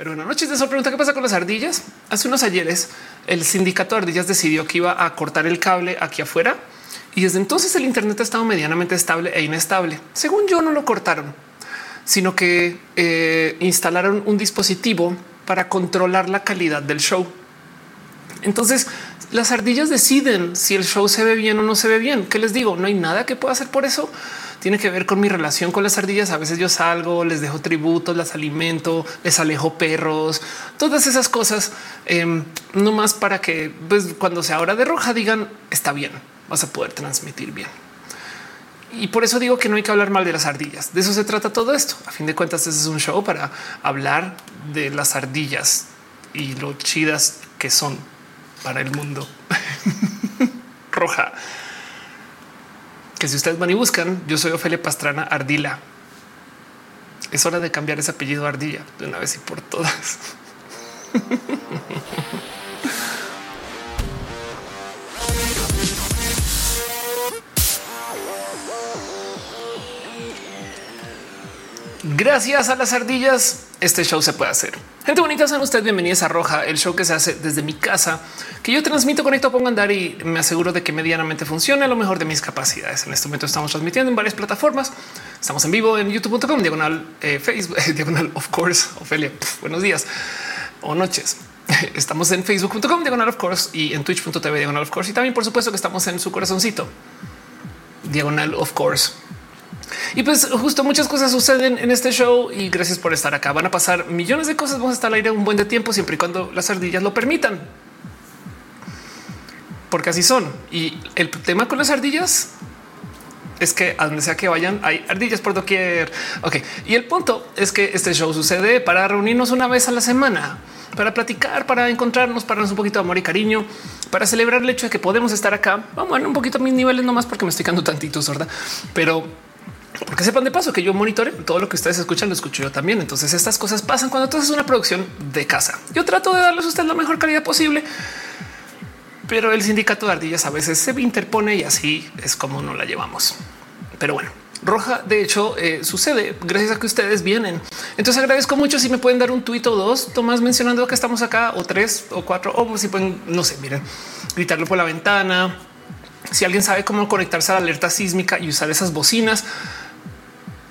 Pero bueno, noches de esa pregunta, ¿qué pasa con las ardillas? Hace unos ayeres el sindicato de ardillas decidió que iba a cortar el cable aquí afuera y desde entonces el Internet ha estado medianamente estable e inestable. Según yo, no lo cortaron, sino que eh, instalaron un dispositivo para controlar la calidad del show. Entonces, las ardillas deciden si el show se ve bien o no se ve bien. ¿Qué les digo? No hay nada que pueda hacer por eso tiene que ver con mi relación con las ardillas. A veces yo salgo, les dejo tributos, las alimento, les alejo perros, todas esas cosas, eh, no más para que pues, cuando sea hora de roja digan está bien, vas a poder transmitir bien. Y por eso digo que no hay que hablar mal de las ardillas. De eso se trata todo esto. A fin de cuentas, este es un show para hablar de las ardillas y lo chidas que son para el mundo. Roja que si ustedes van y buscan, yo soy Ofelia Pastrana Ardila. Es hora de cambiar ese apellido Ardilla de una vez y por todas. Gracias a las ardillas, este show se puede hacer. Gente bonita, sean ustedes bienvenidos a Roja, el show que se hace desde mi casa, que yo transmito, conecto, pongo a andar y me aseguro de que medianamente funcione a lo mejor de mis capacidades. En este momento estamos transmitiendo en varias plataformas. Estamos en vivo en youtube.com, diagonal eh, Facebook, diagonal of course, Ofelia. buenos días o noches. Estamos en facebook.com, diagonal of course y en twitch.tv, diagonal of course. Y también, por supuesto, que estamos en su corazoncito, diagonal of course. Y pues justo muchas cosas suceden en este show y gracias por estar acá. Van a pasar millones de cosas. Vamos a estar al aire un buen de tiempo siempre y cuando las ardillas lo permitan. Porque así son. Y el tema con las ardillas es que a donde sea que vayan hay ardillas por doquier. Ok. Y el punto es que este show sucede para reunirnos una vez a la semana, para platicar, para encontrarnos, para darnos un poquito de amor y cariño, para celebrar el hecho de que podemos estar acá. Vamos a un poquito a mis niveles nomás porque me estoy quedando tantito sorda, pero porque sepan de paso que yo monitore todo lo que ustedes escuchan, lo escucho yo también. Entonces estas cosas pasan cuando tú haces una producción de casa. Yo trato de darles a ustedes la mejor calidad posible, pero el sindicato de ardillas a veces se interpone y así es como no la llevamos. Pero bueno, roja. De hecho, eh, sucede gracias a que ustedes vienen. Entonces agradezco mucho si me pueden dar un tuit o dos, Tomás mencionando que estamos acá o tres o cuatro o si pueden, no sé, miren, gritarlo por la ventana. Si alguien sabe cómo conectarse a la alerta sísmica y usar esas bocinas,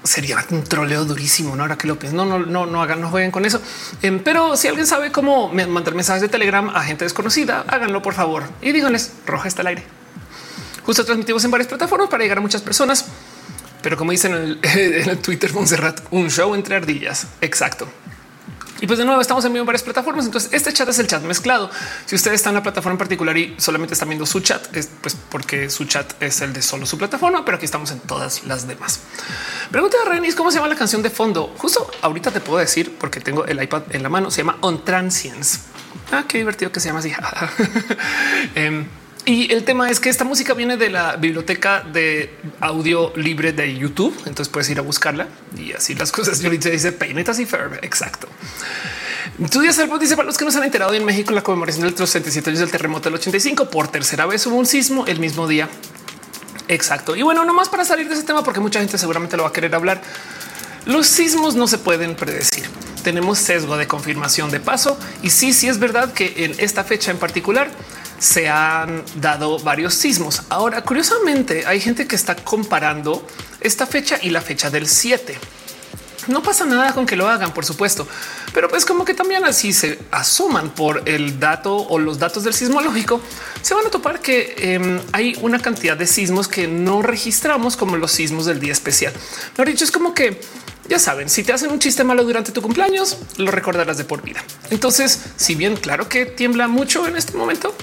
sería un troleo durísimo. No, ahora que lo pienso, no, no, no, no hagan, no jueguen con eso. Em, pero si alguien sabe cómo mandar mensajes de Telegram a gente desconocida, háganlo por favor y díganles roja está al aire. Justo transmitimos en varias plataformas para llegar a muchas personas. Pero como dicen en el, en el Twitter Monserrat, un show entre ardillas. Exacto. Y pues de nuevo estamos en varias plataformas. Entonces este chat es el chat mezclado. Si usted está en la plataforma en particular y solamente están viendo su chat, es pues porque su chat es el de solo su plataforma, pero aquí estamos en todas las demás. Pregunta de Renis, ¿cómo se llama la canción de fondo? Justo ahorita te puedo decir porque tengo el iPad en la mano. Se llama On Transience. Ah, qué divertido que se llama así. Em, y el tema es que esta música viene de la biblioteca de audio libre de YouTube. Entonces puedes ir a buscarla y así las cosas. Yo dice peinetas y Ferb. Exacto. Tu día salvo dice para los que no se han enterado en México la conmemoración de los 67 años del terremoto del 85 por tercera vez hubo un sismo el mismo día. Exacto. Y bueno, no más para salir de ese tema, porque mucha gente seguramente lo va a querer hablar. Los sismos no se pueden predecir. Tenemos sesgo de confirmación de paso. Y sí, sí es verdad que en esta fecha en particular se han dado varios sismos. Ahora, curiosamente, hay gente que está comparando esta fecha y la fecha del 7. No pasa nada con que lo hagan, por supuesto, pero pues como que también así se asoman por el dato o los datos del sismológico, se van a topar que em, hay una cantidad de sismos que no registramos como los sismos del día especial. Lo dicho es como que ya saben, si te hacen un chiste malo durante tu cumpleaños, lo recordarás de por vida. Entonces, si bien claro que tiembla mucho en este momento,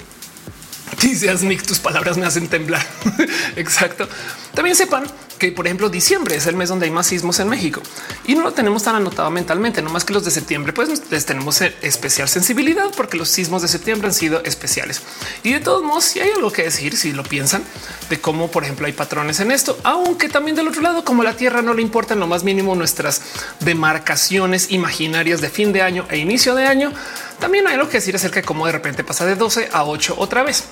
Dice Nick, tus palabras me hacen temblar. Exacto. También sepan que, por ejemplo, diciembre es el mes donde hay más sismos en México y no lo tenemos tan anotado mentalmente, no más que los de septiembre, pues les tenemos especial sensibilidad porque los sismos de septiembre han sido especiales. Y de todos modos, si hay algo que decir, si lo piensan, de cómo, por ejemplo, hay patrones en esto, aunque también del otro lado, como la Tierra no le importan lo más mínimo nuestras demarcaciones imaginarias de fin de año e inicio de año, también hay algo que decir acerca de cómo de repente pasa de 12 a 8 otra vez.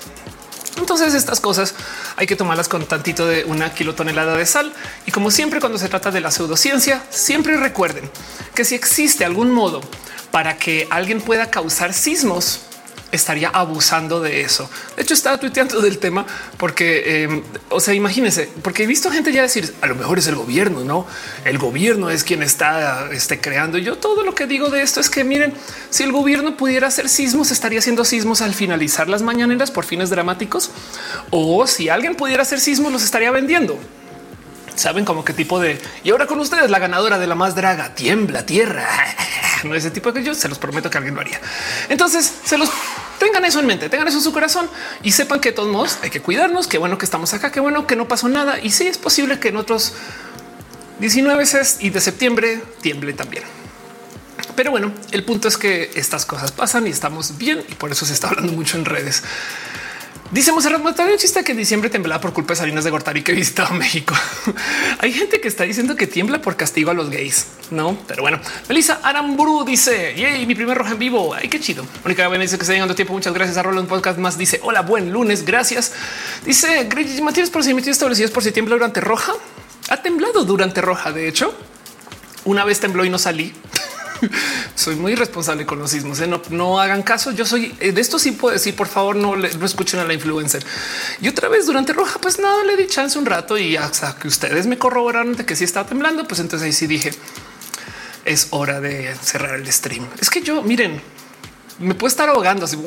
Entonces estas cosas hay que tomarlas con tantito de una kilotonelada de sal. Y como siempre cuando se trata de la pseudociencia, siempre recuerden que si existe algún modo para que alguien pueda causar sismos estaría abusando de eso. De hecho, estaba tuiteando del tema porque, eh, o sea, imagínense, porque he visto gente ya decir a lo mejor es el gobierno, no? El gobierno es quien está este, creando. Yo todo lo que digo de esto es que miren, si el gobierno pudiera hacer sismos, estaría haciendo sismos al finalizar las mañaneras por fines dramáticos, o si alguien pudiera hacer sismos, los estaría vendiendo. Saben como qué tipo de y ahora con ustedes la ganadora de la más draga tiembla tierra. No ese tipo que yo se los prometo que alguien lo haría. Entonces se los tengan eso en mente, tengan eso en su corazón y sepan que de todos modos hay que cuidarnos. Qué bueno que estamos acá, qué bueno que no pasó nada. Y sí es posible que en otros 19 meses y de septiembre tiemble también. Pero bueno, el punto es que estas cosas pasan y estamos bien y por eso se está hablando mucho en redes. Dice Monserrat un chiste que en diciembre temblaba por culpa de Salinas de Gortari que visitaba México. Hay gente que está diciendo que tiembla por castigo a los gays, no? Pero bueno, Melissa Aramburu dice: Yay, mi primer roja en vivo. Ay, qué chido. Mónica Ben dice que está llegando tiempo. Muchas gracias a Roland Podcast más. Dice: Hola, buen lunes. Gracias. Dice Matías procedimientos establecidos por si tiembla durante roja. Ha temblado durante roja. De hecho, una vez tembló y no salí. soy muy responsable con los sismos. ¿eh? No, hagan caso. Yo soy eh, de esto. Sí puedo decir, por favor, no, escuchen a la influencer. Y otra vez durante roja, pues nada, le di chance un rato y hasta que ustedes me corroboraron de que sí estaba temblando, pues entonces ahí sí dije es hora de cerrar el stream. Es que yo miren, me puedo estar ahogando así.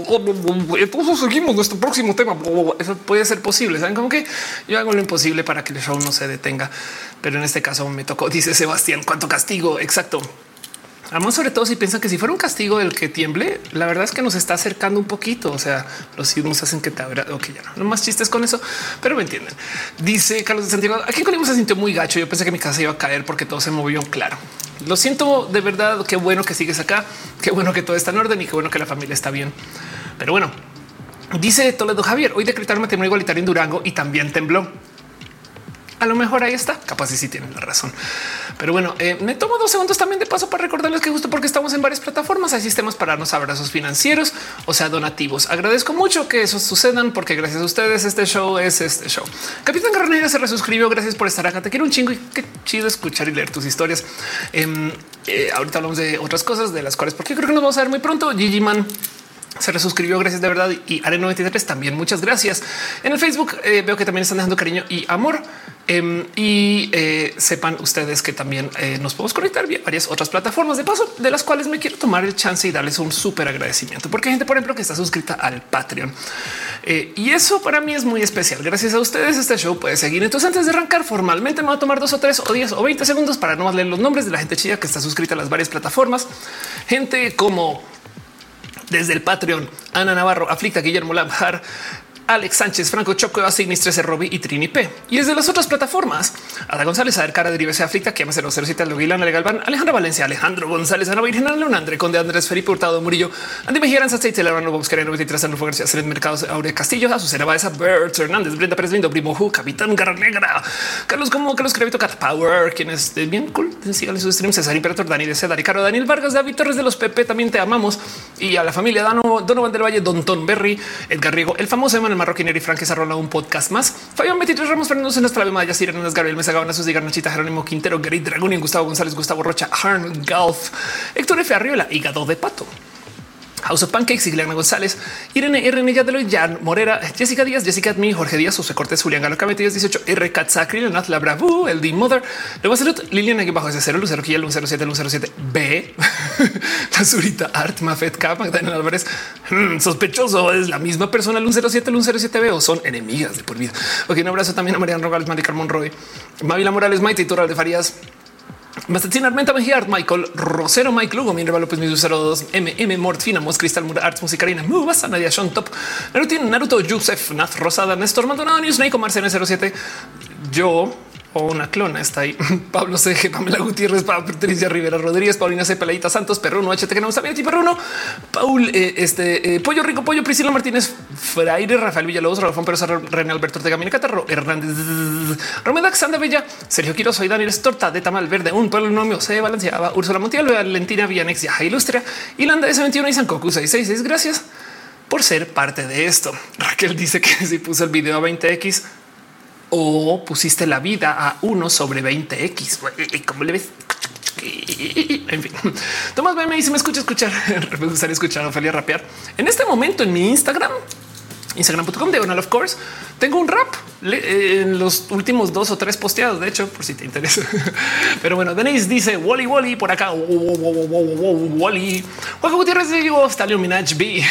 Todos seguimos nuestro próximo tema. Eso puede ser posible. Saben como que yo hago lo imposible para que el show no se detenga, pero en este caso me tocó. Dice Sebastián, cuánto castigo. Exacto. Además, sobre todo si piensan que si fuera un castigo el que tiemble, la verdad es que nos está acercando un poquito. O sea, los sismos hacen que te abra. Ok, ya no, más chistes con eso, pero me entienden. Dice Carlos de Santiago. Aquí con se sintió muy gacho. Yo pensé que mi casa iba a caer porque todo se movió. Claro, lo siento de verdad. Qué bueno que sigues acá. Qué bueno que todo está en orden y qué bueno que la familia está bien. Pero bueno, dice Toledo Javier. Hoy decretaron matrimonio igualitario en Durango y también tembló a lo mejor ahí está. Capaz y sí tienen la razón. Pero bueno, eh, me tomo dos segundos también de paso para recordarles que justo porque estamos en varias plataformas hay sistemas para darnos abrazos financieros, o sea, donativos. Agradezco mucho que eso sucedan porque gracias a ustedes este show es este show. Capitán Carranera se resuscribió. Gracias por estar acá. Te quiero un chingo y qué chido escuchar y leer tus historias. Em, eh, ahorita hablamos de otras cosas de las cuales porque creo que nos vamos a ver muy pronto. Gigi Man se resuscribió. Gracias de verdad. Y Are 93 también. Muchas gracias. En el Facebook eh, veo que también están dejando cariño y amor. Em, y eh, sepan ustedes que también eh, nos podemos conectar vía varias otras plataformas de paso, de las cuales me quiero tomar el chance y darles un súper agradecimiento, porque hay gente, por ejemplo, que está suscrita al Patreon. y eso para mí es muy especial. Gracias a ustedes, este show puede seguir. Entonces, antes de arrancar formalmente, me va a tomar dos o tres o diez o 20 segundos para no leer los nombres de la gente chida que está suscrita a las varias plataformas. Gente como desde el Patreon, Ana Navarro, Aflicta, Guillermo Lamjar, Alex Sánchez, Franco Choco, Asignis 13, Robbie y Trini P. Y desde las otras plataformas, Ada González, Ader Cara, Derive Aflicta, que 007, Loguilana, Legal Van, Alejandra Valencia, Alejandro González, Ana Virgen, León André, Conde Andrés, Felipe Hurtado, Murillo, Andy Mejía, Aranza Tate, Leonardo Bosquera, 93, Andrés García, Ceres Mercados, Aurea Castillo, Azucena Baeza, Bert Hernández, Brenda Pérez Lindo, Primo Hu, Capitán Garra Negra, Carlos Como, Carlos Crevito, Cat Power, quien es bien cool. Síganle sus streams, César Imperator, Dani de Cedar, Caro, Daniel Vargas, David Torres de los Pepe, también te amamos. Y a la familia Dano, Donovan del Valle, Don Ton Berry, Edgar Riego, el famoso Emanuel Marroquinero y Frank un podcast más. Fabián 23 Ramos, Fernando Cenas, Flavio Maya, Hernández, Gabriel Mesa, Gabana, Digar, Nachita, Jerónimo Quintero, Gary Dragón, Gustavo González, Gustavo Rocha, Harn Golf, Héctor F. Arriola, Hígado de Pato. House of Pancakes, Igliana González, Irene R. Yadeloy, Jan Morera, Jessica Díaz, Jessica Admi, Jorge Díaz, José Cortés, Julián Galo, Camete 18, R. Katzakri, Leonat La Bravu, el D Mother, Luego Salud, Liliana que bajo ese cero, Lucero Quilla, 07, 07, B, la Zurita Art, Mafet K, Magdalena Álvarez, hmm, sospechoso, es la misma persona, el 07, el 07 B o son enemigas de por vida. Ok, un abrazo también a Mariano Rogales, Mari Carmón Roy, Mavila Morales, Maite Tural de Farías, Mastatina Armenta Mejía, Michael Rosero, Mike Lugo, Minerva López, 02, MM, Mortfina, Mos Cristal, Mura Arts, Musicarina, Mubasa, Nadia, Sean Top, Naruto, Naruto, Yusef, Naz, Rosada, Néstor, Maldonado, News, Neiko, Marcena 07, yo, o una clona está ahí. Pablo CG, Pamela Gutiérrez, Patricia Rivera Rodríguez, Paulina C. Peladita Santos, Perruno, HT que no bien, Perruno, Paul, eh, este eh, Pollo Rico, Pollo, Priscila Martínez, Fraire, Rafael Villalobos, Rafael Pérez, René Alberto Ortega, Mina Catarro, Hernández, Romedax, Sanda Bella, Sergio Quiroz, y Daniel Torta de Tamal Verde, un polinomio se balanceaba, Úrsula Montiel, Valentina Villanex, Yaja Ilustra, Ilanda S21 y Sankoku 666. Gracias por ser parte de esto. Raquel dice que si puso el video a 20x, o pusiste la vida a 1 sobre 20x. ¿Cómo le ves? En fin, Tomás me dice: Me escucha escuchar. Me gustaría escuchar a Ophelia rapear en este momento en mi Instagram Instagram.com diagonal of course. Tengo un rap eh, en los últimos dos o tres posteados, de hecho, por si te interesa. Pero bueno, Denise dice Wally Wally por acá. Wally. Juan Gutiérrez digo Stalin Minaj B.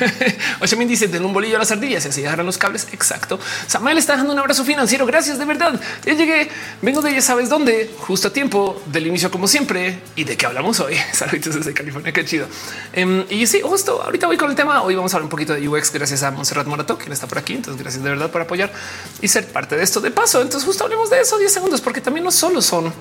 Oshamin dice de un bolillo a las ardillas y así agarran los cables. Exacto. Samuel está dando un abrazo financiero. Gracias de verdad. Ya llegué. Vengo de ya sabes dónde, justo a tiempo del inicio, como siempre. Y de qué hablamos hoy. Saludos desde California. Qué chido. Em, y sí, justo ahorita voy con el tema. Hoy vamos a hablar un poquito de UX gracias a Monserrat Morato, quien está por aquí. Entonces, gracias de verdad por apoyar y ser parte de esto de paso. Entonces, justo hablemos de eso 10 segundos, porque también no solo son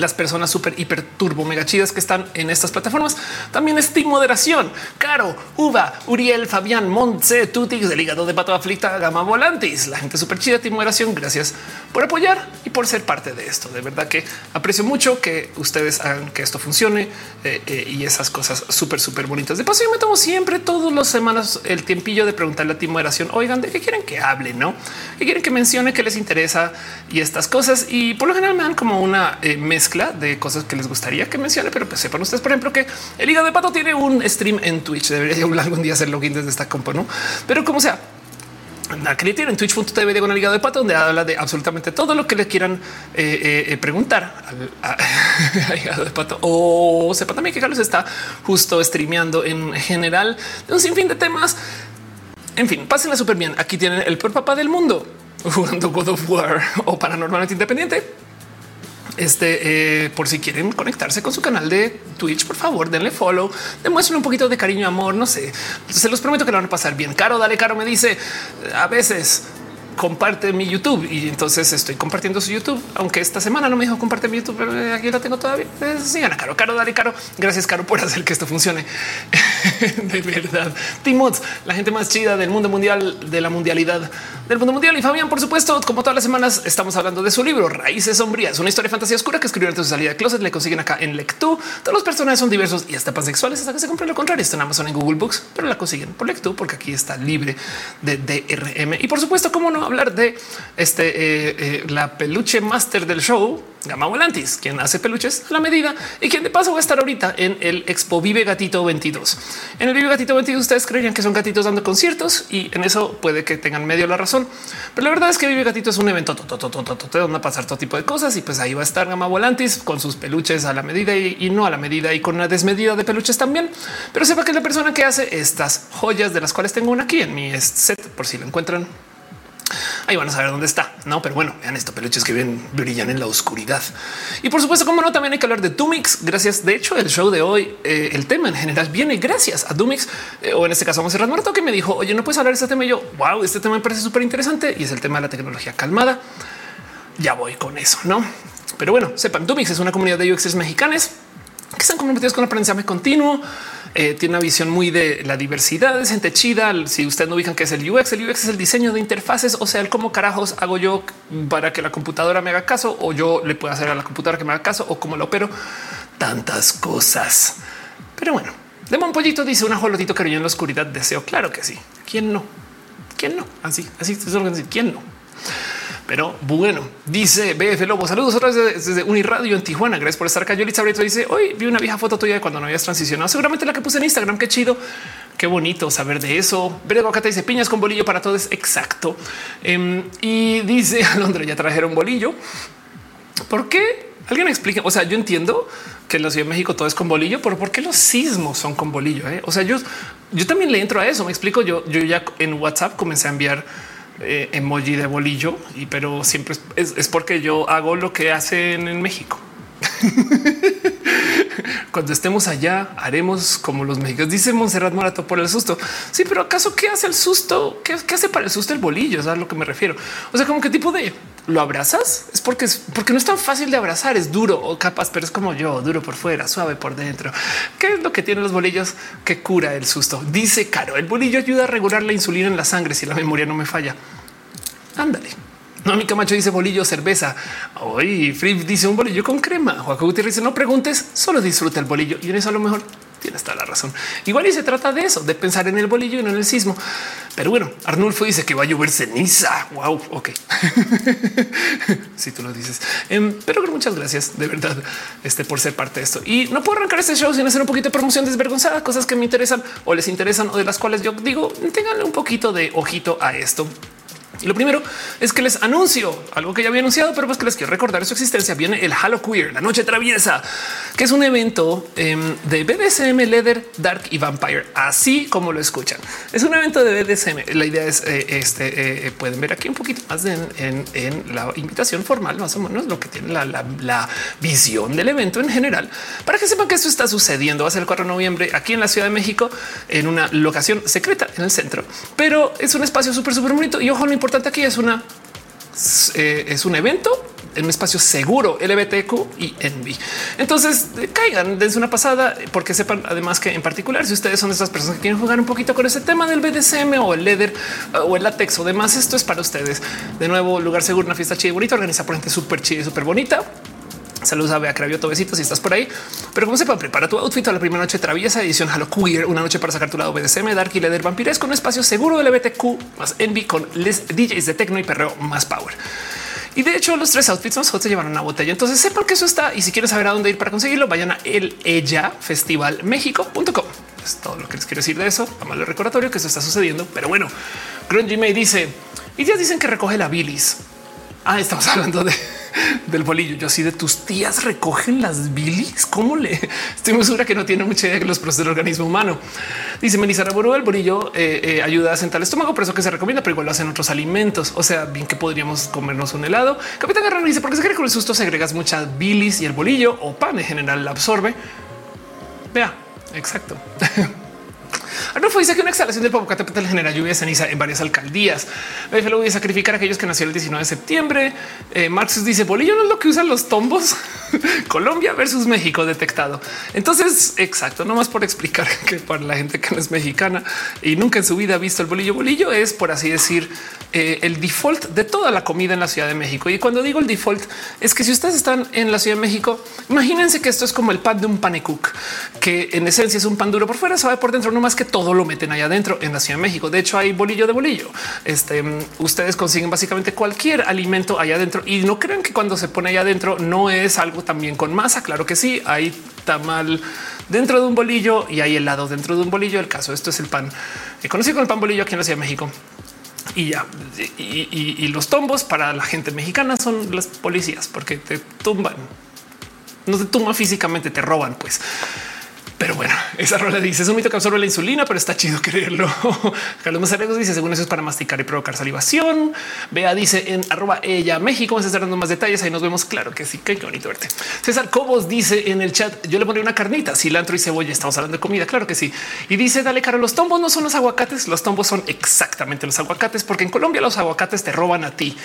las personas súper hiper turbo mega chidas que están en estas plataformas. También es Team Moderación, Caro, Uva, Uriel, Fabián, Montse, Tutix, del hígado de pato aflicta, Gama Volantis, la gente súper chida, Team Moderación. Gracias por apoyar y por ser parte de esto. De verdad que aprecio mucho que ustedes hagan que esto funcione eh, eh, y esas cosas súper, súper bonitas. De paso, yo me tomo siempre todas las semanas el tiempillo de preguntarle a Team Moderación, oigan, ¿de qué quieren que hable? No? ¿Qué quieren que mencione? ¿Qué les interesa? Y estas cosas. Y por lo general me dan como una eh, mezcla de cosas que les gustaría que mencione, pero pues sepan ustedes, por ejemplo, que el hígado de pato tiene un stream en Twitch. Debería algún día hacer login desde esta compa, no? Pero como sea, tiene en twitch.tv el hígado de pato, donde habla de absolutamente todo lo que le quieran eh, eh, preguntar al, hígado de pato. O sepan también que Carlos está justo streameando en general de un sinfín de temas. En fin, pásenla súper bien. Aquí tienen el peor papá del mundo jugando God of War o paranormalmente independiente este, eh, por si quieren conectarse con su canal de Twitch, por favor, denle follow, demuestren un poquito de cariño amor. No sé, se los prometo que lo van a pasar bien. Caro, dale, Caro me dice a veces comparte mi YouTube y entonces estoy compartiendo su YouTube, aunque esta semana no me dijo comparte mi YouTube, pero aquí lo tengo todavía. Sigan a Caro, Caro, dale, Caro. Gracias, Caro, por hacer que esto funcione. de verdad. Timots, la gente más chida del mundo mundial, de la mundialidad del mundo mundial. Y Fabián, por supuesto, como todas las semanas, estamos hablando de su libro Raíces Sombrías, una historia de fantasía oscura que escribió antes de su salida de closet. Le consiguen acá en Lectú. Todos los personajes son diversos y hasta pansexuales hasta que se compre lo contrario. Está en Amazon en Google Books, pero la consiguen por Lectú porque aquí está libre de DRM. Y por supuesto, cómo no hablar de este eh, eh, la peluche máster del show, Gama Volantis, quien hace peluches a la medida y quien de paso va a estar ahorita en el Expo Vive Gatito 22. En el Vive Gatito 22 ustedes creerían que son gatitos dando conciertos y en eso puede que tengan medio la razón. Pero la verdad es que Vive Gatito es un evento donde van a pasar todo tipo de cosas y pues ahí va a estar Gama Volantis con sus peluches a la medida y, no a la medida y con una desmedida de peluches también. Pero sepa que es la persona que hace estas joyas de las cuales tengo una aquí en mi set por si lo encuentran Ahí van a saber dónde está. No, pero bueno, vean esto, peluches que brillan en la oscuridad. Y por supuesto, como no, también hay que hablar de Dumix. Gracias. De hecho, el show de hoy, eh, el tema en general viene gracias a Dumix, eh, o en este caso, vamos a cerrar muerto que me dijo, oye, no puedes hablar de este tema. Y yo, wow, este tema me parece súper interesante y es el tema de la tecnología calmada. Ya voy con eso, no? Pero bueno, sepan, Dumix es una comunidad de UXs mexicanos que están comprometidos con aprendizaje continuo eh, tiene una visión muy de la diversidad, es gente chida. Si ustedes no ubican que es el UX, el UX es el diseño de interfaces, o sea, el cómo carajos hago yo para que la computadora me haga caso o yo le pueda hacer a la computadora que me haga caso o cómo lo opero. Tantas cosas. Pero bueno, de Pollito dice un ajolotito cariño en la oscuridad. Deseo. Claro que sí. ¿Quién no? ¿Quién no? Así, así que. ¿Quién no? Pero bueno, dice BF Lobo, saludos otra vez desde Uniradio en Tijuana. Gracias por estar acá. Yolitza Brito dice hoy vi una vieja foto tuya de cuando no habías transicionado. Seguramente la que puse en Instagram. Qué chido. Qué bonito saber de eso. Verde te dice piñas con bolillo para todos. Exacto. Em, y dice Alondra ya trajeron bolillo. ¿Por qué? Alguien explica. O sea, yo entiendo que en la Ciudad de México todo es con bolillo, pero ¿por qué los sismos son con bolillo? Eh? O sea, yo, yo también le entro a eso. Me explico. Yo, yo ya en WhatsApp comencé a enviar eh, emoji de bolillo, y pero siempre es, porque yo hago lo que hacen en México. Cuando estemos allá, haremos como los mexicanos. Dice Monserrat Morato por el susto. Sí, pero acaso qué hace el susto? ¿Qué, hace para el susto el bolillo? Es a lo que me refiero. O sea, como qué tipo de lo abrazas es porque es porque no es tan fácil de abrazar. Es duro o capaz, pero es como yo, duro por fuera, suave por dentro. ¿Qué es lo que tienen los bolillos que cura el susto? Dice Caro. El bolillo ayuda a regular la insulina en la sangre si la memoria no me falla. Ándale. No, mi camacho dice bolillo, cerveza. Hoy Free dice un bolillo con crema. Juan Gutiérrez dice no preguntes, solo disfruta el bolillo. Y en eso a lo mejor tienes toda la razón. Igual y se trata de eso, de pensar en el bolillo y no en el sismo. Pero bueno, Arnulfo dice que va a llover ceniza. Wow, ok. si tú lo dices. Em, pero muchas gracias de verdad este, por ser parte de esto. Y no puedo arrancar este show sin hacer un poquito de promoción desvergonzada, cosas que me interesan o les interesan o de las cuales yo digo, tenganle un poquito de ojito a esto. Y lo primero es que les anuncio algo que ya había anunciado, pero pues que les quiero recordar su existencia. Viene el Halo Queer, la noche traviesa, que es un evento em, de BDSM, Leather, Dark y Vampire, así como lo escuchan. Es un evento de BDSM. La idea es eh, este eh, pueden ver aquí un poquito más en, la invitación formal, más o menos lo que tiene la, la, visión del evento en general, para que sepan que esto está sucediendo. Va a ser el 4 de noviembre aquí en la Ciudad de México, en una locación secreta en el centro, pero es un espacio súper, súper bonito. Y ojo, no importa aquí es una eh, es un evento en un espacio seguro LBTQ y Envy. Entonces eh, caigan, dense una pasada porque sepan además que en particular si ustedes son de esas personas que quieren jugar un poquito con ese tema del BDSM o el leather eh, o el látex o demás, esto es para ustedes. De nuevo, lugar seguro, una fiesta chida y bonita, organizada por gente súper chida y súper bonita. Saludos a Bea Cravioto, besitos si estás por ahí. Pero como sepa, prepara tu outfit a la primera noche traviesa edición Halo Queer, una noche para sacar tu lado BDSM, Dark y Leather Vampires con un espacio seguro LBTQ más Envy con les DJs de techno y perreo más power. Y de hecho, los tres outfits nosotros se llevan una botella. Entonces sepan que eso está. Y si quieren saber a dónde ir para conseguirlo, vayan a el ella festival México.com. Es todo lo que les quiero decir de eso. Vamos al recordatorio que eso está sucediendo. Pero bueno, Grungy me dice y ya dicen que recoge la bilis. Ah, estamos hablando de del bolillo. Yo así de tus tías recogen las bilis. ¿Cómo le estoy muy segura que no tiene mucha idea de los procesos del organismo humano? Dice Melissa Raboro, el bolillo eh, eh, ayuda a sentar el estómago, por eso que se recomienda, pero igual lo hacen otros alimentos. O sea, bien que podríamos comernos un helado. Capitán Guerrero dice porque se cree que con el susto segregas mucha bilis y el bolillo o pan en general la absorbe. Vea, exacto. Arnulfo dice que una exhalación del Popocatépetl genera lluvia de ceniza en varias alcaldías. lo voy a sacrificar a aquellos que nacieron el 19 de septiembre. Eh, Marx dice bolillo no es lo que usan los tombos. Colombia versus México detectado. Entonces, exacto, no más por explicar que para la gente que no es mexicana y nunca en su vida ha visto el bolillo, bolillo es por así decir eh, el default de toda la comida en la Ciudad de México. Y cuando digo el default es que si ustedes están en la Ciudad de México, imagínense que esto es como el pan de un panecook, que en esencia es un pan duro por fuera, sabe por dentro, no más que todo lo meten allá adentro en la Ciudad de México. De hecho, hay bolillo de bolillo. Este ustedes consiguen básicamente cualquier alimento allá adentro y no crean que cuando se pone allá adentro no es algo también con masa. Claro que sí, hay tamal dentro de un bolillo y hay helado dentro de un bolillo. El caso, esto es el pan que conocí con el pan bolillo aquí en la Ciudad de México y ya. Y, los tombos para la gente mexicana son las policías porque te tumban. No te tumban físicamente, te roban, pues. Pero bueno, esa rola dice es un mito que absorbe la insulina, pero está chido creerlo. Carlos Mazaregos dice según eso es para masticar y provocar salivación. Bea dice en arroba ella México. Vamos a estar dando más detalles. Ahí nos vemos. Claro que sí. Qué, bonito verte. César Cobos dice en el chat yo le pondré una carnita, cilantro y cebolla. Estamos hablando de comida. Claro que sí. Y dice dale caro. Los tombos no son los aguacates. Los tombos son exactamente los aguacates, porque en Colombia los aguacates te roban a ti,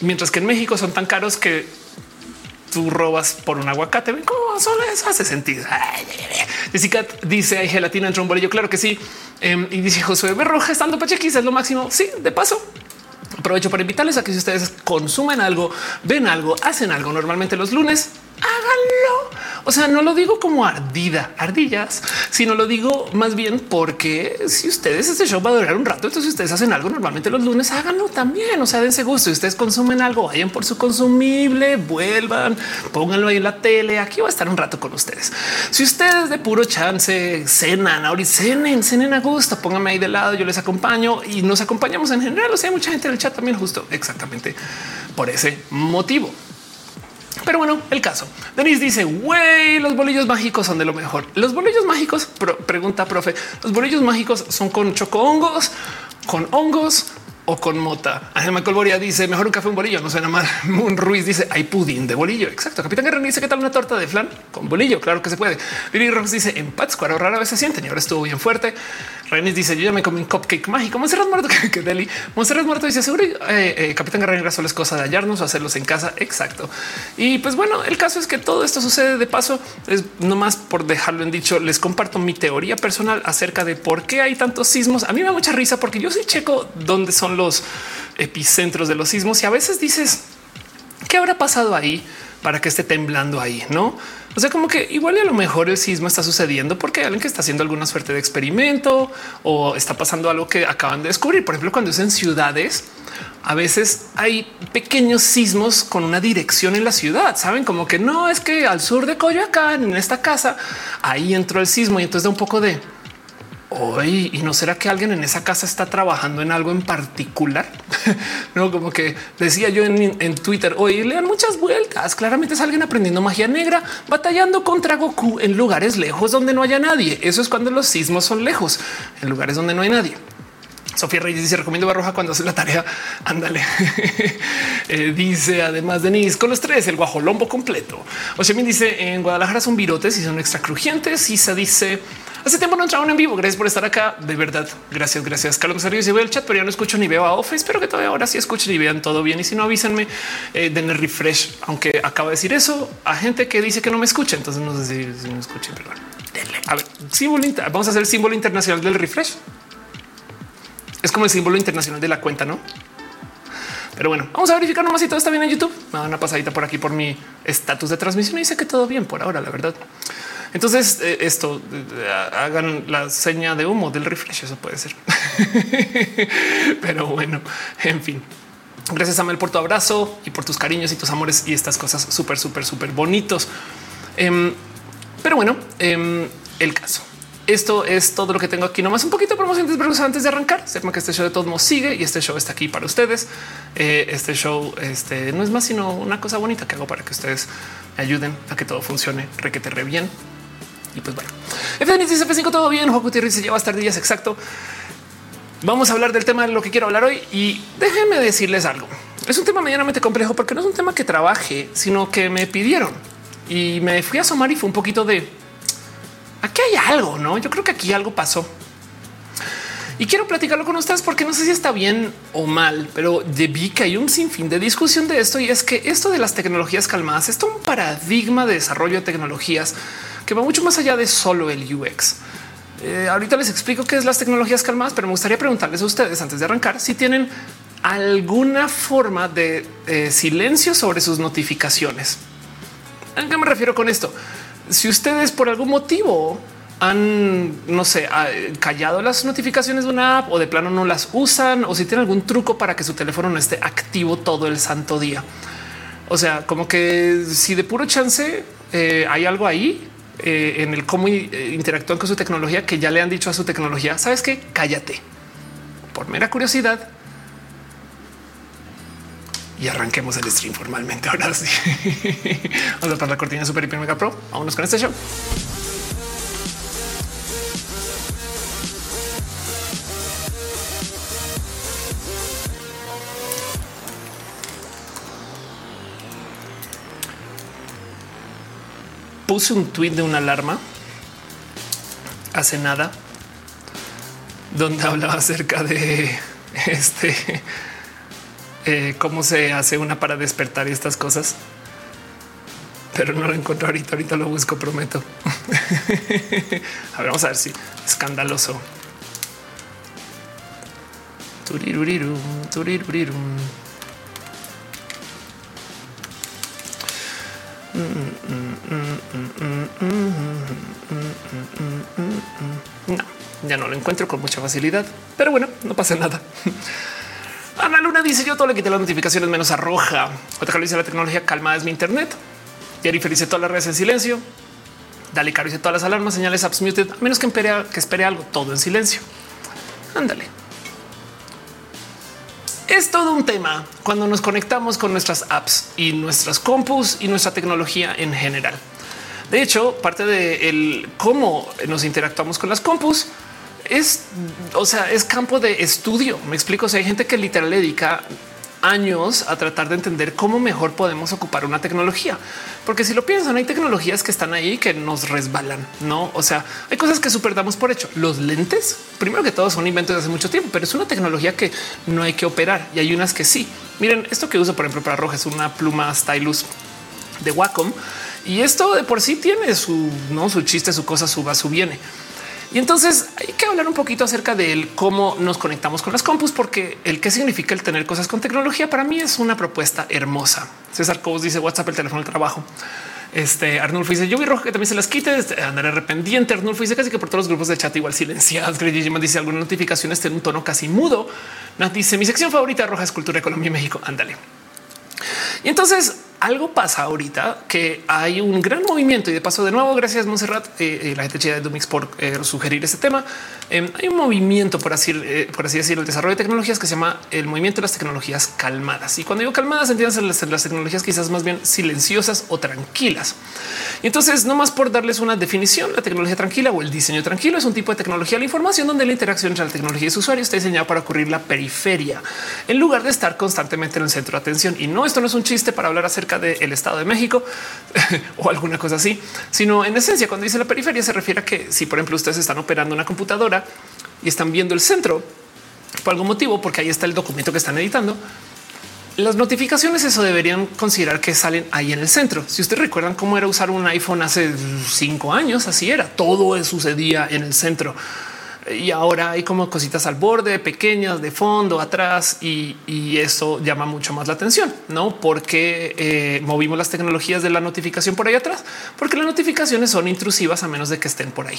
mientras que en México son tan caros que tú robas por un aguacate. Ven cómo solo eso hace sentido. Jessica dice hay gelatina entre un bolillo. Claro que sí. Em, y dice Josué Berroja estando pachequis es lo máximo. Sí, de paso. Aprovecho para invitarles a que si ustedes consumen algo, ven algo, hacen algo normalmente los lunes, háganlo. O sea, no lo digo como ardida, ardillas, sino lo digo más bien porque si ustedes este show va a durar un rato, entonces ustedes hacen algo normalmente los lunes, háganlo también. O sea, dense gusto. Si ustedes consumen algo, vayan por su consumible, vuelvan, pónganlo ahí en la tele. Aquí va a estar un rato con ustedes. Si ustedes de puro chance cenan ahorita, cenen, cenen a gusto, pónganme ahí de lado, yo les acompaño y nos acompañamos en general. O sea, hay mucha gente en el chat también, justo exactamente por ese motivo. Pero bueno, el caso. Denise dice, güey, los bolillos mágicos son de lo mejor. Los bolillos mágicos, pregunta profe, los bolillos mágicos son con choco hongos, con hongos o con mota. Ángel Michael dice mejor un café, un bolillo. No suena mal. Moon Ruiz dice hay pudín de bolillo. Exacto. Capitán Guerrero dice qué tal una torta de flan con bolillo. Claro que se puede. Billy Ross dice en Pátzcuaro rara vez se sienten y ahora estuvo bien fuerte. Renis dice yo ya me comí un cupcake mágico. Monserrat muerto que Deli. Monserrat muerto dice seguro eh, eh, Capitán Guerrero solo es cosa de hallarnos o hacerlos en casa. Exacto. Y pues bueno, el caso es que todo esto sucede de paso. Es nomás por dejarlo en dicho. Les comparto mi teoría personal acerca de por qué hay tantos sismos. A mí me da mucha risa porque yo sí checo dónde son los epicentros de los sismos y a veces dices qué habrá pasado ahí para que esté temblando ahí, no? O sea, como que igual a lo mejor el sismo está sucediendo porque hay alguien que está haciendo alguna suerte de experimento o está pasando algo que acaban de descubrir. Por ejemplo, cuando es en ciudades, a veces hay pequeños sismos con una dirección en la ciudad. Saben como que no es que al sur de Coyoacán, en esta casa, ahí entró el sismo y entonces da un poco de hoy y no será que alguien en esa casa está trabajando en algo en particular. no como que decía yo en, Twitter hoy le dan muchas vueltas. Claramente es alguien aprendiendo magia negra, batallando contra Goku en lugares lejos donde no haya nadie. Eso es cuando los sismos son lejos, en lugares donde no hay nadie. Sofía Reyes dice recomiendo Barroja cuando hace la tarea. Ándale. Eh, dice además Denise con los tres el guajolombo completo. O sea, me dice en Guadalajara son virotes y son extra crujientes. Y se dice Hace tiempo no entraron en vivo. Gracias por estar acá. De verdad. Gracias, gracias. Carlos Ríos y veo el chat, pero ya no escucho ni veo a Office. Espero que todavía ahora sí escuchen y vean todo bien. Y si no, avísenme, eh, den el refresh. Aunque acabo de decir eso a gente que dice que no me escucha. Entonces no sé si, si me escuchen, pero. A ver, símbolo, vamos a hacer el símbolo internacional del refresh. Es como el símbolo internacional de la cuenta, ¿no? Pero bueno, vamos a verificar nomás si todo está bien en YouTube. Me da una pasadita por aquí por mi estatus de transmisión y dice que todo bien por ahora, la verdad. Entonces eh, esto eh, hagan la seña de humo del refresh. Eso puede ser, pero bueno, en fin. Gracias Samuel por tu abrazo y por tus cariños y tus amores y estas cosas súper, súper, súper bonitos. Em, pero bueno, em, el caso esto es todo lo que tengo aquí. Nomás un poquito de promoción antes de arrancar. Sepan que este show de todos modos sigue y este show está aquí para ustedes. Eh, este show este, no es más sino una cosa bonita que hago para que ustedes me ayuden a que todo funcione requete re bien. Y pues bueno, F5 todo bien. Juan Gutiérrez se lleva hasta días exacto. Vamos a hablar del tema de lo que quiero hablar hoy y déjenme decirles algo. Es un tema medianamente complejo porque no es un tema que trabaje, sino que me pidieron y me fui a asomar y fue un poquito de aquí hay algo, no? Yo creo que aquí algo pasó. Y quiero platicarlo con ustedes porque no sé si está bien o mal, pero vi que hay un sinfín de discusión de esto y es que esto de las tecnologías calmadas es un paradigma de desarrollo de tecnologías que va mucho más allá de solo el UX. Eh, ahorita les explico qué es las tecnologías calmadas, pero me gustaría preguntarles a ustedes antes de arrancar si tienen alguna forma de eh, silencio sobre sus notificaciones. ¿A qué me refiero con esto? Si ustedes por algún motivo han, no sé, callado las notificaciones de una app o de plano no las usan o si tienen algún truco para que su teléfono no esté activo todo el santo día. O sea, como que si de puro chance eh, hay algo ahí eh, en el cómo eh, interactúan con su tecnología que ya le han dicho a su tecnología, sabes que cállate por mera curiosidad y arranquemos el stream formalmente. Ahora sí, vamos a para la cortina Super Hiper Mega Pro. Vámonos con este show. Puse un tweet de una alarma hace nada donde hablaba acerca de este eh, cómo se hace una para despertar estas cosas, pero no lo encuentro ahorita. Ahorita lo busco, prometo. a ver, vamos a ver si escandaloso. No, ya no lo encuentro con mucha facilidad, pero bueno, no pasa nada. Ana Luna dice yo todo le quité las notificaciones menos arroja. Otra dice la tecnología calma es mi internet. Jerry dice todas las redes en silencio. Dale Caro dice todas las alarmas, señales apps muted, a menos que espere, que espere algo, todo en silencio. Ándale. Es todo un tema cuando nos conectamos con nuestras apps y nuestras compus y nuestra tecnología en general. De hecho, parte de cómo nos interactuamos con las compus es, o sea, es campo de estudio. Me explico. O sea, hay gente que literal dedica años a tratar de entender cómo mejor podemos ocupar una tecnología. Porque si lo piensan, hay tecnologías que están ahí que nos resbalan, no? O sea, hay cosas que super damos por hecho. Los lentes, primero que todo, son inventos de hace mucho tiempo, pero es una tecnología que no hay que operar y hay unas que sí. Miren, esto que uso, por ejemplo, para roja es una pluma stylus de Wacom y esto de por sí tiene su no su chiste, su cosa, su va, su viene. Y entonces hay que hablar un poquito acerca de cómo nos conectamos con las compus, porque el qué significa el tener cosas con tecnología para mí es una propuesta hermosa. César Cobos dice WhatsApp, el teléfono del trabajo. Este Arnulfo dice yo vi rojo que también se las quite. Este, Andaré arrependiente. Arnulfo dice casi que por todos los grupos de chat igual silenciados. Greg dice algunas notificaciones en un tono casi mudo. Nat dice mi sección favorita roja es cultura, Colombia y México. Ándale. Y entonces algo pasa ahorita que hay un gran movimiento y de paso de nuevo, gracias Monserrat, eh, eh la gente de Dumix por eh, sugerir este tema. Em, hay un movimiento, por así, eh, por así decirlo, el desarrollo de tecnologías que se llama el movimiento de las tecnologías calmadas. Y cuando digo calmadas, entiendes las, las tecnologías quizás más bien silenciosas o tranquilas. Y entonces, no más por darles una definición, la tecnología tranquila o el diseño tranquilo es un tipo de tecnología de la información donde la interacción entre la tecnología y su usuario está diseñada para ocurrir la periferia en lugar de estar constantemente en el centro de atención. Y no, esto no es un chiste para hablar acerca del Estado de México o alguna cosa así, sino en esencia, cuando dice la periferia, se refiere a que si, por ejemplo, ustedes están operando una computadora y están viendo el centro por algún motivo, porque ahí está el documento que están editando, las notificaciones eso deberían considerar que salen ahí en el centro. Si ustedes recuerdan cómo era usar un iPhone hace cinco años, así era. Todo sucedía en el centro y ahora hay como cositas al borde, pequeñas de fondo, atrás y, eso llama mucho más la atención, no? Porque eh, movimos las tecnologías de la notificación por ahí atrás, porque las notificaciones son intrusivas a menos de que estén por ahí.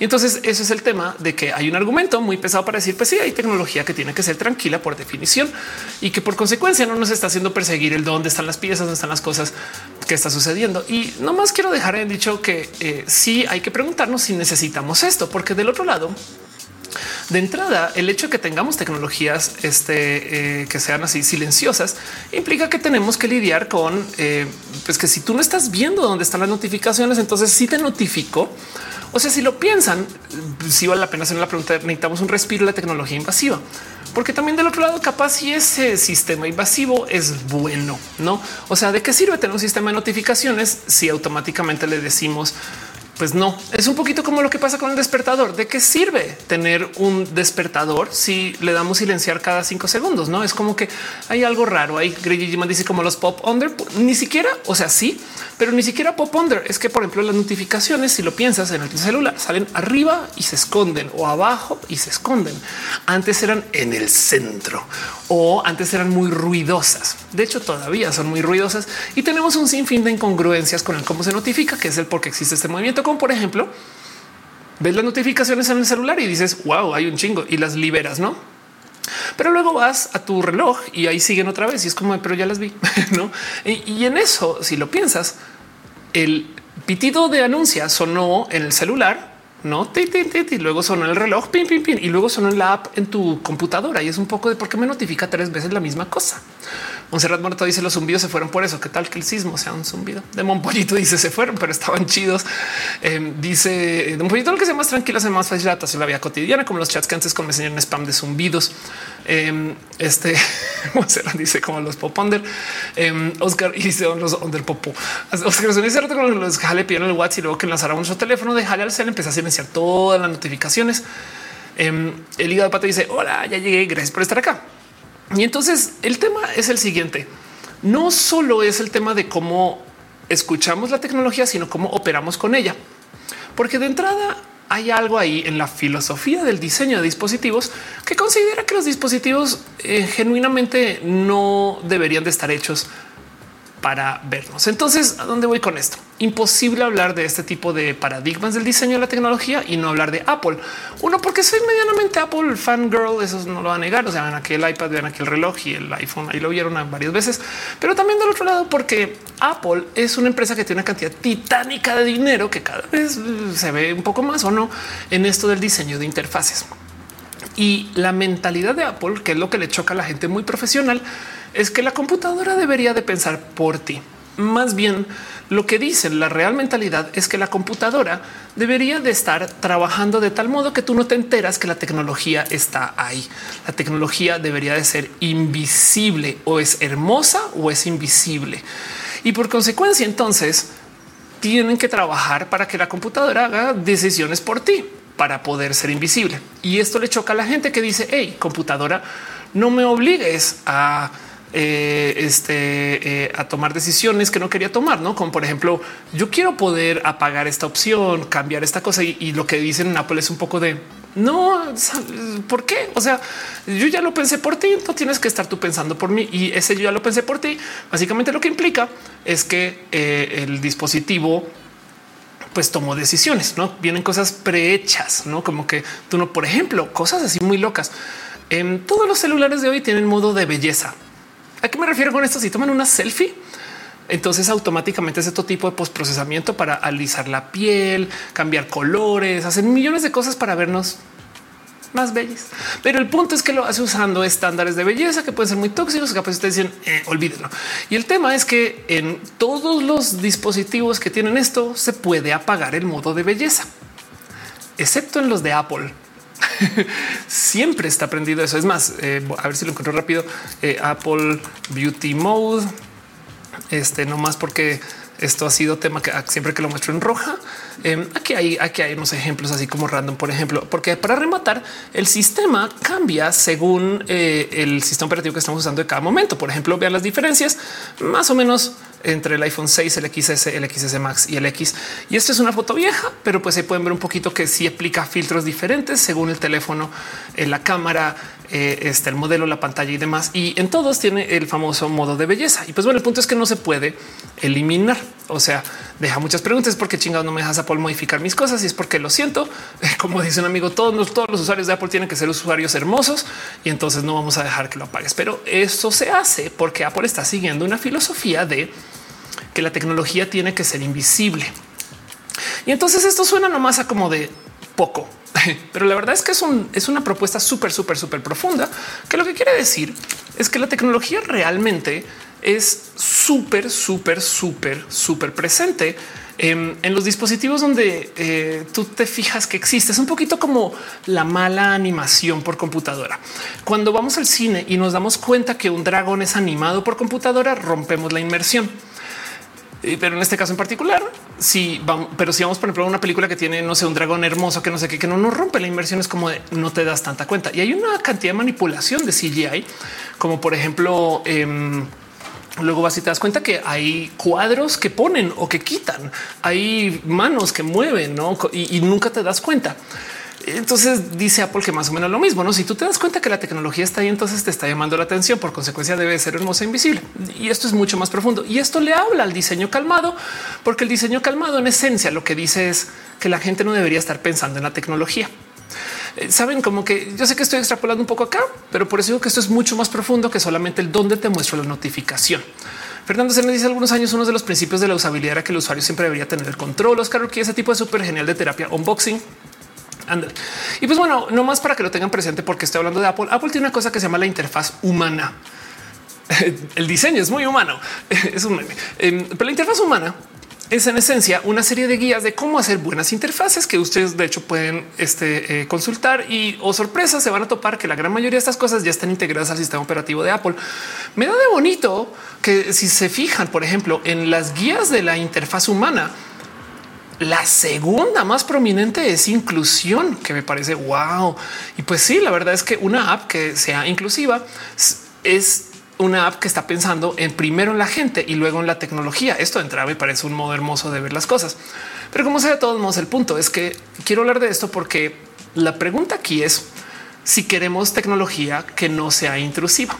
Y entonces ese es el tema de que hay un argumento muy pesado para decir, pues sí, hay tecnología que tiene que ser tranquila por definición y que por consecuencia no nos está haciendo perseguir el dónde están las piezas, dónde están las cosas que está sucediendo. Y no más quiero dejar en dicho que eh, sí hay que preguntarnos si necesitamos esto, porque del otro lado, de entrada, el hecho de que tengamos tecnologías este, eh, que sean así silenciosas implica que tenemos que lidiar con eh, pues que si tú no estás viendo dónde están las notificaciones, entonces si te notifico. O sea, si lo piensan, si vale la pena hacer la pregunta, necesitamos un respiro de tecnología invasiva, porque también del otro lado, capaz si ese sistema invasivo es bueno, no? O sea, de qué sirve tener un sistema de notificaciones si automáticamente le decimos pues no, es un poquito como lo que pasa con el despertador. ¿De qué sirve tener un despertador si le damos silenciar cada cinco segundos? No es como que hay algo raro. Ahí Greg dice como los pop under, ni siquiera, o sea, sí, pero ni siquiera pop under. Es que, por ejemplo, las notificaciones, si lo piensas en el celular, salen arriba y se esconden o abajo y se esconden. Antes eran en el centro o antes eran muy ruidosas. De hecho, todavía son muy ruidosas y tenemos un sinfín de incongruencias con el cómo se notifica, que es el por qué existe este movimiento como por ejemplo, ves las notificaciones en el celular y dices, wow, hay un chingo y las liberas, ¿no? Pero luego vas a tu reloj y ahí siguen otra vez y es como, pero ya las vi, ¿no? Y, en eso, si lo piensas, el pitido de anuncia sonó en el celular, no y luego sonó el reloj, pin, pin, pin, y luego sonó en la app en tu computadora. Y es un poco de por qué me notifica tres veces la misma cosa. Monserrat Muerto dice los zumbidos se fueron por eso. ¿Qué tal que el sismo sea un zumbido? De Monpollito dice se fueron, pero estaban chidos. Eh, dice de Monpollito lo que sea más tranquilo, se más fácil la la vida cotidiana, como los chats que antes con enseñaron spam de zumbidos. Eh, este Monserrat dice como los poponder. Eh, Oscar dice los under popo. Oscar dice con los jale pidieron el WhatsApp y luego que enlazara nuestro teléfono de jale al cel empezó a silenciar todas las notificaciones. el hígado de pata dice hola, ya llegué. Gracias por estar acá. Y entonces el tema es el siguiente. No solo es el tema de cómo escuchamos la tecnología, sino cómo operamos con ella. Porque de entrada hay algo ahí en la filosofía del diseño de dispositivos que considera que los dispositivos eh, genuinamente no deberían de estar hechos para vernos. Entonces, ¿a dónde voy con esto? Imposible hablar de este tipo de paradigmas del diseño de la tecnología y no hablar de Apple. Uno, porque soy medianamente Apple fangirl, eso no lo va a negar. O sea, ven aquí el iPad, ven aquí el reloj y el iPhone, ahí lo vieron varias veces. Pero también del otro lado, porque Apple es una empresa que tiene una cantidad titánica de dinero que cada vez uh, se ve un poco más o no en esto del diseño de interfaces. Y la mentalidad de Apple, que es lo que le choca a la gente muy profesional, es que la computadora debería de pensar por ti. Más bien, lo que dicen la real mentalidad es que la computadora debería de estar trabajando de tal modo que tú no te enteras que la tecnología está ahí. La tecnología debería de ser invisible o es hermosa o es invisible. Y por consecuencia, entonces, tienen que trabajar para que la computadora haga decisiones por ti para poder ser invisible. Y esto le choca a la gente que dice, hey, computadora, no me obligues a eh, este, eh, a tomar decisiones que no quería tomar, no como por ejemplo, yo quiero poder apagar esta opción, cambiar esta cosa y, lo que dicen en Apple es un poco de No, ¿por qué? O sea, yo ya lo pensé por ti, no tienes que estar tú pensando por mí y ese yo ya lo pensé por ti. Básicamente lo que implica es que eh, el dispositivo pues tomó decisiones, no vienen cosas prehechas, no como que tú no, por ejemplo, cosas así muy locas. En todos los celulares de hoy tienen modo de belleza. ¿A qué me refiero con esto? Si toman una selfie, entonces automáticamente es otro tipo de postprocesamiento para alisar la piel, cambiar colores, hacer millones de cosas para vernos más bellas. Pero el punto es que lo hace usando estándares de belleza que pueden ser muy tóxicos, que pues ustedes dicen eh, olvídenlo. Y el tema es que en todos los dispositivos que tienen esto se puede apagar el modo de belleza, excepto en los de Apple. Siempre está prendido eso. Es más, eh, a ver si lo encuentro rápido. Eh, Apple Beauty Mode este no más porque esto ha sido tema que siempre que lo muestro en roja. Em, aquí hay, aquí hay unos ejemplos así como random, por ejemplo, porque para rematar el sistema cambia según eh, el sistema operativo que estamos usando de cada momento. Por ejemplo, vean las diferencias más o menos entre el iPhone 6, el XS, el XS Max y el X. Y esto es una foto vieja, pero pues ahí pueden ver un poquito que sí aplica filtros diferentes según el teléfono, en la cámara, eh, este, el modelo, la pantalla y demás. Y en todos tiene el famoso modo de belleza. Y pues bueno, el punto es que no se puede eliminar. O sea, deja muchas preguntas porque chingados no me dejas Apple modificar mis cosas y es porque lo siento. Como dice un amigo, todos, todos los usuarios de Apple tienen que ser usuarios hermosos y entonces no vamos a dejar que lo apagues. Pero eso se hace porque Apple está siguiendo una filosofía de que la tecnología tiene que ser invisible. Y entonces esto suena nomás a como de poco, pero la verdad es que es, un, es una propuesta súper, súper, súper profunda, que lo que quiere decir es que la tecnología realmente es súper, súper, súper, súper presente em, en los dispositivos donde eh, tú te fijas que existe. Es un poquito como la mala animación por computadora. Cuando vamos al cine y nos damos cuenta que un dragón es animado por computadora, rompemos la inmersión pero en este caso en particular, si vamos, pero si vamos, por ejemplo, a una película que tiene, no sé, un dragón hermoso que no sé qué, que no nos rompe la inversión, es como no te das tanta cuenta. Y hay una cantidad de manipulación de CGI, como por ejemplo, em, Luego vas y te das cuenta que hay cuadros que ponen o que quitan, hay manos que mueven ¿no? y nunca te das cuenta. Entonces dice Apple que más o menos lo mismo. No, si tú te das cuenta que la tecnología está ahí, entonces te está llamando la atención. Por consecuencia, debe ser hermosa e invisible. Y esto es mucho más profundo. Y esto le habla al diseño calmado, porque el diseño calmado, en esencia, lo que dice es que la gente no debería estar pensando en la tecnología. Eh, Saben como que yo sé que estoy extrapolando un poco acá, pero por eso digo que esto es mucho más profundo que solamente el dónde te muestro la notificación. Fernando se me dice algunos años, uno de los principios de la usabilidad era que el usuario siempre debería tener el control. Oscar, que ese tipo de súper genial de terapia unboxing y pues bueno, no más para que lo tengan presente, porque estoy hablando de Apple. Apple tiene una cosa que se llama la interfaz humana. El diseño es muy humano, es un meme, em, pero la interfaz humana es en esencia una serie de guías de cómo hacer buenas interfaces que ustedes de hecho pueden este, eh, consultar y o oh, sorpresa se van a topar que la gran mayoría de estas cosas ya están integradas al sistema operativo de Apple. Me da de bonito que si se fijan, por ejemplo, en las guías de la interfaz humana, la segunda más prominente es inclusión, que me parece wow. Y pues sí, la verdad es que una app que sea inclusiva es una app que está pensando en primero en la gente y luego en la tecnología. Esto de entrada me parece un modo hermoso de ver las cosas. Pero como sea de todos modos, el punto es que quiero hablar de esto porque la pregunta aquí es si queremos tecnología que no sea intrusiva.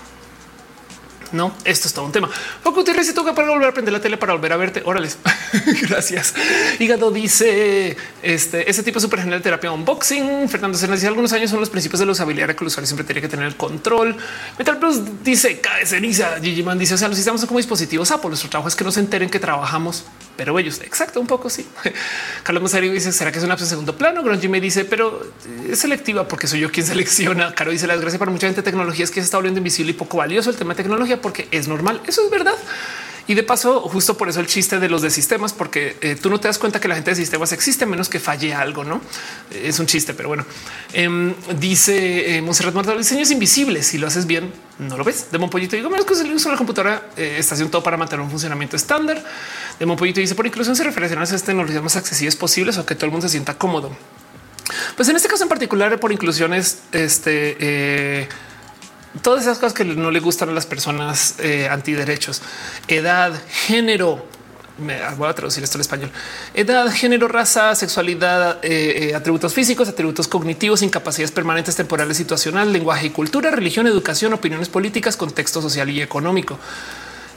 No, esto es todo un tema. Poco si toca para volver a prender la tele para volver a verte. Órales. Gracias. Hígado dice este ese tipo súper genial de terapia unboxing. Fernando se dice algunos años son los principios de la usabilidad que el usuario siempre tiene que tener el control. Metal Plus dice cae ceniza. Gigi Man dice o sea, los son como dispositivos Apple. Nuestro trabajo es que no se enteren que trabajamos, pero ellos exacto. Un poco. Sí. Carlos Masario dice será que es una segundo plano. Grungy me dice, pero es selectiva porque soy yo quien selecciona. Caro dice las gracias para mucha gente. Tecnología es que se está volviendo invisible y poco valioso el tema de tecnología porque es normal. Eso es verdad. Y de paso, justo por eso el chiste de los de sistemas, porque eh, tú no te das cuenta que la gente de sistemas existe menos que falle algo, no es un chiste, pero bueno, em, dice eh, Monserrat Marta, el diseño es invisible. Si lo haces bien, no lo ves. De Monpollito digo, menos que se le usa la computadora, eh, está haciendo todo para mantener un funcionamiento estándar. De Monpollito dice por inclusión se refiere a las tecnologías más accesibles posibles o que todo el mundo se sienta cómodo. Pues en este caso en particular, por inclusiones, este todas esas cosas que no le gustan a las personas eh, antiderechos, edad, género, me voy a traducir esto al español. Edad, género, raza, sexualidad, eh, eh, atributos físicos, atributos cognitivos, incapacidades permanentes, temporales, situacional, lenguaje y cultura, religión, educación, opiniones políticas, contexto social y económico.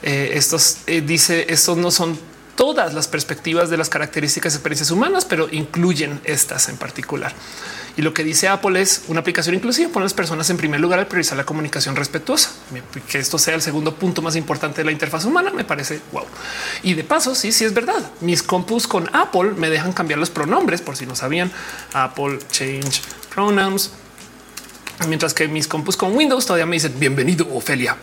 Estos dice, estos no son todas las perspectivas de las características y experiencias humanas, pero incluyen estas en particular. Y lo que dice Apple es una aplicación inclusiva, pone las personas en primer lugar al priorizar la comunicación respetuosa. Que esto sea el segundo punto más importante de la interfaz humana me parece wow. Y de paso, sí, sí es verdad. Mis compus con Apple me dejan cambiar los pronombres por si no sabían. Apple change pronouns Mientras que mis compus con Windows todavía me dicen bienvenido, Ofelia.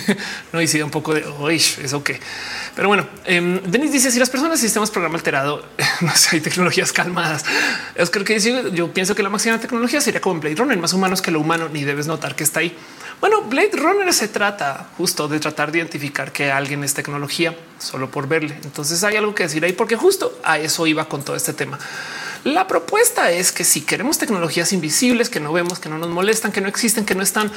no hice un poco de hoy eso que, pero bueno, eh, Denis dice si las personas sistemas programa alterado, no sé, hay tecnologías calmadas. Es que yo pienso que la máxima tecnología sería como en Blade Runner, más humanos que lo humano, ni debes notar que está ahí. Bueno, Blade Runner se trata justo de tratar de identificar que alguien es tecnología solo por verle. Entonces hay algo que decir ahí, porque justo a eso iba con todo este tema. La propuesta es que si queremos tecnologías invisibles que no vemos, que no nos molestan, que no existen, que no están,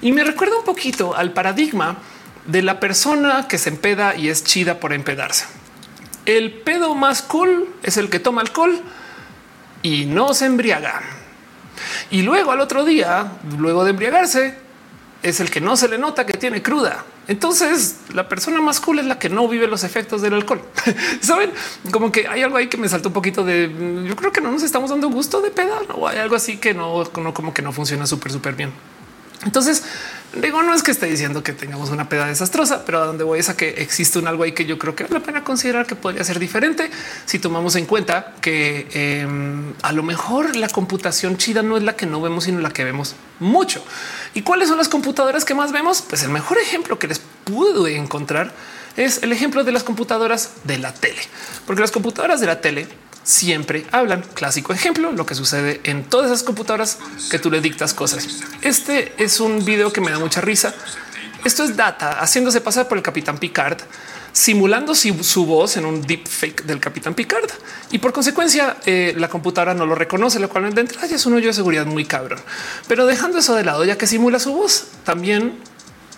y me recuerda un poquito al paradigma de la persona que se empeda y es chida por empedarse. El pedo más cool es el que toma alcohol y no se embriaga. Y luego al otro día, luego de embriagarse, es el que no se le nota que tiene cruda. Entonces la persona más cool es la que no vive los efectos del alcohol. Saben como que hay algo ahí que me salta un poquito de yo creo que no nos estamos dando gusto de pedal o hay algo así que no, no como que no funciona súper, súper bien. Entonces, digo, no es que esté diciendo que tengamos una peda desastrosa, pero a donde voy es a que existe un algo ahí que yo creo que vale la pena considerar que podría ser diferente si tomamos en cuenta que em, a lo mejor la computación chida no es la que no vemos, sino la que vemos mucho. ¿Y cuáles son las computadoras que más vemos? Pues el mejor ejemplo que les pude encontrar es el ejemplo de las computadoras de la tele, porque las computadoras de la tele siempre hablan. Clásico ejemplo, lo que sucede en todas esas computadoras que tú le dictas cosas. Este es un video que me da mucha risa. Esto es data haciéndose pasar por el capitán Picard, simulando su voz en un deep fake del capitán Picard y por consecuencia eh, la computadora no lo reconoce, lo cual de entrada es un hoyo de seguridad muy cabrón. Pero dejando eso de lado, ya que simula su voz, también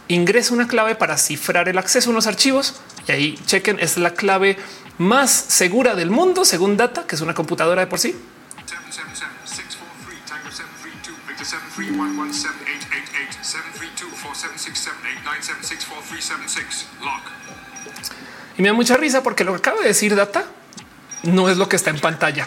ingresa una clave para cifrar el acceso a unos archivos y ahí chequen es la clave más segura del mundo, según Data, que es una computadora de por sí. Y me da mucha risa porque lo que acaba de decir Data no es lo que está en pantalla.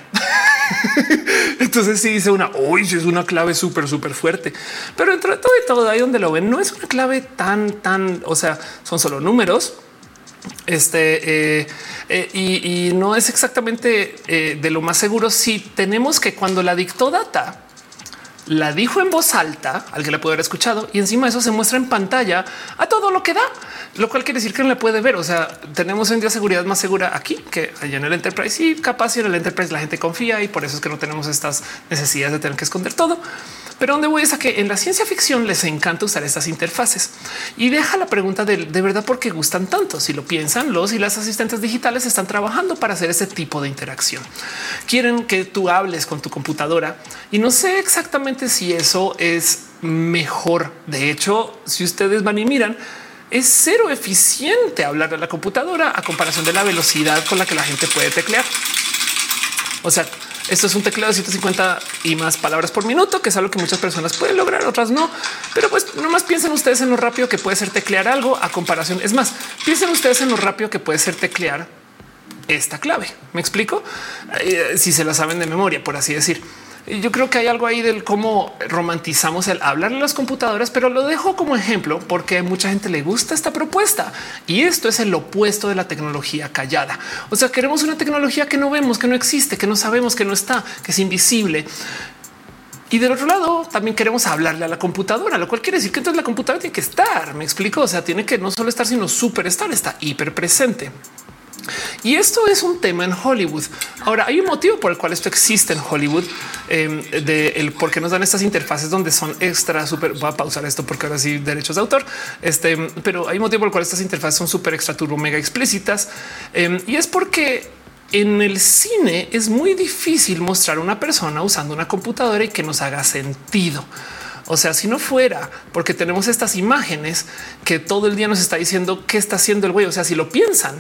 Entonces sí dice una, hoy es una clave súper, súper fuerte, pero entre todo y todo ahí donde lo ven, no es una clave tan, tan, o sea, son solo números. Este eh, eh, y, no es exactamente eh, de lo más seguro. Si tenemos que cuando la dictó data la dijo en voz alta, al que la puede haber escuchado, y encima eso se muestra en pantalla a todo lo que da, lo cual quiere decir que no le puede ver. O sea, tenemos en día seguridad más segura aquí que allá en el Enterprise y capaz en el Enterprise la gente confía y por eso es que no tenemos estas necesidades de tener que esconder todo. Pero donde voy es a que en la ciencia ficción les encanta usar estas interfaces y deja la pregunta de, de verdad por qué gustan tanto. Si lo piensan, los y las asistentes digitales están trabajando para hacer ese tipo de interacción. Quieren que tú hables con tu computadora y no sé exactamente si eso es mejor. De hecho, si ustedes van y miran, es cero eficiente hablar a la computadora a comparación de la velocidad con la que la gente puede teclear. O sea, esto es un teclado de 150 y más palabras por minuto, que es algo que muchas personas pueden lograr, otras no. Pero pues nomás piensen ustedes en lo rápido que puede ser teclear algo a comparación. Es más, piensen ustedes en lo rápido que puede ser teclear esta clave. Me explico eh, si se la saben de memoria, por así decir. Yo creo que hay algo ahí del cómo romantizamos el hablar en las computadoras, pero lo dejo como ejemplo porque a mucha gente le gusta esta propuesta y esto es el opuesto de la tecnología callada. O sea, queremos una tecnología que no vemos, que no existe, que no sabemos, que no está, que es invisible. Y del otro lado también queremos hablarle a la computadora, lo cual quiere decir que entonces la computadora tiene que estar. Me explico. O sea, tiene que no solo estar, sino súper estar, está hiper presente. Y esto es un tema en Hollywood. Ahora hay un motivo por el cual esto existe en Hollywood, em, de el por qué nos dan estas interfaces donde son extra súper. Voy a pausar esto porque ahora sí derechos de autor. Este, pero hay un motivo por el cual estas interfaces son súper extra turbo mega explícitas em, y es porque en el cine es muy difícil mostrar una persona usando una computadora y que nos haga sentido. O sea, si no fuera porque tenemos estas imágenes que todo el día nos está diciendo qué está haciendo el güey. O sea, si lo piensan,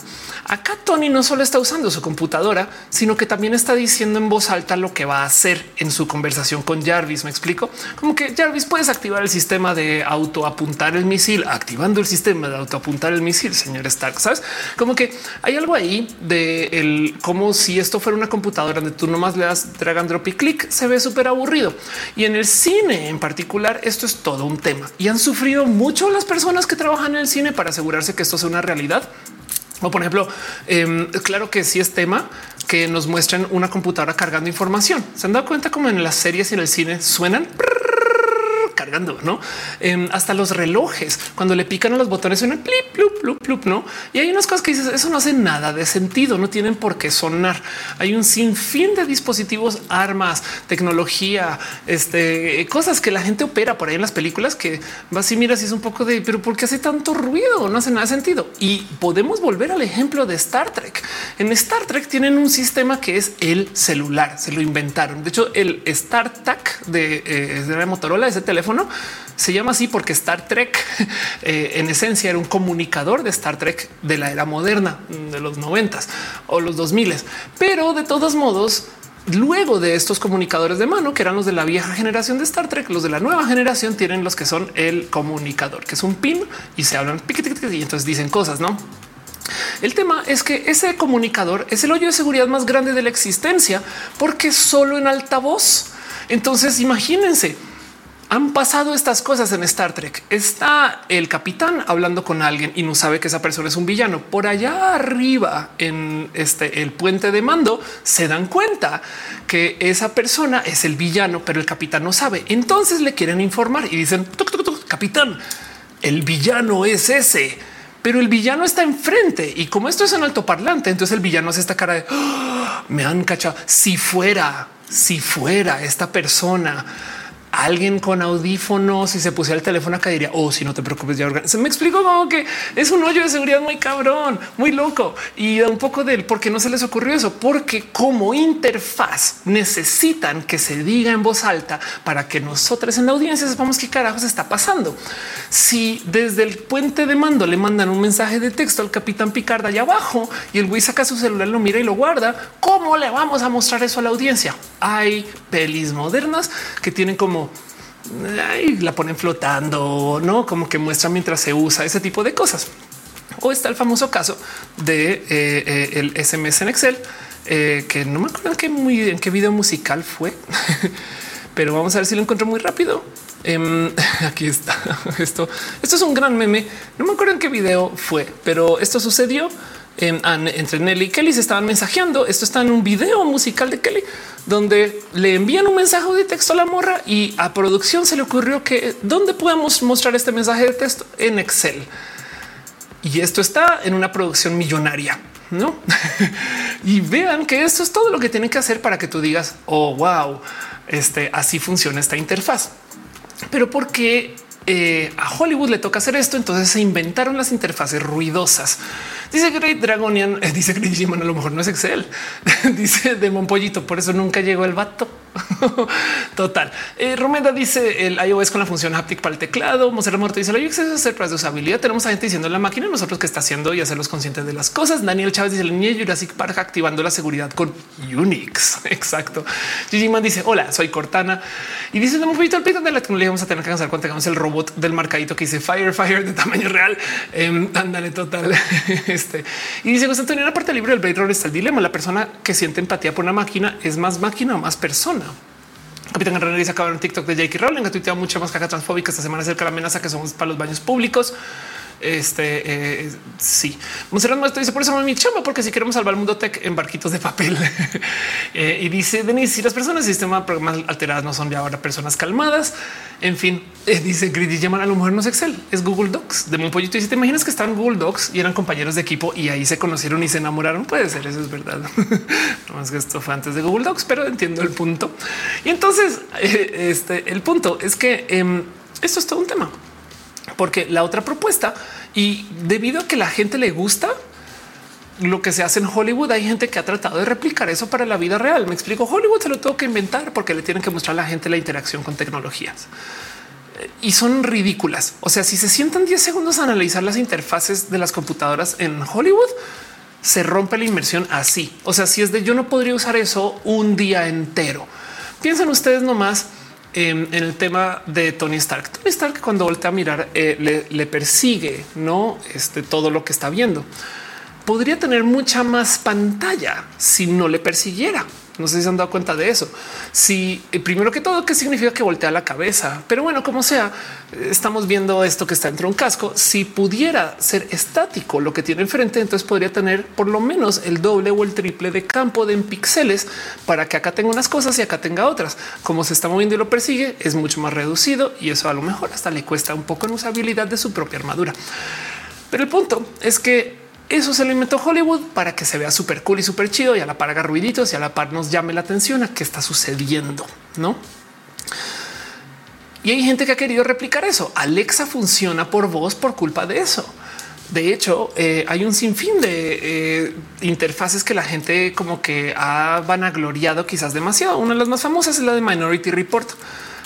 acá Tony no solo está usando su computadora, sino que también está diciendo en voz alta lo que va a hacer en su conversación con Jarvis. Me explico como que Jarvis puedes activar el sistema de autoapuntar el misil, activando el sistema de autoapuntar el misil, señor Stark. Sabes como que hay algo ahí de el como si esto fuera una computadora donde tú nomás le das drag and drop y clic, se ve súper aburrido. Y en el cine en particular, esto es todo un tema y han sufrido mucho las personas que trabajan en el cine para asegurarse que esto sea una realidad. O por ejemplo, em, claro que sí es tema que nos muestren una computadora cargando información. Se han dado cuenta como en las series y en el cine suenan cargando, no? Em, hasta los relojes, cuando le pican a los botones, suena plup, plup, plup, no? Y hay unas cosas que dices, eso no hace nada de sentido, no tienen por qué sonar. Hay un sinfín de dispositivos, armas, tecnología, este, cosas que la gente opera por ahí en las películas que vas y miras y es un poco de, pero ¿por qué hace tanto ruido? No hace nada de sentido. Y podemos volver al ejemplo de Star Trek. En Star Trek tienen un sistema que es el celular, se lo inventaron. De hecho, el StarTAC de, eh, de Motorola, ese teléfono, se llama así porque Star Trek eh, en esencia era un comunicador de Star Trek de la era moderna de los noventas o los dos miles. Pero de todos modos, luego de estos comunicadores de mano, que eran los de la vieja generación de Star Trek, los de la nueva generación tienen los que son el comunicador, que es un pin y se hablan y entonces dicen cosas, no? El tema es que ese comunicador es el hoyo de seguridad más grande de la existencia porque solo en altavoz. Entonces imagínense, han pasado estas cosas en Star Trek. Está el capitán hablando con alguien y no sabe que esa persona es un villano. Por allá arriba en este el puente de mando se dan cuenta que esa persona es el villano, pero el capitán no sabe. Entonces le quieren informar y dicen capitán, el villano es ese pero el villano está enfrente y como esto es un altoparlante, entonces el villano hace esta cara de ¡Ah! me han cachado. Si fuera, si fuera esta persona alguien con audífonos y se pusiera el teléfono acá diría, oh, si no te preocupes, ya se me explico como que es un hoyo de seguridad muy cabrón, muy loco y da un poco del por qué no se les ocurrió eso, porque como interfaz necesitan que se diga en voz alta para que nosotros en la audiencia sepamos qué carajos está pasando. Si desde el puente de mando le mandan un mensaje de texto al capitán Picard allá abajo y el güey saca su celular, lo mira y lo guarda, ¿cómo le vamos a mostrar eso a la audiencia? Hay pelis modernas que tienen como la ponen flotando, no como que muestra mientras se usa ese tipo de cosas. O está el famoso caso de eh, eh, el SMS en Excel, eh, que no me acuerdo en qué, muy, en qué video musical fue, pero vamos a ver si lo encuentro muy rápido. Em, aquí está. Esto, esto es un gran meme. No me acuerdo en qué video fue, pero esto sucedió entre Nelly y Kelly se estaban mensajeando. Esto está en un video musical de Kelly donde le envían un mensaje de texto a la morra y a producción se le ocurrió que dónde podemos mostrar este mensaje de texto en Excel. Y esto está en una producción millonaria, no? y vean que esto es todo lo que tienen que hacer para que tú digas, oh, wow, este así funciona esta interfaz. Pero ¿por qué eh, a Hollywood le toca hacer esto? Entonces se inventaron las interfaces ruidosas Dice Great Dragonian, eh, dice Great a lo mejor no es Excel. dice Demon Pollito, por eso nunca llegó el vato. Total. Eh, Romeda dice el iOS con la función haptic para el teclado. Monserrat Muerto dice el UX es hacer pruebas de usabilidad. Tenemos a gente diciendo en la máquina, nosotros que está haciendo y hacerlos conscientes de las cosas. Daniel Chávez dice el niño Jurassic Park activando la seguridad con Unix. Exacto. Gigi Man dice hola, soy Cortana y dice un poquito el de la tecnología. Vamos a tener que cansar cuando tengamos el robot del marcadito que dice Fire Fire de tamaño real. Eh, ándale, total. Este y dice José en la parte libre del Blade Runner está el dilema. La persona que siente empatía por una máquina es más máquina o más persona. Capitán Guerrero dice acabar un TikTok de Jake Rowling, ha tuiteado mucha más caja transfóbica esta semana acerca de la amenaza que somos para los baños públicos. Este eh, sí, Monserrat Maestro dice por eso mi chamba, porque si queremos salvar el mundo tech en barquitos de papel. Eh, y dice Denise, si las personas del sistema programas alteradas no son ya ahora personas calmadas. En fin, eh, dice Greedy llaman a lo mejor no es Excel, es Google Docs de un pollito. Y si te imaginas que estaban Google Docs y eran compañeros de equipo y ahí se conocieron y se enamoraron, puede ser. Eso es verdad. no más que esto fue antes de Google Docs, pero entiendo el punto. Y entonces, este el punto es que em, esto es todo un tema porque la otra propuesta y debido a que la gente le gusta lo que se hace en Hollywood, hay gente que ha tratado de replicar eso para la vida real. Me explico. Hollywood se lo tengo que inventar porque le tienen que mostrar a la gente la interacción con tecnologías. y son ridículas. O sea, si se sientan 10 segundos a analizar las interfaces de las computadoras en Hollywood, se rompe la inmersión así. O sea, si es de yo no podría usar eso un día entero. Piensen ustedes nomás en, el tema de Tony Stark. Tony Stark cuando voltea a mirar eh, le, le, persigue no este, todo lo que está viendo. Podría tener mucha más pantalla si no le persiguiera. No sé si se han dado cuenta de eso. Si eh, primero que todo, qué significa que voltea la cabeza, pero bueno, como sea, estamos viendo esto que está entre un casco. Si pudiera ser estático lo que tiene enfrente, entonces podría tener por lo menos el doble o el triple de campo de en píxeles para que acá tenga unas cosas y acá tenga otras. Como se está moviendo y lo persigue, es mucho más reducido y eso a lo mejor hasta le cuesta un poco en usabilidad de su propia armadura. Pero el punto es que eso se lo inventó Hollywood para que se vea súper cool y súper chido y a la par haga ruiditos y a la par nos llame la atención a qué está sucediendo, ¿no? Y hay gente que ha querido replicar eso. Alexa funciona por voz por culpa de eso. De hecho, eh, hay un sinfín de eh, interfaces que la gente como que ha vanagloriado quizás demasiado. Una de las más famosas es la de Minority Report,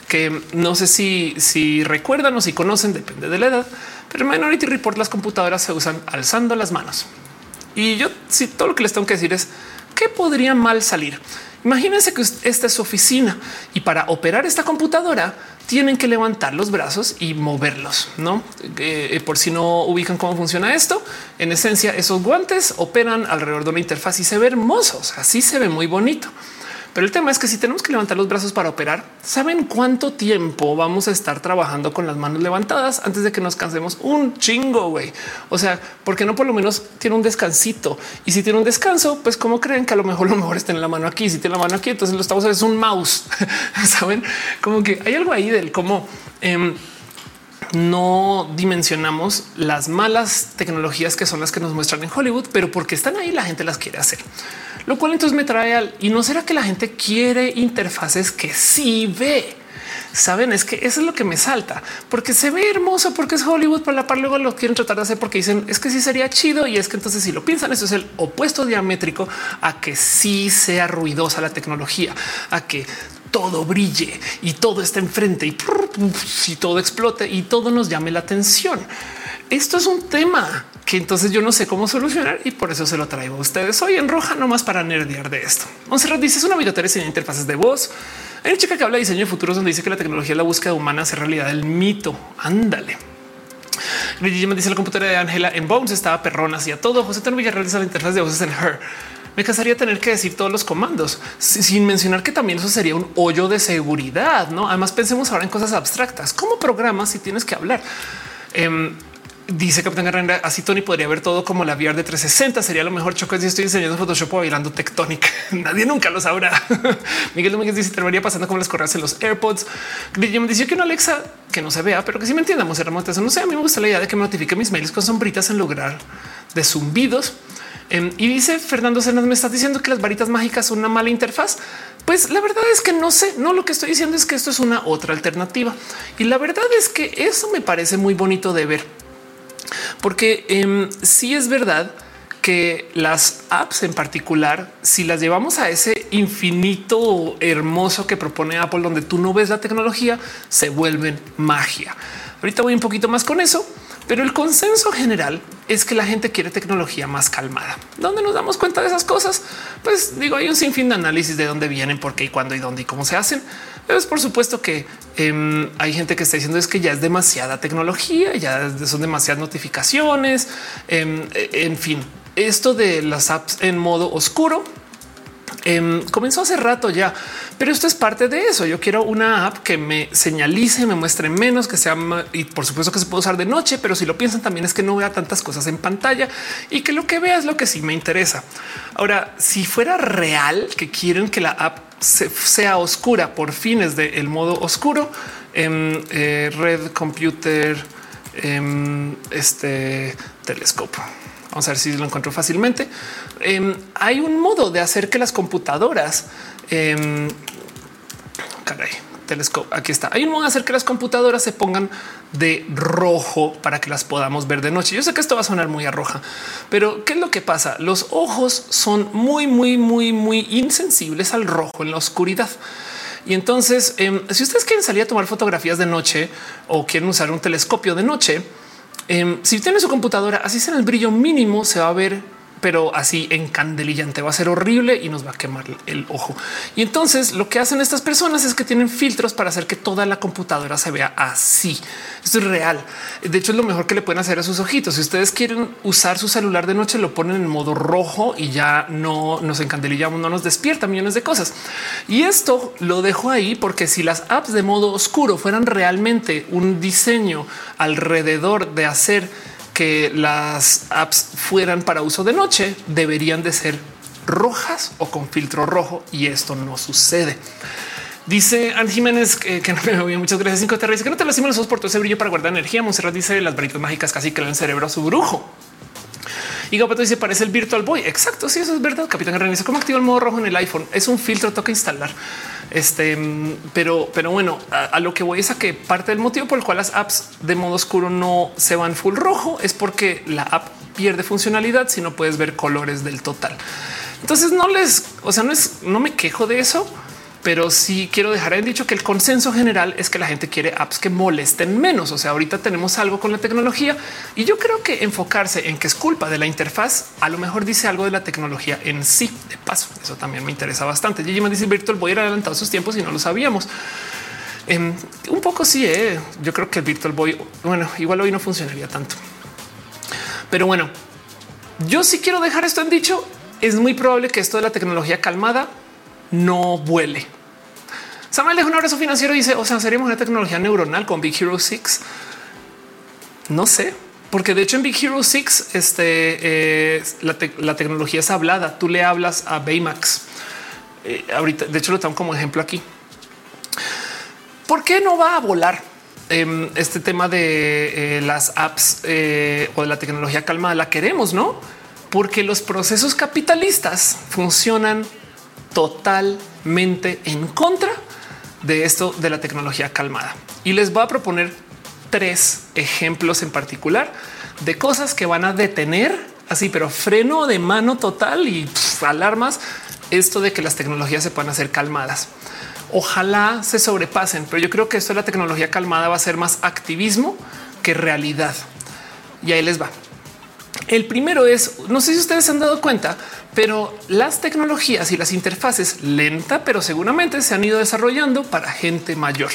que no sé si, si recuerdan o si conocen, depende de la edad pero en Minority Report las computadoras se usan alzando las manos. Y yo si todo lo que les tengo que decir es que podría mal salir. Imagínense que esta es su oficina y para operar esta computadora tienen que levantar los brazos y moverlos, no eh, eh, por si no ubican cómo funciona esto. En esencia, esos guantes operan alrededor de una interfaz y se ve hermosos. Así se ve muy bonito. Pero el tema es que si tenemos que levantar los brazos para operar, ¿saben cuánto tiempo vamos a estar trabajando con las manos levantadas antes de que nos cansemos? Un chingo, güey. O sea, porque no por lo menos tiene un descansito? Y si tiene un descanso, pues cómo creen que a lo mejor lo mejor está en la mano aquí. Si tiene la mano aquí, entonces lo estamos es un mouse. Saben como que hay algo ahí del cómo em, no dimensionamos las malas tecnologías que son las que nos muestran en Hollywood, pero porque están ahí la gente las quiere hacer. Lo cual entonces me trae al y no será que la gente quiere interfaces que sí ve. Saben, es que eso es lo que me salta, porque se ve hermoso, porque es Hollywood, pero la par luego lo quieren tratar de hacer porque dicen es que sí sería chido. Y es que entonces, si lo piensan, eso es el opuesto diamétrico a que sí sea ruidosa la tecnología, a que todo brille y todo esté enfrente y, y todo explote y todo nos llame la atención. Esto es un tema que entonces yo no sé cómo solucionar y por eso se lo traigo a ustedes hoy en roja, nomás para nerdear de esto. Monserrat dice es una biblioteca sin interfaces de voz. Hay una chica que habla de diseño de futuros donde dice que la tecnología la búsqueda humana hace realidad el mito. Ándale. me dice la computadora de Ángela en Bones estaba perrona, hacía todo. José Antonio Villarreal dice la interfaz de voces en Her. Me cansaría tener que decir todos los comandos sin mencionar que también eso sería un hoyo de seguridad. No, además pensemos ahora en cosas abstractas. como programas si tienes que hablar? Em, Dice Capitán Garrenda, así Tony podría ver todo como la VR de 360. Sería lo mejor choque si estoy enseñando Photoshop o bailando Tectonic. Nadie nunca lo sabrá. Miguel Domínguez dice terminaría pasando como las correas en los AirPods. me dice que una Alexa que no se vea, pero que sí me entiendamos. Eso no sé. A mí me gusta la idea de que me notifique mis mails con sombritas en lugar de zumbidos. Em, y dice Fernando Cernas, me estás diciendo que las varitas mágicas son una mala interfaz. Pues la verdad es que no sé. No, lo que estoy diciendo es que esto es una otra alternativa. Y la verdad es que eso me parece muy bonito de ver porque eh, sí es verdad que las apps en particular, si las llevamos a ese infinito hermoso que propone Apple, donde tú no ves la tecnología, se vuelven magia. Ahorita voy un poquito más con eso, pero el consenso general es que la gente quiere tecnología más calmada. ¿Dónde nos damos cuenta de esas cosas? Pues digo, hay un sinfín de análisis de dónde vienen, por qué y cuándo y dónde y cómo se hacen. Es por supuesto que em, hay gente que está diciendo es que ya es demasiada tecnología, ya son demasiadas notificaciones. Em, e, en fin, esto de las apps en modo oscuro em, comenzó hace rato ya, pero esto es parte de eso. Yo quiero una app que me señalice, me muestre menos, que sea y por supuesto que se puede usar de noche, pero si lo piensan también es que no vea tantas cosas en pantalla y que lo que vea es lo que sí me interesa. Ahora, si fuera real que quieren que la app sea oscura por fines del modo oscuro en eh, Red Computer, en este telescopio. Vamos a ver si lo encuentro fácilmente. Em, hay un modo de hacer que las computadoras em, caray, telescopio. Aquí está. Hay un modo de hacer que las computadoras se pongan de rojo para que las podamos ver de noche. Yo sé que esto va a sonar muy a roja, pero ¿qué es lo que pasa? Los ojos son muy, muy, muy, muy insensibles al rojo en la oscuridad. Y entonces, em, si ustedes quieren salir a tomar fotografías de noche o quieren usar un telescopio de noche, si tienen su computadora, así sea el brillo mínimo, se va a ver pero así encandelillante va a ser horrible y nos va a quemar el ojo. Y entonces lo que hacen estas personas es que tienen filtros para hacer que toda la computadora se vea así. Esto es real. De hecho, es lo mejor que le pueden hacer a sus ojitos. Si ustedes quieren usar su celular de noche, lo ponen en modo rojo y ya no nos encandelillamos, no nos despierta millones de cosas. Y esto lo dejo ahí porque si las apps de modo oscuro fueran realmente un diseño alrededor de hacer que las apps fueran para uso de noche deberían de ser rojas o con filtro rojo y esto no sucede. Dice Anne Jiménez que, no me voy. Muchas gracias. Cinco te dice que no te lastimen los ojos por todo ese brillo para guardar energía. Monserrat dice las varitas mágicas casi que el cerebro a su brujo. Y Gapato dice parece el Virtual Boy. Exacto. Sí, eso es verdad. Capitán René cómo activo el modo rojo en el iPhone. Es un filtro, toca instalar. Este, pero, pero bueno, a, lo que voy es a que parte del motivo por el cual las apps de modo oscuro no se van full rojo es porque la app pierde funcionalidad si no puedes ver colores del total. Entonces no les, o sea, no es, no me quejo de eso pero sí quiero dejar en dicho que el consenso general es que la gente quiere apps que molesten menos. O sea, ahorita tenemos algo con la tecnología y yo creo que enfocarse en que es culpa de la interfaz a lo mejor dice algo de la tecnología en sí. De paso, eso también me interesa bastante. Gigi me dice Virtual Boy era adelantado sus tiempos y no lo sabíamos. Em, un poco sí, eh. yo creo que el Virtual Boy, bueno, igual hoy no funcionaría tanto. Pero bueno, yo sí quiero dejar esto en dicho. Es muy probable que esto de la tecnología calmada no vuele. Samuel deja un abrazo financiero y dice, o sea, seríamos una tecnología neuronal con Big Hero 6. No sé, porque de hecho en Big Hero 6 este, eh, la, tecnología es hablada. Tú le hablas a Baymax. Eh, ahorita, de hecho, lo tengo como ejemplo aquí. ¿Por qué no va a volar em, este tema de eh, las apps o de la tecnología calmada? La queremos, no? Porque los procesos capitalistas funcionan totalmente en contra de esto de la tecnología calmada. Y les voy a proponer tres ejemplos en particular de cosas que van a detener así, pero freno de mano total y alarmas esto de que las tecnologías se puedan hacer calmadas. Ojalá se sobrepasen, pero yo creo que esto de la tecnología calmada va a ser más activismo que realidad. Y ahí les va. El primero es, no sé si ustedes se han dado cuenta, pero las tecnologías y las interfaces lenta, pero seguramente se han ido desarrollando para gente mayor.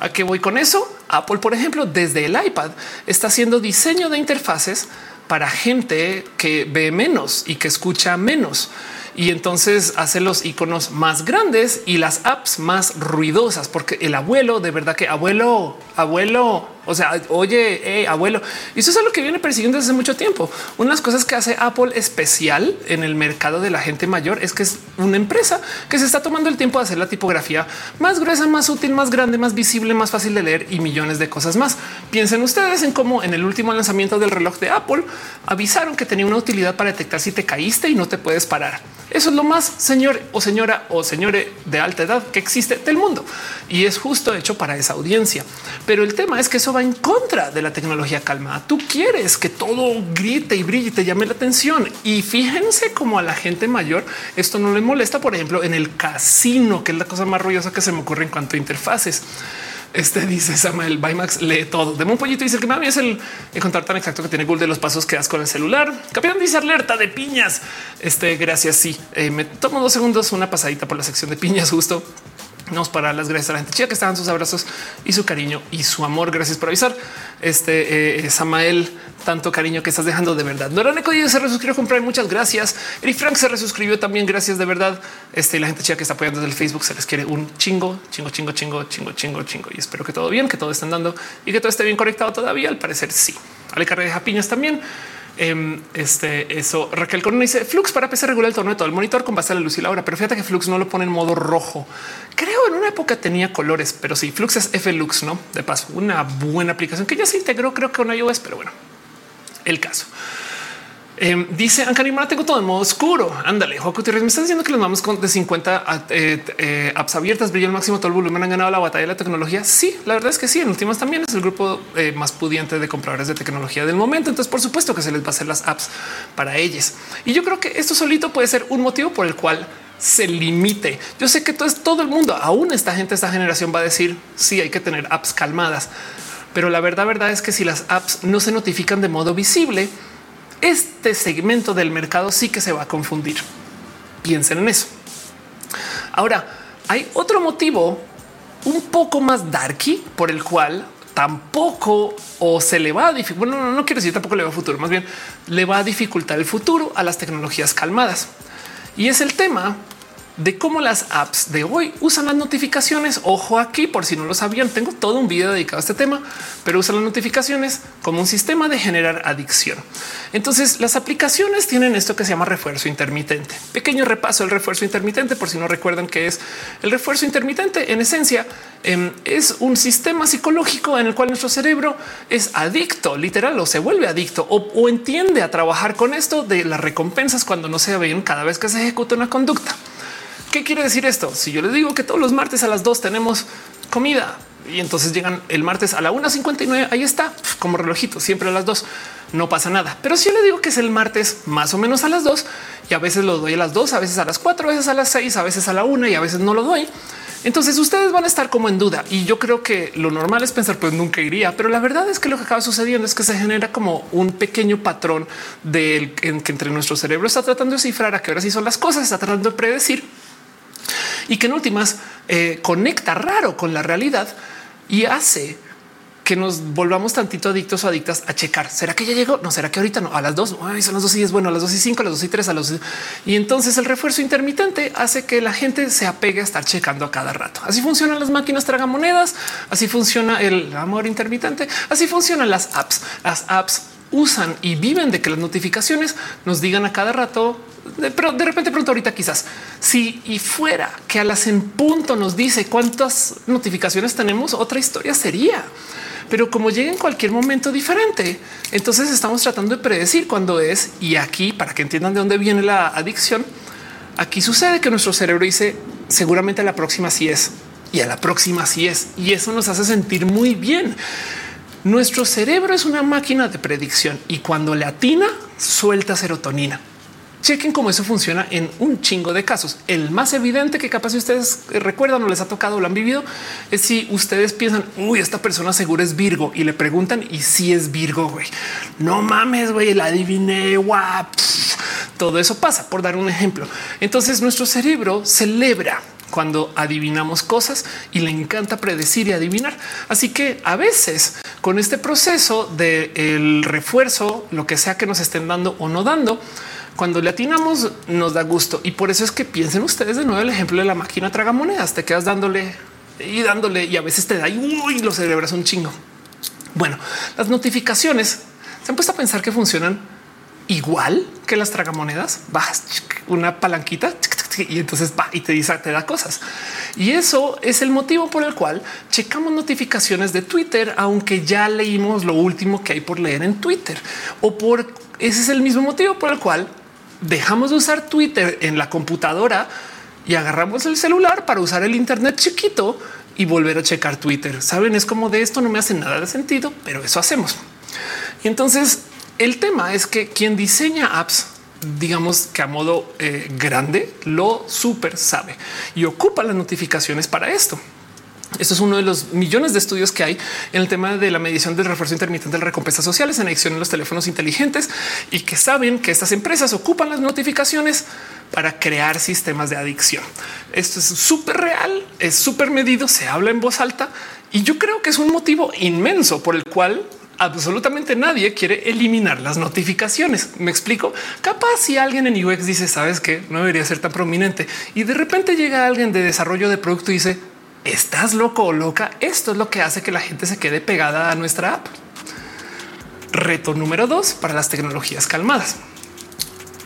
¿A qué voy con eso? Apple, por ejemplo, desde el iPad está haciendo diseño de interfaces para gente que ve menos y que escucha menos y entonces hace los iconos más grandes y las apps más ruidosas, porque el abuelo de verdad que abuelo, abuelo, o sea, oye, abuelo, y eso es algo que viene persiguiendo desde mucho tiempo. Unas cosas que hace Apple especial en el mercado de la gente mayor es que es una empresa que se está tomando el tiempo de hacer la tipografía más gruesa, más útil, más grande, más visible, más fácil de leer y millones de cosas más. Piensen ustedes en cómo en el último lanzamiento del reloj de Apple avisaron que tenía una utilidad para detectar si te caíste y no te puedes parar. Eso es lo más señor o señora o señore de alta edad que existe del mundo y es justo hecho para esa audiencia. Pero el tema es que eso va en contra de la tecnología calmada. Tú quieres que todo grite y brille y te llame la atención. Y fíjense cómo a la gente mayor esto no le molesta, por ejemplo, en el casino, que es la cosa más ruidosa que se me ocurre en cuanto a interfaces. Este dice Samuel Baymax lee todo. De un pollito dice que mami es el encontrar tan exacto que tiene Google de los pasos que das con el celular. Capitán dice alerta de piñas. Este gracias. Sí, eh, me tomo dos segundos, una pasadita por la sección de piñas justo nos para las gracias a la gente chica que estaban sus abrazos y su cariño y su amor. Gracias por avisar. Este eh, Samael, tanto cariño que estás dejando de verdad. Nora Neco se resuscribió comprar. Muchas gracias. Eric Frank se resuscribió también. Gracias de verdad. Este la gente chica que está apoyando desde el Facebook se les quiere un chingo, chingo, chingo, chingo, chingo, chingo, chingo. Y espero que todo bien, que todo esté andando y que todo esté bien conectado todavía. Al parecer, sí. Ale Carreja Piñas también. Em, este, eso Raquel Corona dice Flux para PC regular el tono de todo el monitor con base a la luz y la hora, pero fíjate que Flux no lo pone en modo rojo. Creo en una época tenía colores, pero sí, Flux es Flux, no de paso, una buena aplicación que ya se integró, creo que con iOS, pero bueno, el caso. Eh, dice Ancanimara, tengo todo en modo oscuro. Ándale, Joaquín me están diciendo que los vamos con de 50 eh, eh, apps abiertas, brillo al máximo, todo el volumen han ganado la batalla de la tecnología. Sí, la verdad es que sí. En últimas también es el grupo más pudiente de compradores de tecnología del momento. Entonces, por supuesto que se les va a hacer las apps para ellos. Y yo creo que esto solito puede ser un motivo por el cual se limite. Yo sé que todo es todo el mundo, aún esta gente, esta generación va a decir sí, hay que tener apps calmadas, pero la verdad, verdad es que si las apps no se notifican de modo visible, este segmento del mercado sí que se va a confundir. Piensen en eso. Ahora, hay otro motivo un poco más darky por el cual tampoco o se le va a dificultar. Bueno, no, no quiero decir tampoco le va a futuro, más bien le va a dificultar el futuro a las tecnologías calmadas. Y es el tema de cómo las apps de hoy usan las notificaciones. Ojo aquí, por si no lo sabían, tengo todo un video dedicado a este tema, pero usan las notificaciones como un sistema de generar adicción. Entonces, las aplicaciones tienen esto que se llama refuerzo intermitente. Pequeño repaso del refuerzo intermitente, por si no recuerdan que es el refuerzo intermitente. En esencia, em, es un sistema psicológico en el cual nuestro cerebro es adicto, literal, o se vuelve adicto o, o entiende a trabajar con esto de las recompensas cuando no se ven cada vez que se ejecuta una conducta. ¿Qué quiere decir esto? Si yo les digo que todos los martes a las dos tenemos comida y entonces llegan el martes a la 1.59, ahí está como relojito, siempre a las dos, no pasa nada. Pero si yo le digo que es el martes más o menos a las dos y a veces lo doy a las dos, a veces a las cuatro, a veces a las seis, a veces a la una y a veces no lo doy. Entonces ustedes van a estar como en duda y yo creo que lo normal es pensar pues nunca iría, pero la verdad es que lo que acaba sucediendo es que se genera como un pequeño patrón del que entre nuestro cerebro está tratando de cifrar a qué hora sí son las cosas, está tratando de predecir y que en últimas eh, conecta raro con la realidad y hace que nos volvamos tantito adictos o adictas a checar. ¿Será que ya llegó? No, será que ahorita no? A las dos, son las dos y es bueno, a las dos y cinco, a las dos y tres, a los y entonces el refuerzo intermitente hace que la gente se apegue a estar checando a cada rato. Así funcionan las máquinas tragamonedas, así funciona el amor intermitente, así funcionan las apps. Las apps usan y viven de que las notificaciones nos digan a cada rato pero de repente pronto ahorita quizás si y fuera que a las en punto nos dice cuántas notificaciones tenemos, otra historia sería. Pero como llega en cualquier momento diferente, entonces estamos tratando de predecir cuándo es y aquí para que entiendan de dónde viene la adicción. Aquí sucede que nuestro cerebro dice seguramente a la próxima sí es y a la próxima sí es y eso nos hace sentir muy bien. Nuestro cerebro es una máquina de predicción y cuando le atina suelta serotonina. Chequen cómo eso funciona en un chingo de casos. El más evidente que capaz si ustedes recuerdan o les ha tocado o lo han vivido es si ustedes piensan, uy, esta persona seguro es Virgo y le preguntan y si es Virgo, güey. No mames, güey, la adiviné, guap. Todo eso pasa por dar un ejemplo. Entonces nuestro cerebro celebra cuando adivinamos cosas y le encanta predecir y adivinar. Así que a veces con este proceso del refuerzo, lo que sea que nos estén dando o no dando, cuando le atinamos nos da gusto y por eso es que piensen ustedes de nuevo el ejemplo de la máquina tragamonedas. Te quedas dándole y dándole y a veces te da y lo celebras un chingo. Bueno, las notificaciones se han puesto a pensar que funcionan igual que las tragamonedas. Bajas una palanquita y entonces va y te dice, te da cosas. Y eso es el motivo por el cual checamos notificaciones de Twitter, aunque ya leímos lo último que hay por leer en Twitter o por ese es el mismo motivo por el cual dejamos de usar Twitter en la computadora y agarramos el celular para usar el Internet chiquito y volver a checar Twitter. Saben, es como de esto no me hace nada de sentido, pero eso hacemos. Y entonces el tema es que quien diseña apps, digamos que a modo eh, grande, lo súper sabe y ocupa las notificaciones para esto. Esto es uno de los millones de estudios que hay en el tema de la medición del refuerzo intermitente de recompensas sociales en adicción en los teléfonos inteligentes y que saben que estas empresas ocupan las notificaciones para crear sistemas de adicción. Esto es súper real, es súper medido, se habla en voz alta y yo creo que es un motivo inmenso por el cual absolutamente nadie quiere eliminar las notificaciones. Me explico. Capaz si alguien en UX dice, sabes que no debería ser tan prominente y de repente llega alguien de desarrollo de producto y dice, estás loco o loca. Esto es lo que hace que la gente se quede pegada a nuestra app. Reto número dos para las tecnologías calmadas.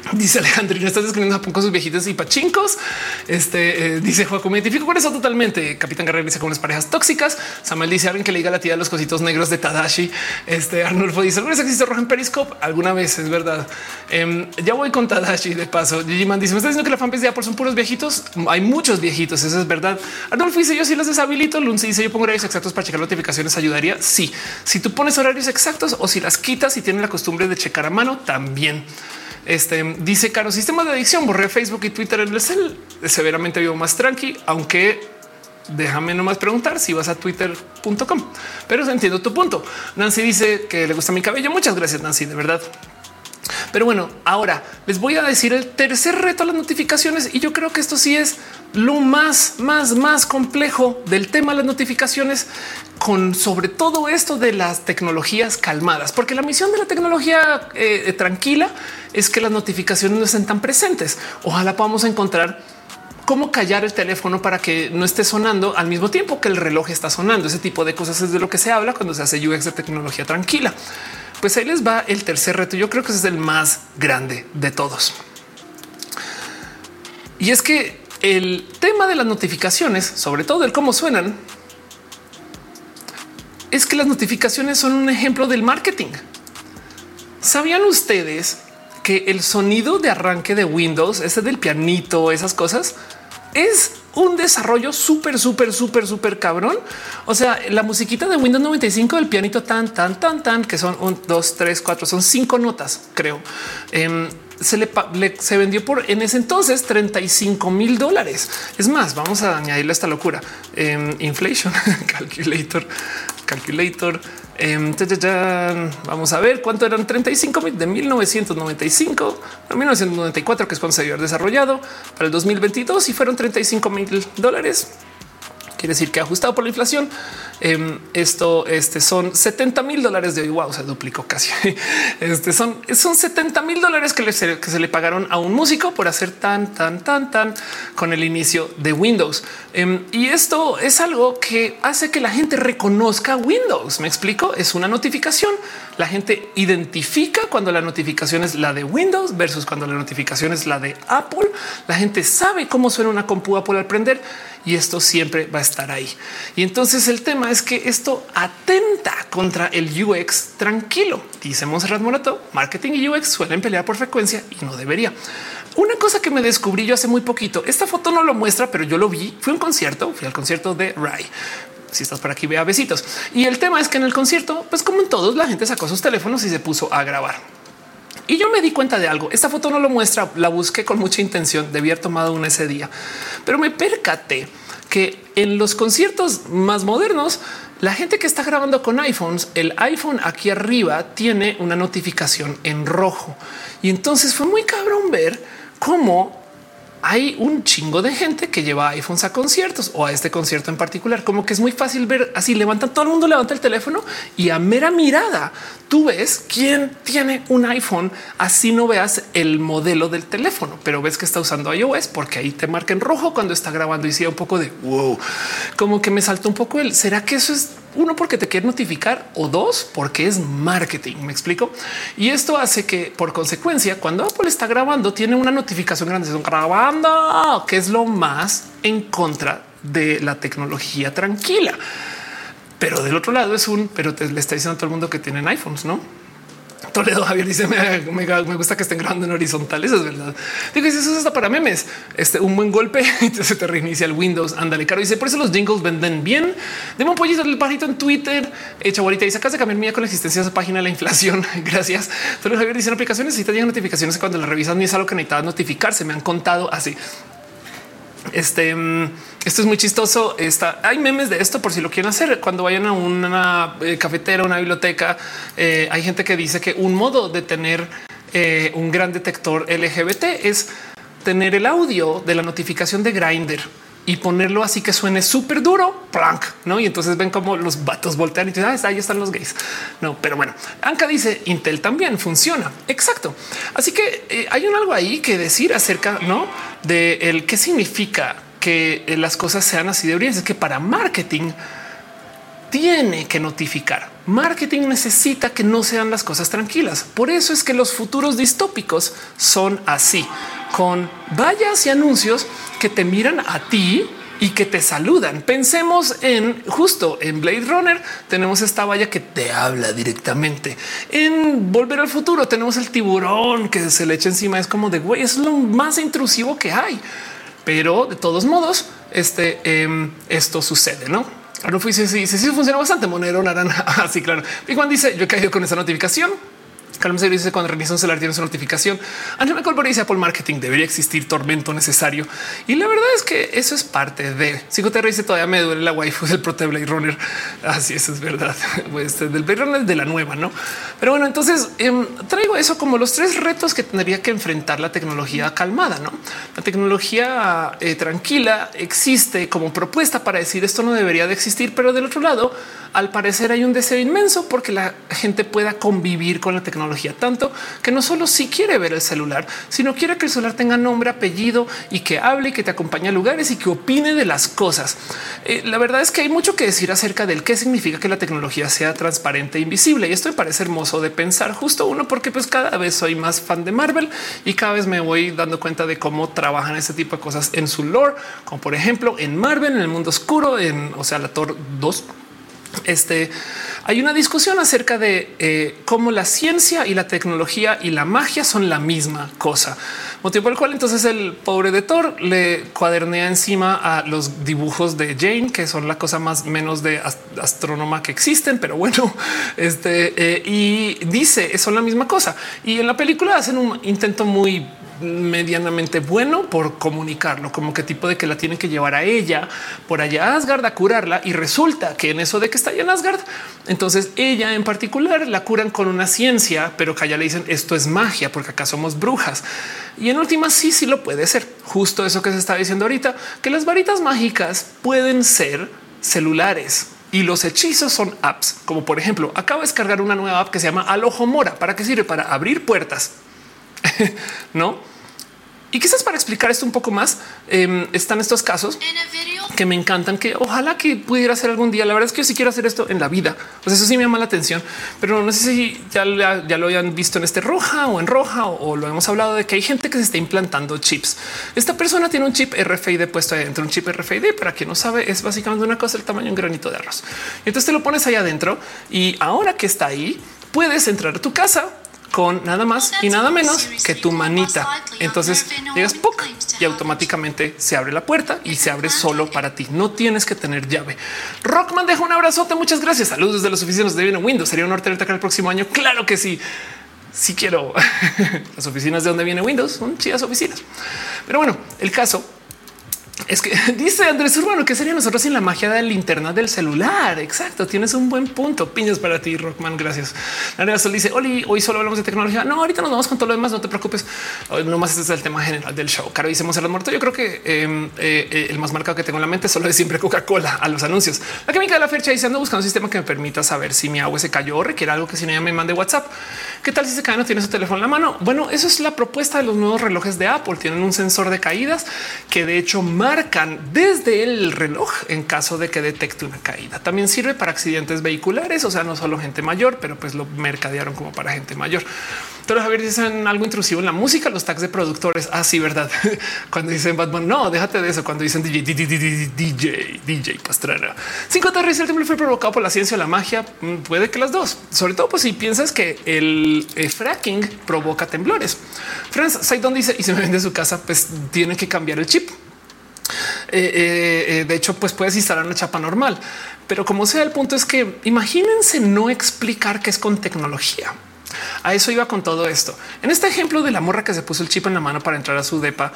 Dice Alejandrino, estás describiendo Japón con sus viejitos y pachincos. Este eh, dice Joaquín, me identifico con eso totalmente. Capitán Guerrero dice con las parejas tóxicas. Samuel dice alguien que le diga la tía de los cositos negros de Tadashi. Este Arnulfo dice alguna vez existe rojo en Periscope. Alguna vez es verdad. Em, ya voy con Tadashi de paso. Gigi dice: Me está diciendo que la fanpage de Apple son puros viejitos. Hay muchos viejitos. Eso es verdad. Arnulfo dice: Yo sí los deshabilito. Lunce dice: Yo pongo horarios exactos para checar notificaciones. Ayudaría. Sí, si tú pones horarios exactos o si las quitas y tienen la costumbre de checar a mano, también. Este dice Caro, sistema de adicción, borré Facebook y Twitter en el cel. Severamente vivo más tranqui, aunque déjame nomás preguntar si vas a twitter.com, pero entiendo tu punto. Nancy dice que le gusta mi cabello. Muchas gracias, Nancy, de verdad. Pero bueno, ahora les voy a decir el tercer reto a las notificaciones y yo creo que esto sí es lo más, más, más complejo del tema de las notificaciones con sobre todo esto de las tecnologías calmadas, porque la misión de la tecnología eh, tranquila es que las notificaciones no estén tan presentes. Ojalá podamos encontrar cómo callar el teléfono para que no esté sonando al mismo tiempo que el reloj está sonando. Ese tipo de cosas es de lo que se habla cuando se hace UX de tecnología tranquila. Pues ahí les va el tercer reto. Yo creo que ese es el más grande de todos. Y es que el tema de las notificaciones, sobre todo el cómo suenan, es que las notificaciones son un ejemplo del marketing. ¿Sabían ustedes que el sonido de arranque de Windows, ese del pianito, esas cosas, es un desarrollo súper, súper, súper, súper cabrón. O sea, la musiquita de Windows 95 del pianito tan, tan, tan, tan, que son un, dos, tres, cuatro, son cinco notas, creo. Em, se le, se vendió por en ese entonces 35 mil dólares. Es más, vamos a añadirle esta locura. Em, inflation calculator, calculator. Em, vamos a ver cuánto eran 35 mil de 1995 a 1994, que es cuando se había desarrollado para el 2022 y fueron 35 mil dólares. Quiere decir que ajustado por la inflación, em, esto este son 70 mil dólares de hoy. Wow, se duplicó casi. Este son, son 70 mil dólares que, que se le pagaron a un músico por hacer tan, tan, tan, tan con el inicio de Windows. Em, y esto es algo que hace que la gente reconozca Windows. Me explico. Es una notificación. La gente identifica cuando la notificación es la de Windows versus cuando la notificación es la de Apple. La gente sabe cómo suena una compu Apple al prender y esto siempre va a estar ahí. Y entonces el tema es que esto atenta contra el UX tranquilo. Dice Monserrat Morato, marketing y UX suelen pelear por frecuencia y no debería. Una cosa que me descubrí yo hace muy poquito, esta foto no lo muestra, pero yo lo vi, fue un concierto, fui al concierto de Rai. Si estás por aquí, vea besitos. Y el tema es que en el concierto, pues como en todos, la gente sacó sus teléfonos y se puso a grabar. Y yo me di cuenta de algo. Esta foto no lo muestra, la busqué con mucha intención, debía haber tomado una ese día, pero me percaté que en los conciertos más modernos, la gente que está grabando con iPhones, el iPhone aquí arriba tiene una notificación en rojo. Y entonces fue muy cabrón ver cómo hay un chingo de gente que lleva iPhones a conciertos o a este concierto en particular. Como que es muy fácil ver así levantan todo el mundo levanta el teléfono y a mera mirada tú ves quién tiene un iPhone. Así no veas el modelo del teléfono, pero ves que está usando iOS porque ahí te marca en rojo cuando está grabando y sí un poco de wow, como que me saltó un poco el será que eso es uno, porque te quiere notificar o dos, porque es marketing. Me explico. Y esto hace que por consecuencia, cuando Apple está grabando, tiene una notificación grande, son grabando, que es lo más en contra de la tecnología tranquila. Pero del otro lado es un, pero te le está diciendo a todo el mundo que tienen iPhones, no? Toledo Javier dice me, gusta que estén grabando en horizontal. Eso es verdad. Digo, eso es hasta para memes. Este un buen golpe se te reinicia el Windows. Ándale, caro. Dice por eso los jingles venden bien. Deme un pollito del pajito en Twitter. Echa bonita y sacas de cambiar mía con la existencia de esa página de la inflación. Gracias. Toledo Javier dice en aplicaciones necesitas llegar notificaciones cuando la revisas ni es algo que necesitas notificarse. Me han contado así. Este mm, esto es muy chistoso. Está, hay memes de esto por si lo quieren hacer. Cuando vayan a una eh, cafetera, una biblioteca, eh, hay gente que dice que un modo de tener eh, un gran detector LGBT es tener el audio de la notificación de Grinder y ponerlo así que suene súper duro, no? Y entonces ven como los vatos voltean y ah, ahí están los gays. No, pero bueno, Anka dice Intel también funciona. Exacto. Así que hay un algo ahí que decir acerca ¿no? de el qué significa que eh, las cosas sean así de brillantes, es que para marketing tiene que notificar. Marketing necesita que no sean las cosas tranquilas. Por eso es que los futuros distópicos son así, con vallas y anuncios que te miran a ti y que te saludan. Pensemos en justo en Blade Runner tenemos esta valla que te habla directamente. En Volver al futuro tenemos el tiburón que se le echa encima. Es como de güey, es lo más intrusivo que hay pero de todos modos, este em, esto sucede, no? No fui si, si, si, funciona bastante. Monero naranja. Así, claro. Y Juan dice: Yo he caído con esa notificación. Carlos se dice cuando realiza un celular tiene su notificación. Angela Colbert dice Apple Marketing debería existir tormento necesario. Y la verdad es que eso es parte de Psicoterra dice todavía me duele la waifu del Prote Blade Runner. Así eso es verdad. Pues del Blade Runner de la nueva, no? Pero bueno, entonces em, traigo eso como los tres retos que tendría que enfrentar la tecnología calmada, no? La tecnología eh, tranquila existe como propuesta para decir esto no debería de existir, pero del otro lado, al parecer hay un deseo inmenso porque la gente pueda convivir con la tecnología tanto que no solo si quiere ver el celular, sino quiere que el celular tenga nombre, apellido y que hable y que te acompañe a lugares y que opine de las cosas. Eh, la verdad es que hay mucho que decir acerca del qué significa que la tecnología sea transparente e invisible. Y esto me parece hermoso de pensar justo uno, porque pues cada vez soy más fan de Marvel y cada vez me voy dando cuenta de cómo trabajan este tipo de cosas en su lore, como por ejemplo en Marvel, en el mundo oscuro, en o sea, la Thor 2 este hay una discusión acerca de eh, cómo la ciencia y la tecnología y la magia son la misma cosa, motivo por el cual entonces el pobre de Thor le cuadernea encima a los dibujos de Jane, que son la cosa más menos de astrónoma que existen, pero bueno, este eh, y dice son la misma cosa. Y en la película hacen un intento muy medianamente bueno por comunicarlo, como que tipo de que la tienen que llevar a ella por allá a Asgard a curarla y resulta que en eso de que está allá en Asgard, entonces ella en particular la curan con una ciencia, pero que allá le dicen esto es magia porque acá somos brujas. Y en última sí, sí lo puede ser. Justo eso que se está diciendo ahorita, que las varitas mágicas pueden ser celulares. Y los hechizos son apps, como por ejemplo, acabo de descargar una nueva app que se llama Alojo Mora. ¿Para qué sirve? Para abrir puertas. no? Y quizás para explicar esto un poco más, em, están estos casos que me encantan, que ojalá que pudiera hacer algún día. La verdad es que yo sí quiero hacer esto en la vida. Pues eso sí me llama la atención, pero no sé si ya, ya lo hayan visto en este roja o en roja o, lo hemos hablado de que hay gente que se está implantando chips. Esta persona tiene un chip RFID puesto adentro. Un chip RFID, para quien no sabe, es básicamente una cosa del tamaño de un granito de arroz. Entonces te lo pones ahí adentro y ahora que está ahí, puedes entrar a tu casa con nada más y nada menos que tu manita. Entonces llegas ¡puc! y automáticamente se abre la puerta y se abre solo para ti. No tienes que tener llave. Rockman deja un abrazote. Muchas gracias. Saludos de las oficinas de viene Windows. Sería un honor tenerte acá el próximo año. Claro que sí. Si quiero las oficinas de donde viene Windows son chidas oficinas. Pero bueno, el caso es que dice Andrés Urbano que sería nosotros sin la magia de la linterna del celular. Exacto. Tienes un buen punto. Piñas para ti, Rockman. Gracias. La Sol dice Oli, hoy solo hablamos de tecnología. No, ahorita nos vamos con todo lo demás. No te preocupes. Hoy nomás este es el tema general del show. Caro dice Monserrat Muerto. Yo creo que em, eh, eh, el más marcado que tengo en la mente solo es siempre Coca-Cola a los anuncios. La química de la fecha dice ando buscando un sistema que me permita saber si mi agua se cayó o requiere algo que si no ya me mande WhatsApp. ¿Qué tal si se cae no tiene su teléfono en la mano? Bueno, eso es la propuesta de los nuevos relojes de Apple. Tienen un sensor de caídas que de hecho marcan desde el reloj en caso de que detecte una caída. También sirve para accidentes vehiculares, o sea, no solo gente mayor, pero pues lo mercadearon como para gente mayor. Pero Javier dicen algo intrusivo en la música, los tags de productores. Así, ah, verdad. Cuando dicen Batman, no, déjate de eso. Cuando dicen DJ, DJ, DJ, DJ Pastrana. Cinco Terres, el temblor fue provocado por la ciencia o la magia. Mm, puede que las dos, sobre todo pues si piensas que el eh, fracking provoca temblores. Franz Saidon dice y se me vende su casa, pues tiene que cambiar el chip. Eh, eh, de hecho, pues puedes instalar una chapa normal, pero como sea, el punto es que imagínense no explicar qué es con tecnología. A eso iba con todo esto. En este ejemplo de la morra que se puso el chip en la mano para entrar a su depa,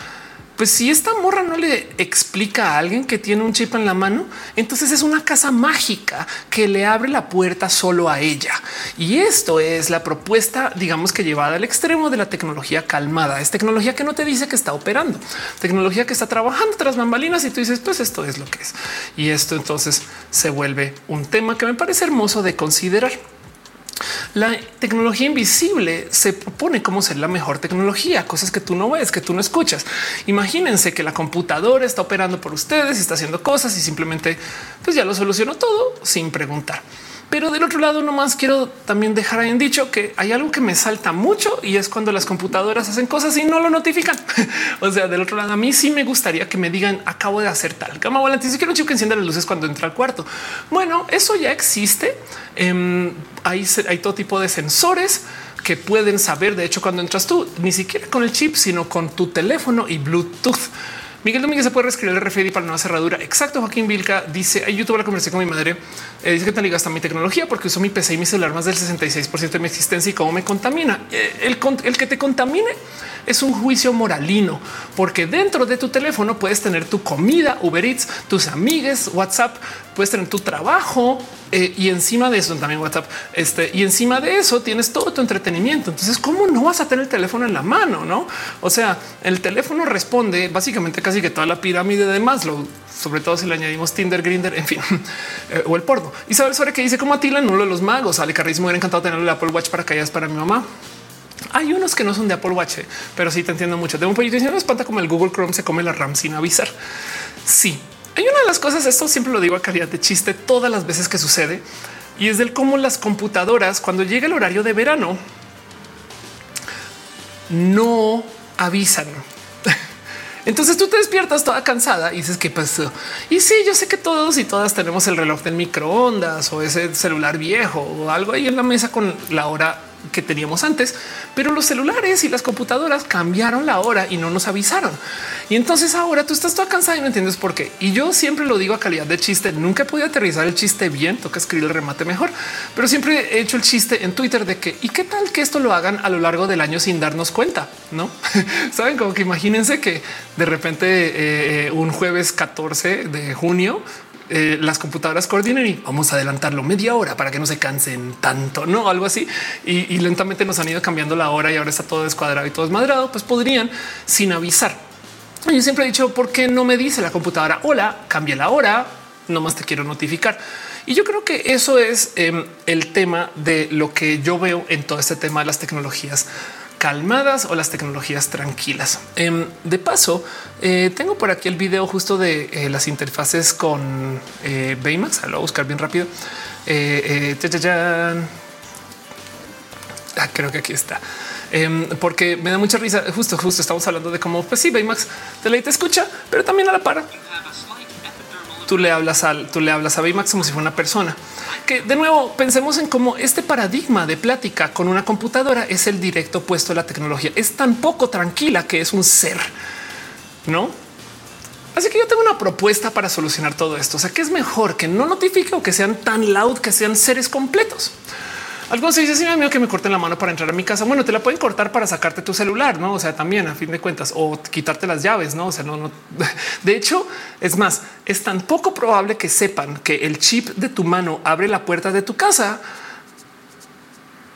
pues si esta morra no le explica a alguien que tiene un chip en la mano, entonces es una casa mágica que le abre la puerta solo a ella. Y esto es la propuesta, digamos que llevada al extremo de la tecnología calmada. Es tecnología que no te dice que está operando, tecnología que está trabajando tras bambalinas y tú dices, pues esto es lo que es. Y esto entonces se vuelve un tema que me parece hermoso de considerar. La tecnología invisible se propone como ser la mejor tecnología, cosas que tú no ves, que tú no escuchas. Imagínense que la computadora está operando por ustedes, está haciendo cosas y simplemente pues ya lo solucionó todo sin preguntar. Pero del otro lado, nomás quiero también dejar en dicho que hay algo que me salta mucho y es cuando las computadoras hacen cosas y no lo notifican. o sea, del otro lado, a mí sí me gustaría que me digan acabo de hacer tal cama volante. Si quiero un chico que encienda las luces cuando entra al cuarto. Bueno, eso ya existe. Em, hay, hay todo tipo de sensores que pueden saber. De hecho, cuando entras tú, ni siquiera con el chip, sino con tu teléfono y Bluetooth. Miguel Domínguez se puede reescribir el RFID para nueva cerradura. Exacto. Joaquín Vilca dice en YouTube la conversé con mi madre. Eh, dice que te ligas a mi tecnología porque uso mi PC y mi celular más del 66% de mi existencia y cómo me contamina. Eh, el, el que te contamine es un juicio moralino, porque dentro de tu teléfono puedes tener tu comida, Uber Eats, tus amigues, WhatsApp, puedes tener tu trabajo eh, y encima de eso también WhatsApp. Este y encima de eso tienes todo tu entretenimiento. Entonces, cómo no vas a tener el teléfono en la mano? No, o sea, el teléfono responde básicamente casi que toda la pirámide de Maslow, sobre todo si le añadimos Tinder, Grinder, en fin, eh, o el porno. Isabel sobre que dice como Atila, uno de los magos. Ale Carrismo hubiera encantado tener el Apple Watch para que para mi mamá. Hay unos que no son de Apple Watch, eh, pero sí te entiendo mucho. De un y no espanta como el Google Chrome se come la RAM sin avisar. Sí, hay una de las cosas, esto siempre lo digo a calidad de chiste todas las veces que sucede, y es del cómo las computadoras, cuando llega el horario de verano, no avisan. Entonces tú te despiertas toda cansada y dices qué pasó. Y sí, yo sé que todos y todas tenemos el reloj del microondas o ese celular viejo o algo ahí en la mesa con la hora que teníamos antes, pero los celulares y las computadoras cambiaron la hora y no nos avisaron. Y entonces ahora tú estás toda cansada y no entiendes por qué. Y yo siempre lo digo a calidad de chiste. Nunca podido aterrizar el chiste bien. Toca escribir el remate mejor, pero siempre he hecho el chiste en Twitter de que y qué tal que esto lo hagan a lo largo del año sin darnos cuenta. No saben como que imagínense que de repente eh, eh, un jueves 14 de junio eh, las computadoras coordinen y vamos a adelantarlo media hora para que no se cansen tanto, no algo así. Y, lentamente nos han ido cambiando la hora y ahora está todo descuadrado y todo desmadrado. Pues podrían sin avisar. Yo siempre he dicho por qué no me dice la computadora hola, cambia la hora, no más te quiero notificar. Y yo creo que eso es em, el tema de lo que yo veo en todo este tema de las tecnologías calmadas o las tecnologías tranquilas. Em, de paso, eh, tengo por aquí el video justo de eh, las interfaces con eh, Baymax. Lo voy a buscar bien rápido. Ah, creo que aquí está. Em, porque me da mucha risa. Justo, justo estamos hablando de cómo, pues sí, Baymax te te escucha, pero también a la para tú le hablas al, tú le hablas a Baymax como si fuera una persona. Que de nuevo pensemos en cómo este paradigma de plática con una computadora es el directo opuesto a la tecnología. Es tan poco tranquila que es un ser, no? Así que yo tengo una propuesta para solucionar todo esto. O sea, que es mejor que no notifique o que sean tan loud que sean seres completos. Algo se dice, me miedo que me corten la mano para entrar a mi casa. Bueno, te la pueden cortar para sacarte tu celular, no? O sea, también a fin de cuentas o quitarte las llaves, no? O sea, no, no. De hecho, es más, es tan poco probable que sepan que el chip de tu mano abre la puerta de tu casa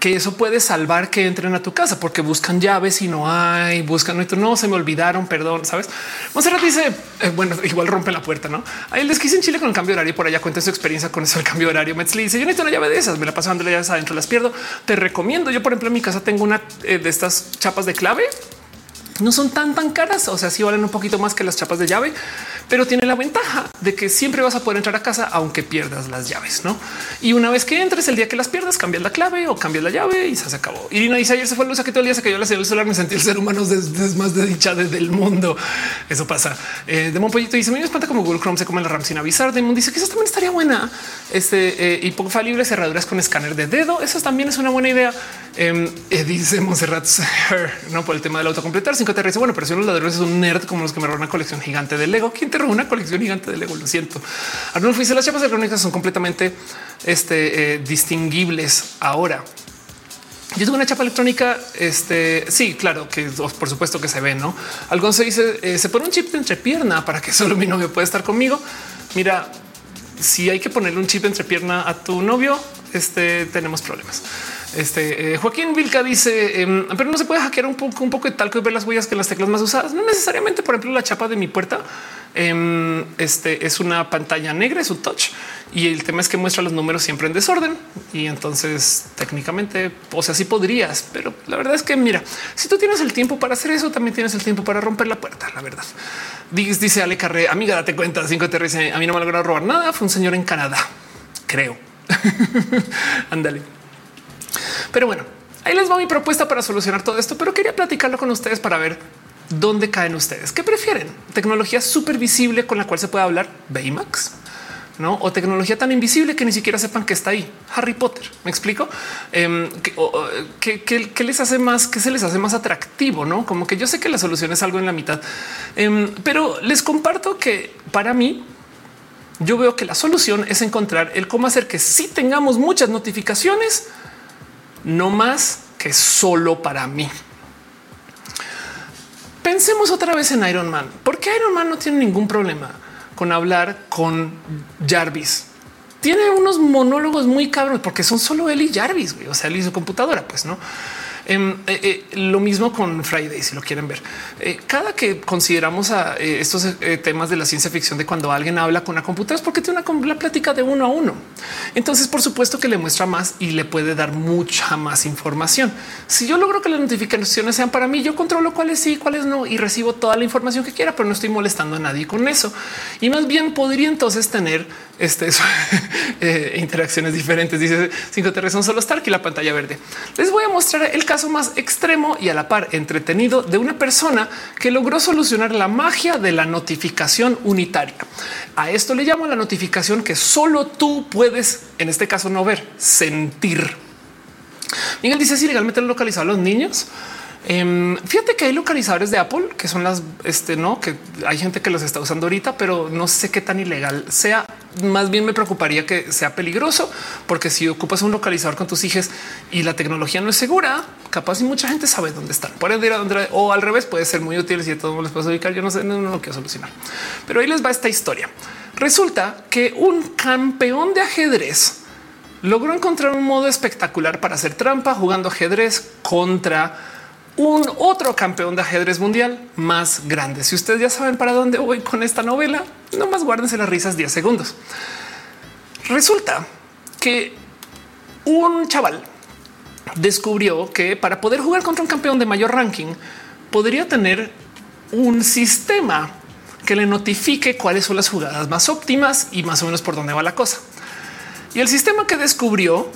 que eso puede salvar que entren a tu casa porque buscan llaves y no hay, buscan esto. No se me olvidaron, perdón. Sabes? Monserrat dice, eh, bueno, igual rompe la puerta. No hay el desquice en Chile con el cambio de horario. Por allá cuenta su experiencia con eso, el cambio horario. Metzli dice: Yo necesito una llave de esas, me la paso dándole llaves adentro, las pierdo. Te recomiendo. Yo, por ejemplo, en mi casa tengo una eh, de estas chapas de clave no son tan tan caras, o sea, sí valen un poquito más que las chapas de llave, pero tiene la ventaja de que siempre vas a poder entrar a casa aunque pierdas las llaves, ¿no? Y una vez que entres, el día que las pierdas, cambias la clave o cambias la llave y se acabó. Irina dice ayer se fue luz que todo el día se cayó la señal solar, me sentí el ser humano es más desdichado del mundo. Eso pasa. Eh, de Pollito dice, me espanta como Google Chrome se come la RAM sin avisar. Demon dice que eso también estaría buena. Este eh, y poco falible cerraduras con escáner de dedo. Eso también es una buena idea. Em, eh, dice Monserrat, no por el tema del autocompletar dice bueno, pero si los ladrones es un nerd como los que me roban una colección gigante de Lego. ¿Quién te robó una colección gigante de Lego? Lo siento. Arnulfo dice las chapas electrónicas son completamente este, eh, distinguibles ahora. Yo tengo una chapa electrónica. Este sí, claro que por supuesto que se ve, no? Algo se dice eh, se pone un chip de entrepierna para que solo mi novio pueda estar conmigo. Mira, si hay que ponerle un chip entre pierna a tu novio, este tenemos problemas. Este eh, Joaquín Vilca dice, em, pero no se puede hackear un poco, un poco de talco y ver las huellas que las teclas más usadas. No necesariamente, por ejemplo, la chapa de mi puerta em, este es una pantalla negra, es un touch y el tema es que muestra los números siempre en desorden. Y entonces técnicamente, o sea, sí podrías, pero la verdad es que mira, si tú tienes el tiempo para hacer eso, también tienes el tiempo para romper la puerta. La verdad dice Ale Carré, amiga, date cuenta. 5 te a mí no me lograron robar nada. Fue un señor en Canadá, creo. Ándale. Pero bueno, ahí les va mi propuesta para solucionar todo esto, pero quería platicarlo con ustedes para ver dónde caen ustedes. ¿Qué prefieren? ¿Tecnología súper visible con la cual se puede hablar? Baymax. O tecnología tan invisible que ni siquiera sepan que está ahí. Harry Potter, ¿me explico? Eh, ¿qué, les hace más? ¿Qué se les hace más atractivo? ¿no? Como que yo sé que la solución es algo en la mitad, em, pero les comparto que para mí yo veo que la solución es encontrar el cómo hacer que sí tengamos muchas notificaciones, no más que solo para mí. Pensemos otra vez en Iron Man. ¿Por qué Iron Man no tiene ningún problema con hablar con Jarvis? Tiene unos monólogos muy cabros porque son solo él y Jarvis, o sea, él y su computadora, pues no. Em, eh, eh, lo mismo con Friday, si lo quieren ver. Eh, cada que consideramos estos temas de la ciencia ficción de cuando alguien habla con una computadora es porque tiene una, plática de uno a uno. Entonces, por supuesto que le muestra más y le puede dar mucha más información. Si yo logro que las notificaciones sean para mí, yo controlo cuáles sí, cuáles no y recibo toda la información que quiera, pero no estoy molestando a nadie con eso. Y más bien podría entonces tener este, interacciones diferentes. Dice cinco Terres son solo Stark y la pantalla verde. Les voy a mostrar el caso más extremo y a la par entretenido de una persona que logró solucionar la magia de la notificación unitaria. A esto le llamo la notificación que solo tú puedes, en este caso no ver, sentir. Miguel dice si legalmente lo localizado a los niños. Em, fíjate que hay localizadores de Apple que son las, este, no, que hay gente que los está usando ahorita, pero no sé qué tan ilegal sea. Más bien me preocuparía que sea peligroso, porque si ocupas un localizador con tus hijos y la tecnología no es segura, capaz y mucha gente sabe dónde están. Pueden ir a donde o al revés puede ser muy útil si a todos les puedes ubicar. Yo no sé, no, no lo quiero solucionar, pero ahí les va esta historia. Resulta que un campeón de ajedrez logró encontrar un modo espectacular para hacer trampa jugando ajedrez contra un otro campeón de ajedrez mundial más grande. Si ustedes ya saben para dónde voy con esta novela, no más guárdense las risas 10 segundos. Resulta que un chaval descubrió que para poder jugar contra un campeón de mayor ranking podría tener un sistema que le notifique cuáles son las jugadas más óptimas y más o menos por dónde va la cosa. Y el sistema que descubrió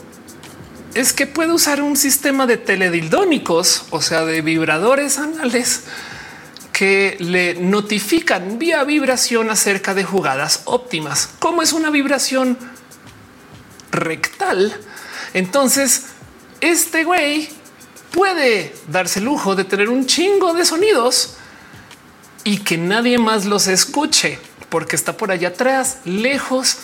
es que puede usar un sistema de teledildónicos, o sea, de vibradores anales que le notifican vía vibración acerca de jugadas óptimas. Como es una vibración rectal, entonces este güey puede darse el lujo de tener un chingo de sonidos y que nadie más los escuche porque está por allá atrás, lejos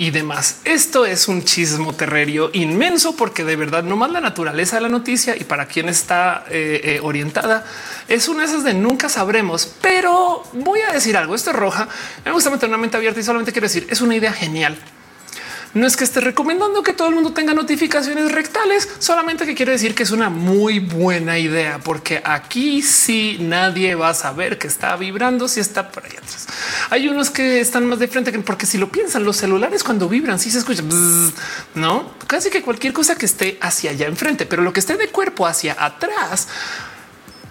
y demás. Esto es un chismo terrerio inmenso porque de verdad no más la naturaleza de la noticia y para quien está eh, eh, orientada es una de esas de nunca sabremos, pero voy a decir algo. Esto es roja. Me gusta meter una mente abierta y solamente quiero decir es una idea genial. No es que esté recomendando que todo el mundo tenga notificaciones rectales, solamente que quiero decir que es una muy buena idea, porque aquí sí nadie va a saber que está vibrando si está por ahí atrás. Hay unos que están más de frente, porque si lo piensan, los celulares cuando vibran, sí se escucha, no casi que cualquier cosa que esté hacia allá enfrente, pero lo que esté de cuerpo hacia atrás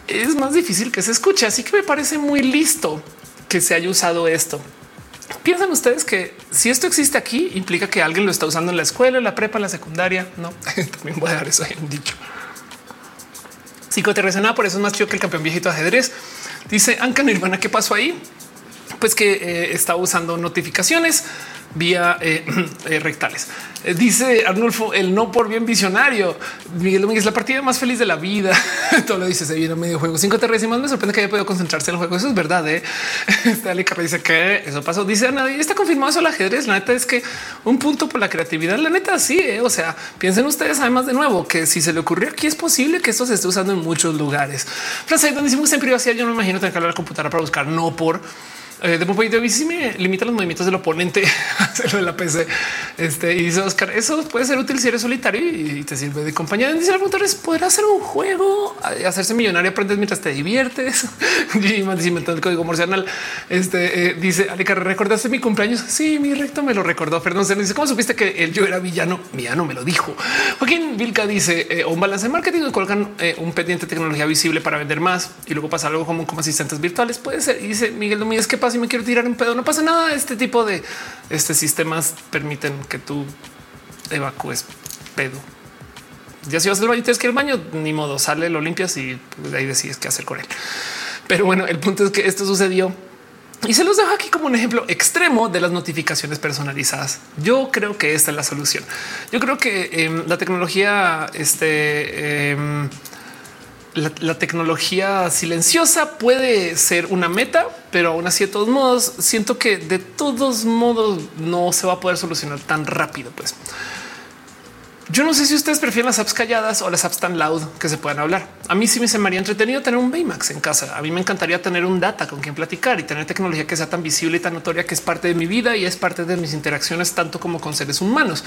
es más difícil que se escuche. Así que me parece muy listo que se haya usado esto. Piensan ustedes que si esto existe aquí, implica que alguien lo está usando en la escuela, en la prepa, en la secundaria. No, también voy a dar eso un dicho. Psicoterresonada, por eso es más chido que el campeón viejito ajedrez. Dice Anka Nirvana, ¿qué pasó ahí? Pues que eh, estaba usando notificaciones vía eh, eh, rectales. Eh, dice Arnulfo, el no por bien visionario. Miguel Domínguez, la partida más feliz de la vida. Todo lo dice, se viene medio juego. Cinco y más me sorprende que haya podido concentrarse en el juego. Eso es verdad. ¿eh? Está dice que eso pasó. Dice nadie está confirmado eso el ajedrez. La neta es que un punto por la creatividad. La neta sí. O sea, piensen ustedes además de nuevo que si se le ocurrió aquí es posible que esto se esté usando en muchos lugares. Frase donde decimos en privacidad. Yo no me imagino tener que hablar la computadora para buscar no por eh, de un si me limita los movimientos del oponente hacerlo de la PC. Este y dice Oscar, eso puede ser útil si eres solitario y te sirve de compañía. Dice el es poder hacer un juego, hacerse millonario, aprendes mientras te diviertes. y más el código morseanal. Este eh, dice Aleca, recordaste mi cumpleaños. Sí, mi recto me lo recordó. Perdón, se dice cómo supiste que el yo era villano. Villano me lo dijo. Joaquín Vilca dice eh, un balance de marketing y colocan un pendiente de tecnología visible para vender más y luego pasa algo como, como asistentes virtuales. Puede ser. Y dice Miguel Domínguez, ¿qué pasa? Si me quiero tirar un pedo, no pasa nada. Este tipo de este sistemas permiten que tú evacúes pedo. Ya si vas al baño, tienes que el baño, ni modo, sale, lo limpias y ahí decides qué hacer con él. Pero bueno, el punto es que esto sucedió Y se los dejo aquí como un ejemplo extremo de las notificaciones personalizadas. Yo creo que esta es la solución. Yo creo que em, la tecnología, este, em, la, tecnología silenciosa puede ser una meta, pero aún así de todos modos siento que de todos modos no se va a poder solucionar tan rápido. Pues yo no sé si ustedes prefieren las apps calladas o las apps tan loud que se puedan hablar. A mí sí me se me haría entretenido tener un Baymax en casa. A mí me encantaría tener un data con quien platicar y tener tecnología que sea tan visible y tan notoria que es parte de mi vida y es parte de mis interacciones tanto como con seres humanos.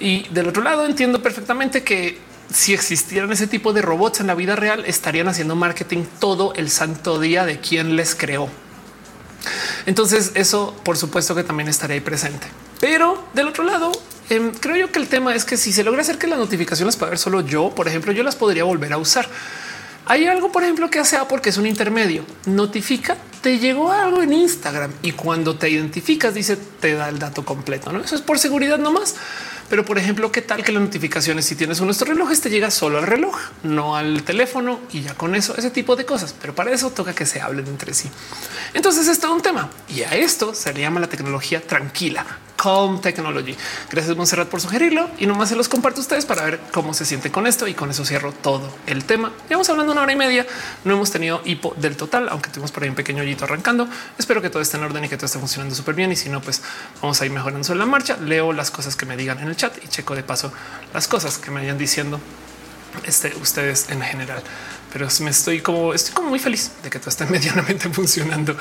Y del otro lado entiendo perfectamente que si existieran ese tipo de robots en la vida real, estarían haciendo marketing todo el santo día de quien les creó. Entonces eso por supuesto que también estaría ahí presente. Pero del otro lado, Em, creo yo que el tema es que si se logra hacer que las notificaciones para ver solo yo, por ejemplo, yo las podría volver a usar. Hay algo, por ejemplo, que hace porque es un intermedio. Notifica, te llegó algo en Instagram y cuando te identificas, dice, te da el dato completo. ¿no? Eso es por seguridad nomás. Pero por ejemplo, qué tal que las notificaciones, si tienes uno de estos relojes, te llega solo al reloj, no al teléfono y ya con eso, ese tipo de cosas. Pero para eso toca que se hablen entre sí. Entonces es todo un tema y a esto se le llama la tecnología tranquila, Calm Technology. Gracias Monserrat por sugerirlo y nomás se los comparto a ustedes para ver cómo se siente con esto y con eso cierro todo el tema. Llevamos hablando una hora y media, no hemos tenido hipo del total, aunque tuvimos por ahí un pequeño hoyito arrancando. Espero que todo esté en orden y que todo esté funcionando súper bien y si no, pues vamos a ir mejorando sobre la marcha. Leo las cosas que me digan en el chat y checo de paso las cosas que me vayan diciendo este, ustedes en general. Pero me estoy como estoy como muy feliz de que todo esté medianamente funcionando.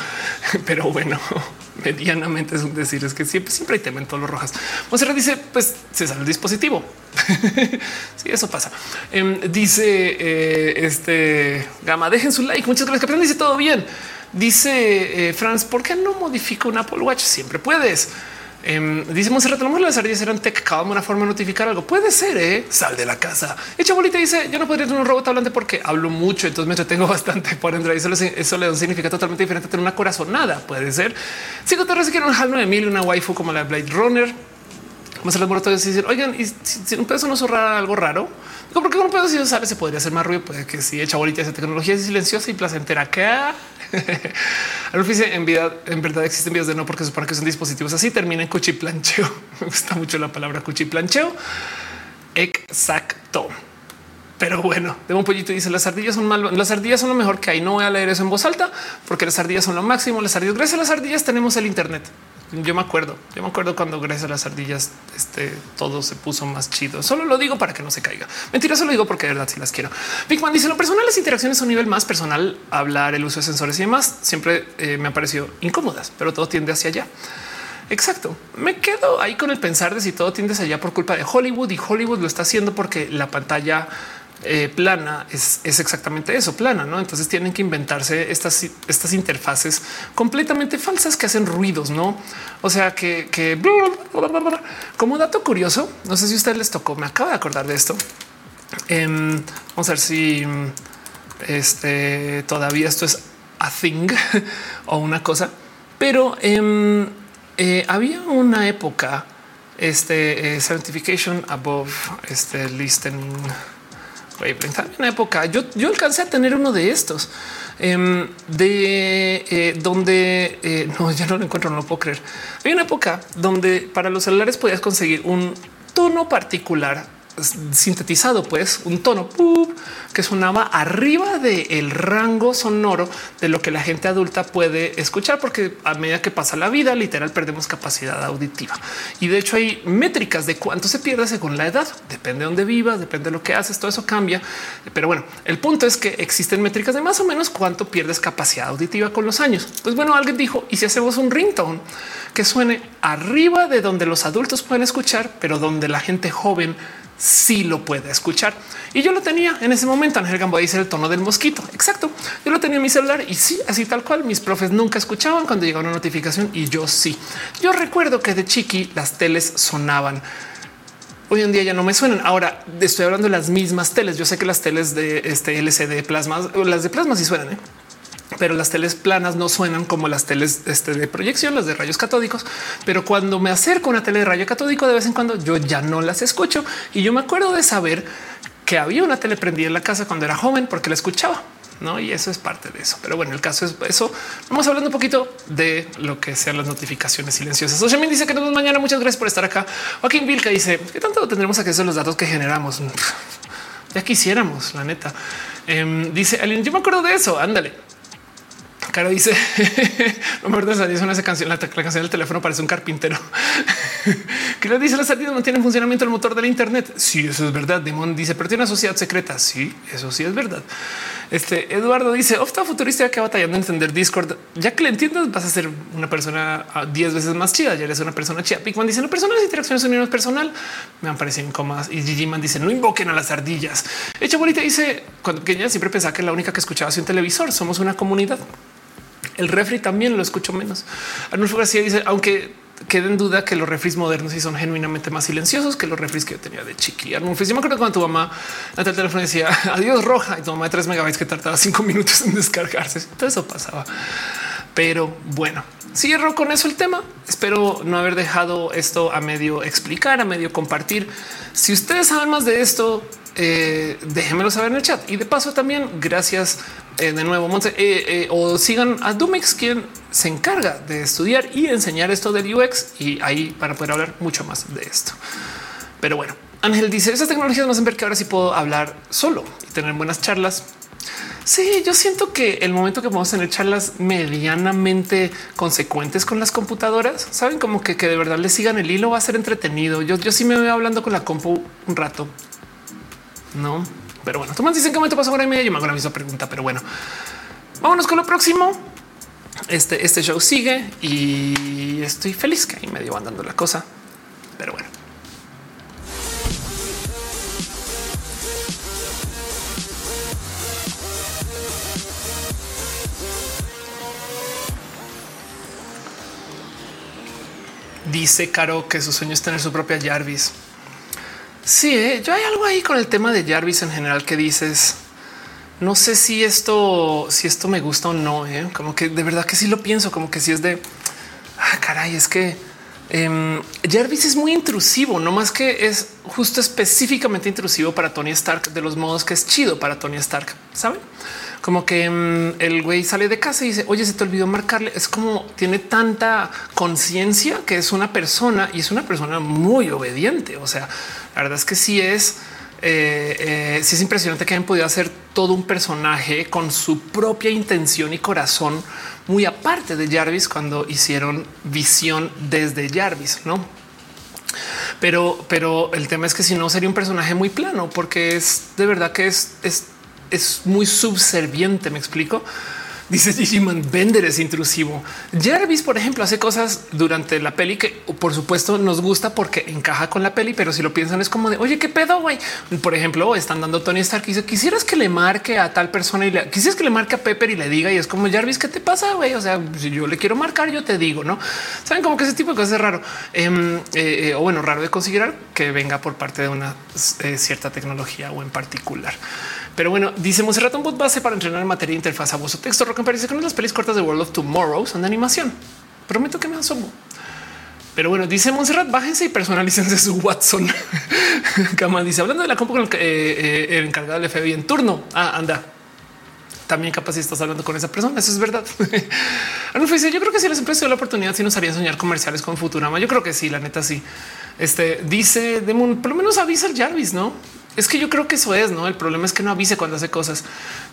Pero bueno, medianamente es un decir, es que siempre, siempre hay tema en todos los rojas. Monserrat dice: Pues se sale el dispositivo. sí, eso pasa. Em, dice eh, este gama, dejen su like. Muchas gracias. Capitán dice todo bien. Dice eh, Franz, ¿por qué no modifico un Apple Watch? Siempre puedes. Eh, dice Monserrat, lo las ardillas eran tech calm, una forma de notificar algo. Puede ser, ¿eh? Sal de la casa. Echa bolita dice, yo no podría tener un robot hablante porque hablo mucho, entonces me entretengo bastante por entrar. Eso, eso le da un significado totalmente diferente a tener una corazonada. Puede ser. Sigo te quiero un HAL 9000, una waifu como la Blade Runner. Más los laboratorios y decir, oigan, y si, un pedazo no zorra algo raro, digo, porque un pedazo si sale se podría hacer más ruido, puede que si echa bolita esa tecnología es silenciosa y placentera acá. en vida, en verdad existen videos de no porque supone que son dispositivos así. Termina en cuchiplancheo. Me gusta mucho la palabra cuchiplancheo. Exacto. Pero bueno, de un pollito dice las ardillas son mal, las ardillas son lo mejor que hay. No voy a leer eso en voz alta porque las ardillas son lo máximo. Las ardillas, gracias a las ardillas tenemos el Internet. Yo me acuerdo, yo me acuerdo cuando gracias a las ardillas este, todo se puso más chido. Solo lo digo para que no se caiga. Mentira, solo digo porque de verdad si las quiero. Big Man dice lo personal, las interacciones a un nivel más personal, hablar, el uso de sensores y demás siempre eh, me ha parecido incómodas, pero todo tiende hacia allá. Exacto. Me quedo ahí con el pensar de si todo tiende hacia allá por culpa de Hollywood y Hollywood lo está haciendo porque la pantalla eh, plana es, exactamente eso, plana, ¿no? Entonces tienen que inventarse estas, estas interfaces completamente falsas que hacen ruidos, ¿no? O sea, que, como dato curioso, no sé si a ustedes les tocó, me acabo de acordar de esto. Em, vamos a ver si este, todavía esto es a thing o una cosa, pero em, eh, había una época, este eh, certification above este listening en época yo, yo alcancé a tener uno de estos em, de eh, donde eh, no, ya no lo encuentro, no lo puedo creer. Hay una época donde para los celulares podías conseguir un tono particular sintetizado, pues un tono que sonaba arriba del rango sonoro de lo que la gente adulta puede escuchar, porque a medida que pasa la vida, literal, perdemos capacidad auditiva. Y de hecho, hay métricas de cuánto se pierde según la edad. Depende de dónde vivas, depende de lo que haces, todo eso cambia. Pero bueno, el punto es que existen métricas de más o menos cuánto pierdes capacidad auditiva con los años. Pues bueno, alguien dijo: y si hacemos un ringtone que suene arriba de donde los adultos pueden escuchar, pero donde la gente joven sí lo puede escuchar. Y yo lo tenía en ese momento. Ángel Gamboa dice el tono del mosquito. Exacto. Yo lo tenía en mi celular y sí, así tal cual. Mis profes nunca escuchaban cuando llegaba una notificación y yo sí. Yo recuerdo que de chiqui las teles sonaban. Hoy en día ya no me suenan. Ahora estoy hablando de las mismas teles. Yo sé que las teles de este LCD plasmas, las de plasma sí suenan. ¿eh? Pero las teles planas no suenan como las teles este, de proyección, las de rayos catódicos. Pero cuando me acerco a una tele de rayo catódico, de vez en cuando yo ya no las escucho. Y yo me acuerdo de saber que había una tele prendida en la casa cuando era joven porque la escuchaba. no? Y eso es parte de eso. Pero bueno, el caso es eso. Vamos hablando un poquito de lo que sean las notificaciones silenciosas. Oye, dice que nos vemos mañana. Muchas gracias por estar acá. Joaquín Vilca dice que tanto tendremos acceso a los datos que generamos. Ya quisiéramos, la neta. Em, dice alguien, yo me acuerdo de eso. Ándale. Caro dice, acuerdo de esa canción, la, canción del teléfono parece un carpintero. que le dice las salidas no tienen funcionamiento el motor del Internet. Sí, eso es verdad. Demon dice, pero tiene una sociedad secreta. Sí, eso sí es verdad. Este Eduardo dice opta futurista que batallando a entender Discord. Ya que le entiendas, vas a ser una persona 10 veces más chida. Ya eres una persona chida. Pigman dice no personas interacciones son personal. Me han parecido incómodas. Y Gigi Man dice no invoquen a las ardillas. Hecha bonita dice cuando pequeña siempre pensaba que la única que escuchaba un televisor. Somos una comunidad. El refri también lo escucho menos. Arnulfo García dice aunque queda en duda que los refris modernos sí son genuinamente más silenciosos que los refris que yo tenía de chiqui. Yo me acuerdo cuando tu mamá ante el teléfono decía adiós roja y tu mamá de 3 megabytes que tardaba cinco minutos en descargarse. Todo eso pasaba. Pero bueno, cierro con eso el tema. Espero no haber dejado esto a medio explicar, a medio compartir. Si ustedes saben más de esto, eh, déjenmelo saber en el chat. Y de paso también gracias eh, de nuevo Monte, eh, o sigan a Dumix, quien se encarga de estudiar y enseñar esto del UX y ahí para poder hablar mucho más de esto. Pero bueno, Ángel dice esas tecnologías nos hacen ver que ahora sí puedo hablar solo y tener buenas charlas. Sí, yo siento que el momento que podemos tener charlas medianamente consecuentes con las computadoras, saben como que, que de verdad le sigan el hilo va a ser entretenido. Yo, yo sí me voy hablando con la compu un rato no, pero bueno, Tomás dicen que momento pasó hora y media. Yo me hago la misma pregunta, pero bueno, vámonos con lo próximo. Este, este show sigue y estoy feliz que ahí medio van dando la cosa, pero bueno. Dice Caro que su sueño es tener su propia Jarvis. Sí, ¿eh? yo hay algo ahí con el tema de Jarvis en general que dices. No sé si esto, si esto me gusta o no. ¿eh? Como que de verdad que sí lo pienso, como que si es de ah, caray, es que em, Jarvis es muy intrusivo, no más que es justo específicamente intrusivo para Tony Stark de los modos que es chido para Tony Stark. Saben como que em, el güey sale de casa y dice, oye, se te olvidó marcarle. Es como tiene tanta conciencia que es una persona y es una persona muy obediente. O sea, la verdad es que sí es, eh, eh, sí es impresionante que hayan podido hacer todo un personaje con su propia intención y corazón muy aparte de Jarvis cuando hicieron visión desde Jarvis, no? Pero, pero el tema es que si no sería un personaje muy plano, porque es de verdad que es, es, es muy subserviente. Me explico. Dice Digimon Bender es intrusivo. Jarvis, por ejemplo, hace cosas durante la peli que por supuesto nos gusta porque encaja con la peli, pero si lo piensan es como de oye, qué pedo, güey. Por ejemplo, están dando Tony Stark y dice quisieras que le marque a tal persona y le quisieras que le marque a Pepper y le diga y es como Jarvis, ¿qué te pasa? güey? O sea, si yo le quiero marcar, yo te digo, no saben como que ese tipo de cosas es raro em, eh, eh, o bueno, raro de conseguir que venga por parte de una eh, cierta tecnología o en particular. Pero bueno, dice Monserrat un bot base para entrenar en materia de interfaz a voz o texto. Rock parece que las pelis cortas de World of Tomorrow son de animación. Prometo que me asomo. Pero bueno, dice Monserrat, bájense y personalícense su Watson. Cama dice, hablando de la compu con el, eh, eh, encargado del en turno. Ah, anda. También capaz si estás hablando con esa persona. Eso es verdad. dice, yo creo que si las empresas la oportunidad, si nos harían soñar comerciales con Futurama. Yo creo que sí, la neta sí. Este dice Demon, por lo menos avisa el Jarvis, no? Es que yo creo que eso es, ¿no? El problema es que no avise cuando hace cosas.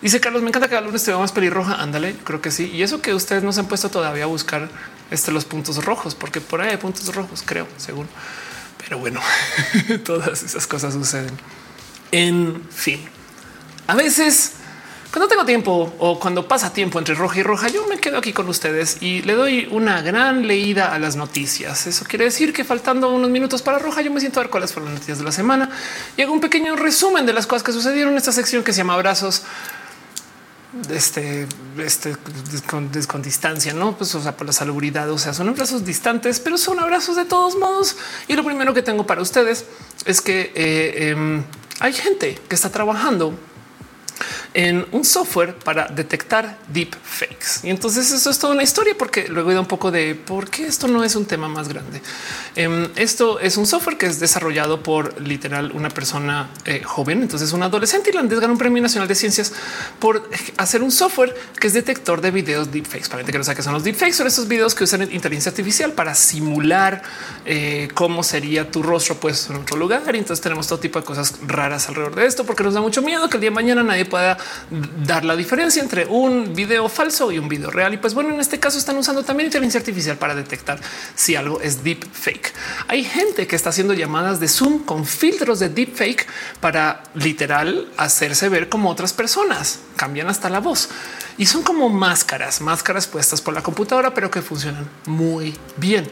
Dice Carlos, me encanta que lunes te más pelirroja. Ándale, creo que sí. Y eso que ustedes no se han puesto todavía a buscar este, los puntos rojos, porque por ahí hay puntos rojos, creo, según. Pero bueno, todas esas cosas suceden. En fin, a veces cuando tengo tiempo o cuando pasa tiempo entre roja y roja, yo me quedo aquí con ustedes y le doy una gran leída a las noticias. Eso quiere decir que faltando unos minutos para roja, yo me siento a ver cuáles fueron las noticias de la semana y hago un pequeño resumen de las cosas que sucedieron en esta sección que se llama abrazos este, este con, distancia, no? Pues o sea, por la salubridad, o sea, son abrazos distantes, pero son abrazos de todos modos. Y lo primero que tengo para ustedes es que eh, em, hay gente que está trabajando en un software para detectar deep fakes. Y entonces eso es toda una historia porque luego da un poco de por qué esto no es un tema más grande. Em, esto es un software que es desarrollado por literal una persona eh, joven. Entonces un adolescente irlandés ganó un premio nacional de ciencias por hacer un software que es detector de videos deepfakes. Para que no sabe qué son los deepfakes, son estos videos que usan inteligencia artificial para simular eh, cómo sería tu rostro puesto en otro lugar. Y entonces tenemos todo tipo de cosas raras alrededor de esto porque nos da mucho miedo que el día de mañana nadie pueda dar la diferencia entre un video falso y un video real. Y pues bueno, en este caso están usando también inteligencia artificial para detectar si algo es deep fake. Hay gente que está haciendo llamadas de Zoom con filtros de deep fake para literal hacerse ver como otras personas. Cambian hasta la voz y son como máscaras, máscaras puestas por la computadora, pero que funcionan muy bien.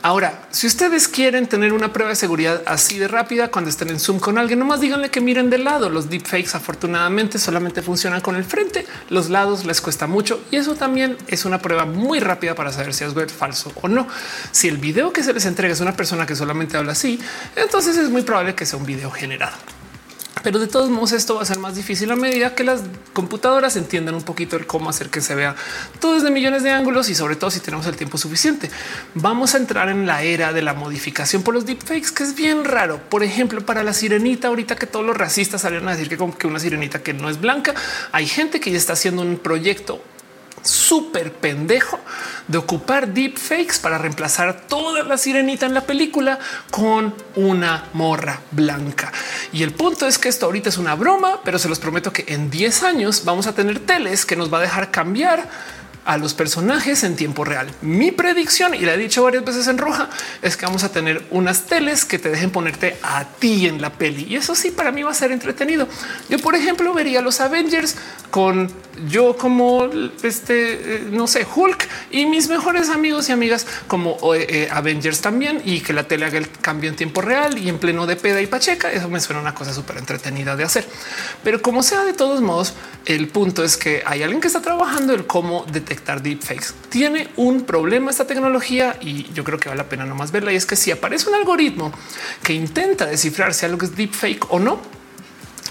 Ahora, si ustedes quieren tener una prueba de seguridad así de rápida cuando estén en Zoom con alguien, nomás díganle que miren del lado. Los deepfakes afortunadamente solamente funcionan con el frente, los lados les cuesta mucho y eso también es una prueba muy rápida para saber si es web falso o no. Si el video que se les entrega es una persona que solamente habla así, entonces es muy probable que sea un video generado. Pero de todos modos esto va a ser más difícil a medida que las computadoras entiendan un poquito el cómo hacer que se vea todo desde millones de ángulos y sobre todo si tenemos el tiempo suficiente. Vamos a entrar en la era de la modificación por los deepfakes, que es bien raro. Por ejemplo, para la sirenita, ahorita que todos los racistas salieron a decir que como que una sirenita que no es blanca, hay gente que ya está haciendo un proyecto súper pendejo de ocupar deepfakes para reemplazar toda la sirenita en la película con una morra blanca. Y el punto es que esto ahorita es una broma, pero se los prometo que en 10 años vamos a tener teles que nos va a dejar cambiar a los personajes en tiempo real. Mi predicción, y la he dicho varias veces en roja, es que vamos a tener unas teles que te dejen ponerte a ti en la peli. Y eso sí, para mí va a ser entretenido. Yo, por ejemplo, vería los Avengers con yo como este, eh, no sé, Hulk y mis mejores amigos y amigas como eh, eh, Avengers también y que la tele haga el cambio en tiempo real y en pleno de peda y pacheca. Eso me suena una cosa súper entretenida de hacer. Pero como sea, de todos modos, el punto es que hay alguien que está trabajando en cómo detectar detectar deepfakes. Tiene un problema esta tecnología y yo creo que vale la pena nomás verla. Y es que si aparece un algoritmo que intenta descifrar si algo es deepfake o no,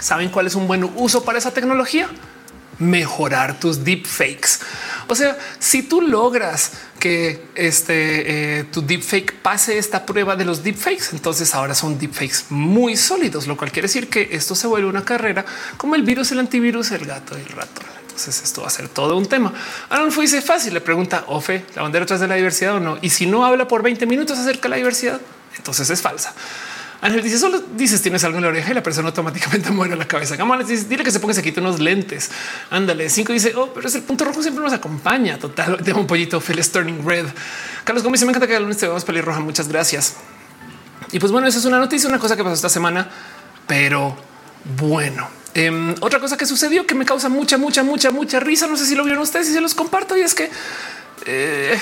¿saben cuál es un buen uso para esa tecnología? Mejorar tus deepfakes. O sea, si tú logras que este eh, tu deepfake pase esta prueba de los deepfakes, entonces ahora son deepfakes muy sólidos, lo cual quiere decir que esto se vuelve una carrera como el virus, el antivirus, el gato y el ratón. Entonces esto va a ser todo un tema. Aaron dice fácil. Le pregunta Ofe la bandera atrás de la diversidad o no. Y si no habla por 20 minutos acerca de la diversidad, entonces es falsa. Ángel dice solo dices tienes algo en la oreja y la persona automáticamente muere la cabeza. Dile que se ponga se quite unos lentes. Ándale. Cinco dice oh, pero es el punto rojo siempre nos acompaña. Total. Tengo un pollito. Phil Turning Red. Carlos Gómez me encanta que el lunes te vemos pelirroja. Muchas gracias. Y pues bueno, eso es una noticia, una cosa que pasó esta semana, pero bueno, Em, otra cosa que sucedió que me causa mucha, mucha, mucha, mucha risa. No sé si lo vieron ustedes y se los comparto. Y es que eh,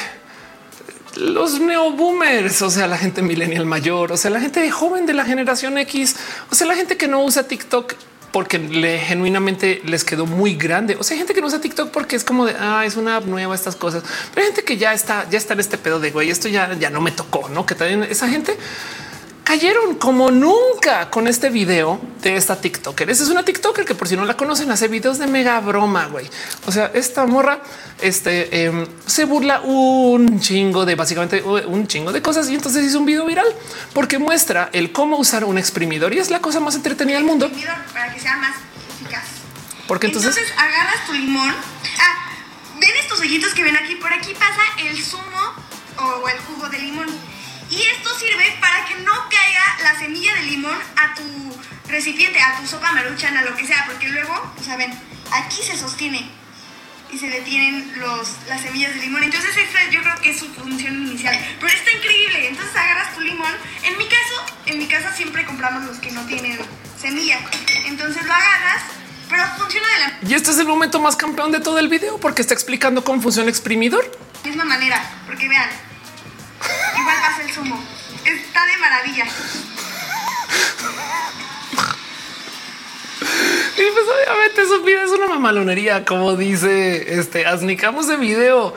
los neo boomers, o sea, la gente millennial mayor, o sea, la gente joven de la generación X, o sea, la gente que no usa TikTok porque le genuinamente les quedó muy grande. O sea, hay gente que no usa TikTok porque es como de ah, es una nueva, estas cosas, pero hay gente que ya está, ya está en este pedo de güey, esto ya, ya no me tocó, no? Que también esa gente cayeron como nunca con este video de esta TikToker. Esa es una TikToker que por si no la conocen hace videos de mega broma, güey. O sea, esta morra este, em, se burla un chingo de básicamente un chingo de cosas y entonces hizo un video viral porque muestra el cómo usar un exprimidor y es la cosa más entretenida del mundo. Para que sea más eficaz. Porque entonces, entonces agarras tu limón. Ah, ven estos hoyitos que ven aquí. Por aquí pasa el zumo o el jugo de limón y esto sirve para que no caiga la semilla de limón a tu recipiente, a tu sopa maruchana, lo que sea, porque luego, saben, aquí se sostiene y se detienen los, las semillas de limón. Entonces esta yo creo que es su función inicial. Pero está increíble. Entonces agarras tu limón. En mi caso, en mi casa siempre compramos los que no tienen semilla. Entonces lo agarras, pero funciona de la Y este es el momento más campeón de todo el video porque está explicando cómo funciona el exprimidor. Misma manera, porque vean, Igual pasa el zumo. Está de maravilla. Y pues obviamente su vida es una mamalonería, como dice este, asnicamos de video.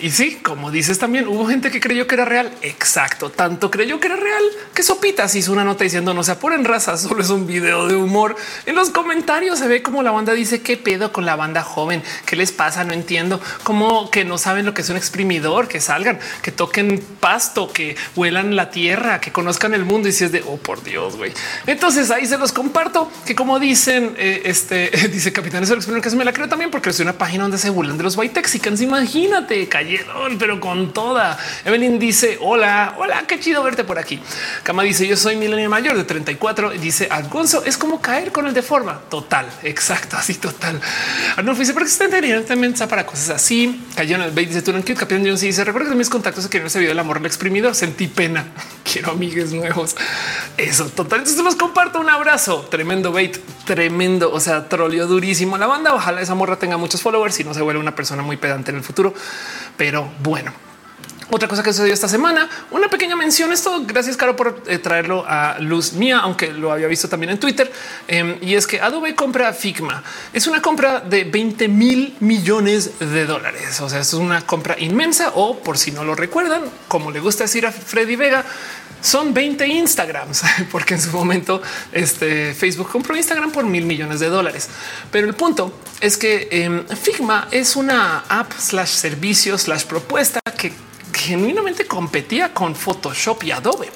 Y sí, como dices también, hubo gente que creyó que era real. Exacto. Tanto creyó que era real que Sopitas hizo una nota diciendo no se apuren raza, solo es un video de humor. En los comentarios se ve como la banda dice qué pedo con la banda joven, qué les pasa, no entiendo, como que no saben lo que es un exprimidor, que salgan, que toquen pasto, que huelan la tierra, que conozcan el mundo y si es de oh por Dios, güey. Entonces ahí se los comparto que como dicen, eh, este dice Capitán, eso que se me la creo también porque es una página donde se burlan de los white texicans. Imagínate, pero con toda. Evelyn dice hola, hola, qué chido verte por aquí. Cama dice yo soy milenio mayor de 34 y dice Alfonso es como caer con el de forma total. Exacto, así total. Arnulfo dice porque también está para cosas así. Cayó en el bait dice tú no quiero capitán Jones dice recuerdo que mis contactos que no ese video del amor lo exprimido sentí pena. Quiero amigues nuevos. Eso total. Entonces los comparto un abrazo. Tremendo bait, tremendo. O sea, troleo durísimo la banda. Ojalá esa morra tenga muchos followers y no se vuelve una persona muy pedante en el futuro. Pero bueno, otra cosa que sucedió esta semana, una pequeña mención. Esto gracias, Caro, por eh, traerlo a luz mía, aunque lo había visto también en Twitter. Em, y es que Adobe compra Figma. Es una compra de 20 mil millones de dólares. O sea, es una compra inmensa. O por si no lo recuerdan, como le gusta decir a Freddy Vega, son 20 Instagrams, porque en su momento este Facebook compró Instagram por mil millones de dólares. Pero el punto es que em, Figma es una app slash servicio slash propuesta que genuinamente competía con Photoshop y Adobe.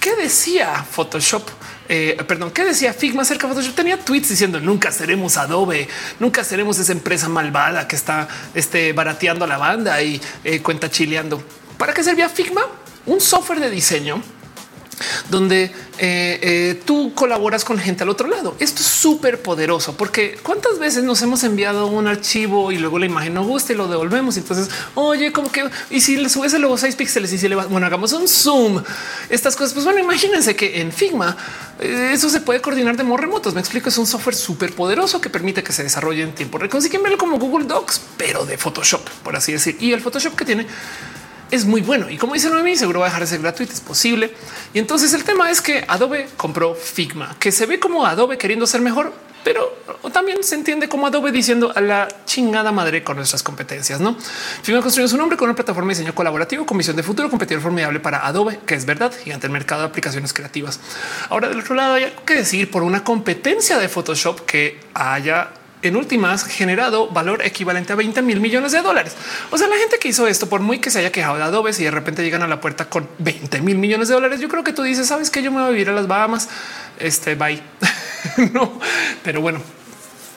¿Qué decía Photoshop? Eh, perdón, ¿qué decía Figma acerca de Photoshop? Tenía tweets diciendo nunca seremos Adobe, nunca seremos esa empresa malvada que está este, barateando a la banda y eh, cuenta chileando. ¿Para qué servía Figma? Un software de diseño donde eh, eh, tú colaboras con gente al otro lado. Esto es súper poderoso porque cuántas veces nos hemos enviado un archivo y luego la imagen no gusta y lo devolvemos. Entonces, oye, como que y si le subes logo 6 píxeles y si le bueno, hagamos un zoom, estas cosas. Pues bueno, imagínense que en Figma eh, eso se puede coordinar de modo remotos. Me explico. Es un software súper poderoso que permite que se desarrolle en tiempo récord. Como Google Docs, pero de Photoshop, por así decir. Y el Photoshop que tiene es muy bueno. Y como dice Noemi, seguro va a dejar de ser gratuito, es posible. Y entonces el tema es que Adobe compró Figma, que se ve como Adobe queriendo ser mejor, pero también se entiende como Adobe diciendo a la chingada madre con nuestras competencias. No Figma construyó su nombre con una plataforma de diseño colaborativo con visión de futuro, competidor formidable para Adobe, que es verdad, gigante el mercado de aplicaciones creativas. Ahora, del otro lado, hay algo que decir por una competencia de Photoshop que haya en últimas generado valor equivalente a 20 mil millones de dólares. O sea, la gente que hizo esto, por muy que se haya quejado de Adobe, y de repente llegan a la puerta con 20 mil millones de dólares, yo creo que tú dices, sabes que yo me voy a vivir a las Bahamas. Este bye. no, pero bueno,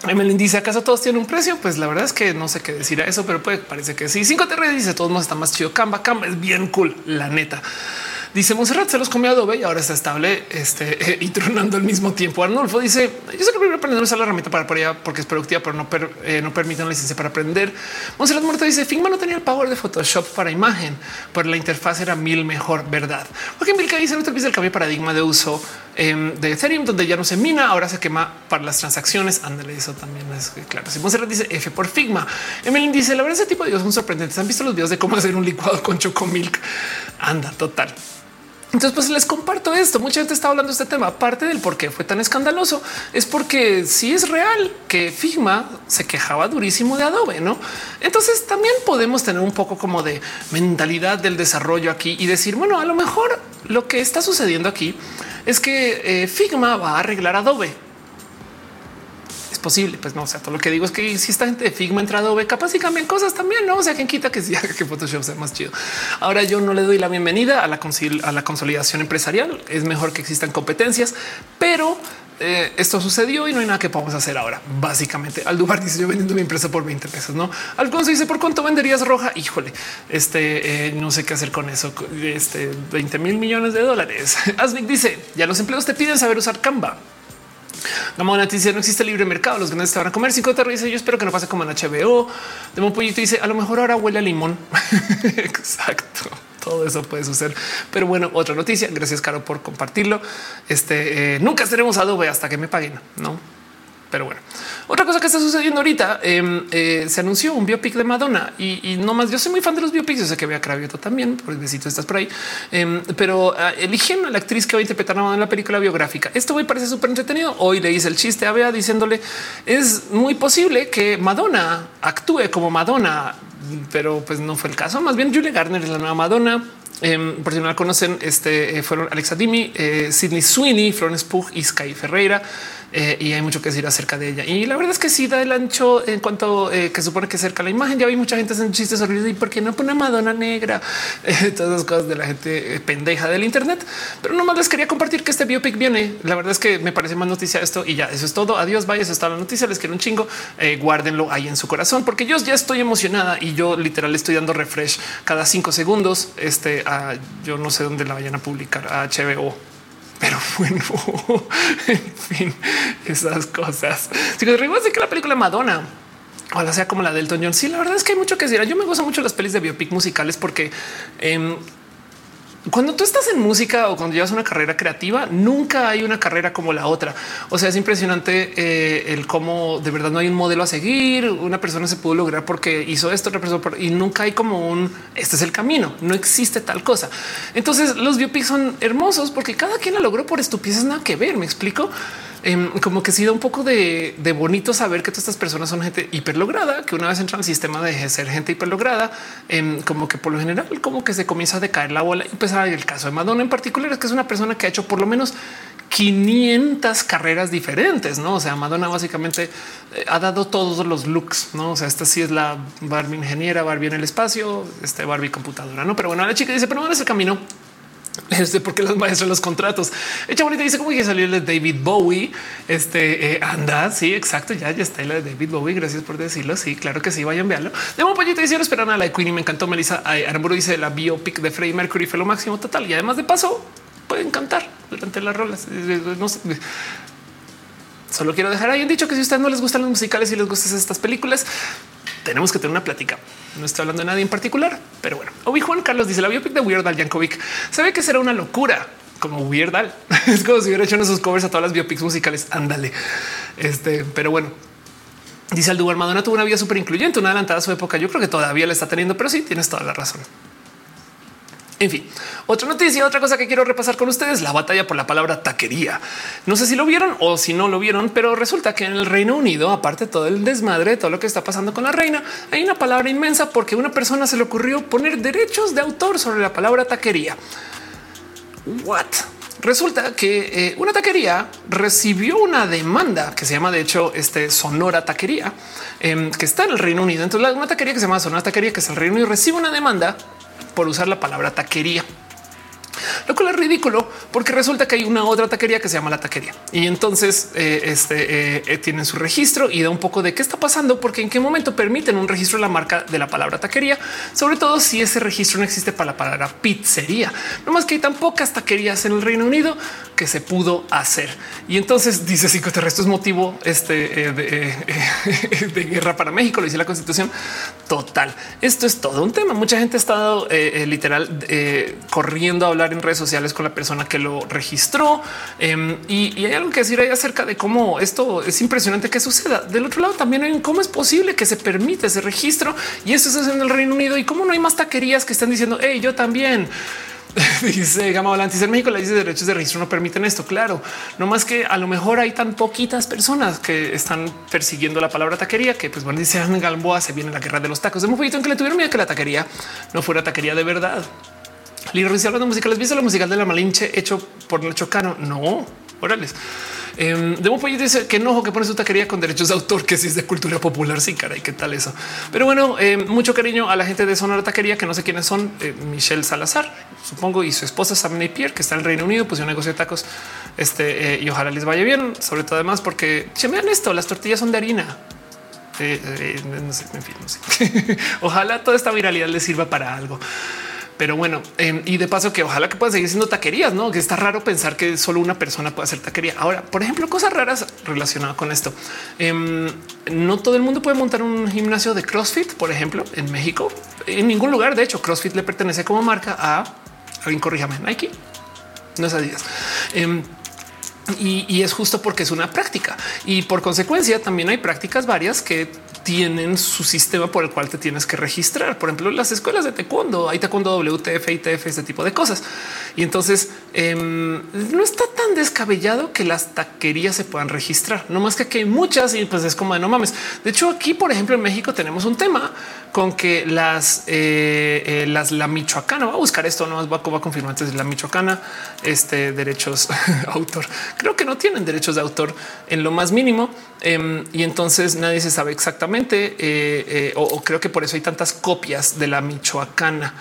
Emelin dice acaso todos tienen un precio? Pues la verdad es que no sé qué decir a eso, pero puede parece que sí. 5 TR dice todos modos está más chido. Canva, Canva es bien cool, la neta. Dice Monserrat se los comió Adobe y ahora está estable este, y tronando al mismo tiempo. Arnulfo dice yo sé que primero aprender a usar la herramienta para por ella porque es productiva, pero no, eh, no permite una licencia para aprender. Monserrat Muerto dice Figma no tenía el power de Photoshop para imagen, pero la interfaz era mil mejor, verdad? Porque Milka dice no te el cambio de paradigma de uso em, de Ethereum, donde ya no se mina, ahora se quema para las transacciones. Ándale, eso también es claro. Si Monserrat dice F por Figma, Emelin dice la verdad, ese tipo de videos son sorprendentes. Han visto los videos de cómo hacer un licuado con chocomilk. Anda, total. Entonces, pues les comparto esto. Mucha gente está hablando de este tema. Parte del por qué fue tan escandaloso es porque sí es real que Figma se quejaba durísimo de Adobe, no? Entonces también podemos tener un poco como de mentalidad del desarrollo aquí y decir, bueno, a lo mejor lo que está sucediendo aquí es que eh, Figma va a arreglar Adobe posible. Pues no, o sea, todo lo que digo es que si esta gente de Figma entra Adobe, capaz y cambian cosas también. No o sea, quien quita que sí que Photoshop sea más chido. Ahora yo no le doy la bienvenida a la, a la consolidación empresarial. Es mejor que existan competencias, pero eh, esto sucedió y no hay nada que podamos hacer ahora. Básicamente, Aldubar dice yo vendiendo mi empresa por 20 pesos. No Alfonso dice por cuánto venderías roja. Híjole, este eh, no sé qué hacer con eso. Este 20 mil millones de dólares. Asmic dice ya los empleos te piden saber usar Canva. Gamona dice no existe libre mercado. Los grandes te van a comer. Cinco te dice yo espero que no pase como en HBO. De un pollito dice a lo mejor ahora huele a limón. Exacto. Todo eso puede suceder. Pero bueno, otra noticia. Gracias, Caro, por compartirlo. Este eh, nunca seremos Adobe hasta que me paguen. No, pero bueno, otra cosa que está sucediendo ahorita em, eh, se anunció un biopic de Madonna y, no más. Yo soy muy fan de los biopics. Yo sé que vea Cravioto también, por el besito estás por ahí, em, pero uh, eligen a la actriz que va a interpretar a Madonna en la película biográfica. Esto me parece súper entretenido. Hoy le hice el chiste a Bea diciéndole es muy posible que Madonna actúe como Madonna pero pues no fue el caso. Más bien Julia Garner es la nueva Madonna. Eh, por si no la conocen, este eh, fueron Alexa Dimi, eh, Sidney Sweeney, Florence Pugh y Sky Ferreira. Eh, y hay mucho que decir acerca de ella. Y la verdad es que sí da el ancho en cuanto eh, que supone que cerca la imagen. Ya vi mucha gente haciendo chistes horribles y por qué no pone Madonna negra, eh, todas las cosas de la gente pendeja del Internet. Pero nomás les quería compartir que este biopic viene. La verdad es que me parece más noticia esto y ya eso es todo. Adiós, vaya, eso está la noticia. Les quiero un chingo. guárdenlo ahí en su corazón porque yo ya estoy emocionada y yo literal estoy dando refresh cada cinco segundos. Este a, yo no sé dónde la vayan a publicar a HBO pero bueno, en fin, esas cosas. Si que de que la película Madonna Ojalá sea como la del Elton John. Sí, la verdad es que hay mucho que decir. Yo me gozo mucho las pelis de biopic musicales porque eh, cuando tú estás en música o cuando llevas una carrera creativa, nunca hay una carrera como la otra. O sea, es impresionante eh, el cómo de verdad no hay un modelo a seguir. Una persona se pudo lograr porque hizo esto, otra persona y nunca hay como un este es el camino. No existe tal cosa. Entonces, los biopics son hermosos porque cada quien la logró por estupideces nada que ver. Me explico. Em, como que sí da un poco de, bonito saber que todas estas personas son gente hiperlograda, que una vez entran al sistema de ser gente hiperlograda, eh, como que por lo general, como que se comienza a decaer la bola. Y pues el caso de Madonna en particular es que es una persona que ha hecho por lo menos 500 carreras diferentes, no? O sea, Madonna básicamente eh, ha dado todos los looks, no? O sea, esta sí es la Barbie ingeniera, Barbie en el espacio, este Barbie computadora, no? Pero bueno, la chica dice, pero no es el camino este, porque los maestros los contratos. Echa bonita dice como que salió el de David Bowie. Este eh, anda. Sí, exacto. Ya, ya está la de David Bowie. Gracias por decirlo. Sí, claro que sí. Vayan, veanlo. De un pollito dice esperan a la de Queen y me encantó. Melissa Aramburu dice la biopic de Freddie Mercury fue lo máximo total. Y además de paso pueden cantar durante las rolas. No sé. Solo quiero dejar ahí un dicho que si a ustedes no les gustan los musicales y les gustan estas películas, tenemos que tener una plática. No estoy hablando de nadie en particular, pero bueno. Obi Juan Carlos dice la biopic de Weird Al Yankovic sabe que será una locura como Weird Al. es como si hubiera hecho esos covers a todas las biopics musicales. Ándale. Este, pero bueno. Dice Aldubar Madonna tuvo una vida súper incluyente, una adelantada a su época. Yo creo que todavía la está teniendo, pero sí tienes toda la razón. En fin, otra noticia, otra cosa que quiero repasar con ustedes, la batalla por la palabra taquería. No sé si lo vieron o si no lo vieron, pero resulta que en el Reino Unido, aparte de todo el desmadre, todo lo que está pasando con la reina, hay una palabra inmensa porque una persona se le ocurrió poner derechos de autor sobre la palabra taquería. What? Resulta que eh, una taquería recibió una demanda que se llama, de hecho, este Sonora Taquería, em, que está en el Reino Unido. Entonces, una taquería que se llama Sonora Taquería, que es el Reino Unido, recibe una demanda por usar la palabra taquería lo cual es ridículo porque resulta que hay una otra taquería que se llama la taquería y entonces eh, este, eh, eh, tienen su registro y da un poco de qué está pasando, porque en qué momento permiten un registro de la marca de la palabra taquería, sobre todo si ese registro no existe para la palabra pizzería. No más que hay tan pocas taquerías en el Reino Unido que se pudo hacer. Y entonces dice si esto es motivo este, de, guerra para México, lo dice la constitución total. Esto es todo un tema. Mucha gente ha estado literal corriendo a hablar en redes sociales con la persona que lo registró. Em, y, hay algo que decir ahí acerca de cómo esto es impresionante que suceda. Del otro lado también hay cómo es posible que se permite ese registro y eso es en el Reino Unido y cómo no hay más taquerías que están diciendo hey, yo también. dice Gama Volantis en México, la de derechos de registro no permiten esto. Claro, no más que a lo mejor hay tan poquitas personas que están persiguiendo la palabra taquería que, pues bueno, dice Galboa, se viene la guerra de los tacos. De un en que le tuvieron miedo que la taquería no fuera taquería de verdad. Lilo Ruiz hablando de música. ¿Les viste la musical de la Malinche hecho por Nacho Cano? No, órales. Eh, Debo dice que enojo que pone su taquería con derechos de autor, que si es de cultura popular. Sí, caray, qué tal eso. Pero bueno, em, mucho cariño a la gente de Sonora Taquería, que no sé quiénes son. Eh, Michelle Salazar, supongo, y su esposa Sam Napier, que está en el Reino Unido, pues un negocio de tacos. Este eh, y ojalá les vaya bien, sobre todo además, porque se vean esto: las tortillas son de harina. Eh, no sé, en fin, ojalá toda esta viralidad les sirva para algo. Pero bueno, em, y de paso que ojalá que puedan seguir siendo taquerías, no? Que está raro pensar que solo una persona puede hacer taquería. Ahora, por ejemplo, cosas raras relacionadas con esto. Em, no todo el mundo puede montar un gimnasio de CrossFit, por ejemplo, en México. En ningún lugar, de hecho, CrossFit le pertenece como marca a alguien, corríjame, Nike. No es Adidas. Em, Y, es justo porque es una práctica y por consecuencia también hay prácticas varias que tienen su sistema por el cual te tienes que registrar. Por ejemplo, las escuelas de taekwondo, hay taekwondo WTF, ITF, este tipo de cosas. Y entonces em, no está tan descabellado que las taquerías se puedan registrar. No más que aquí hay muchas y pues es como de no mames. De hecho, aquí, por ejemplo, en México tenemos un tema con que las, eh, eh, las la Michoacana, voy a buscar esto, no más va a confirmar antes la Michoacana, este derechos autor. Creo que no tienen derechos de autor en lo más mínimo em, y entonces nadie se sabe exactamente eh, eh, o, creo que por eso hay tantas copias de la Michoacana.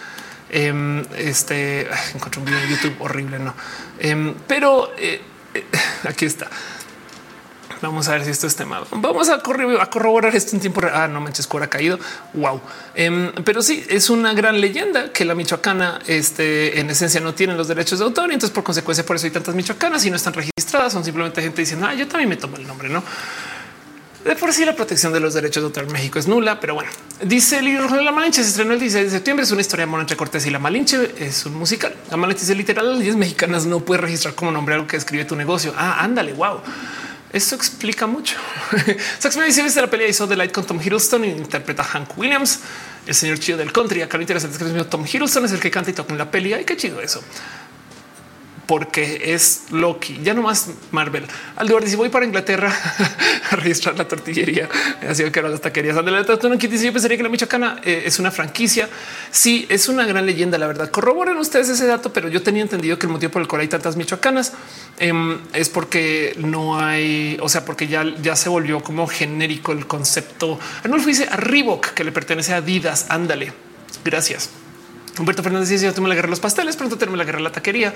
Em, este encontré un video en YouTube horrible, no, em, pero aquí está. Vamos a ver si esto es tema. Vamos a, corroborar esto en tiempo real. Ah, no manches, ha caído. Wow. Em, pero sí, es una gran leyenda que la michoacana este, en esencia no tiene los derechos de autor. Y entonces, por consecuencia, por eso hay tantas michoacanas y no están registradas. Son simplemente gente diciendo, ah, yo también me tomo el nombre, no? De por sí la protección de los derechos de autor en México es nula, pero bueno, dice el libro de la Malinche se estrenó el 16 de septiembre. Es una historia amor entre Cortés y la Malinche. Es un musical. La Malinche dice literal las leyes mexicanas no puede registrar como nombre algo que escribe tu negocio. Ah, ándale, wow. Esto explica mucho. Sax dice viste la pelea hizo The Light con Tom Hiddleston y interpreta a Hank Williams, el señor chido del country. Acá lo interesante es que Tom Hiddleston es el que canta y toca en la peli. Ay, qué chido eso porque es Loki, ya no más Marvel. Aldo dice voy para Inglaterra a registrar la tortillería. Así que era las taquerías. dice yo pensaría que la Michoacana eh, es una franquicia. Sí, es una gran leyenda. La verdad, corroboren ustedes ese dato, pero yo tenía entendido que el motivo por el cual hay tantas michoacanas em, es porque no hay, o sea, porque ya, ya se volvió como genérico el concepto. No dice a Reebok que le pertenece a Adidas. Ándale. Gracias. Humberto Fernández dice yo tengo la guerra los pasteles, pronto tenemos la guerra de la taquería.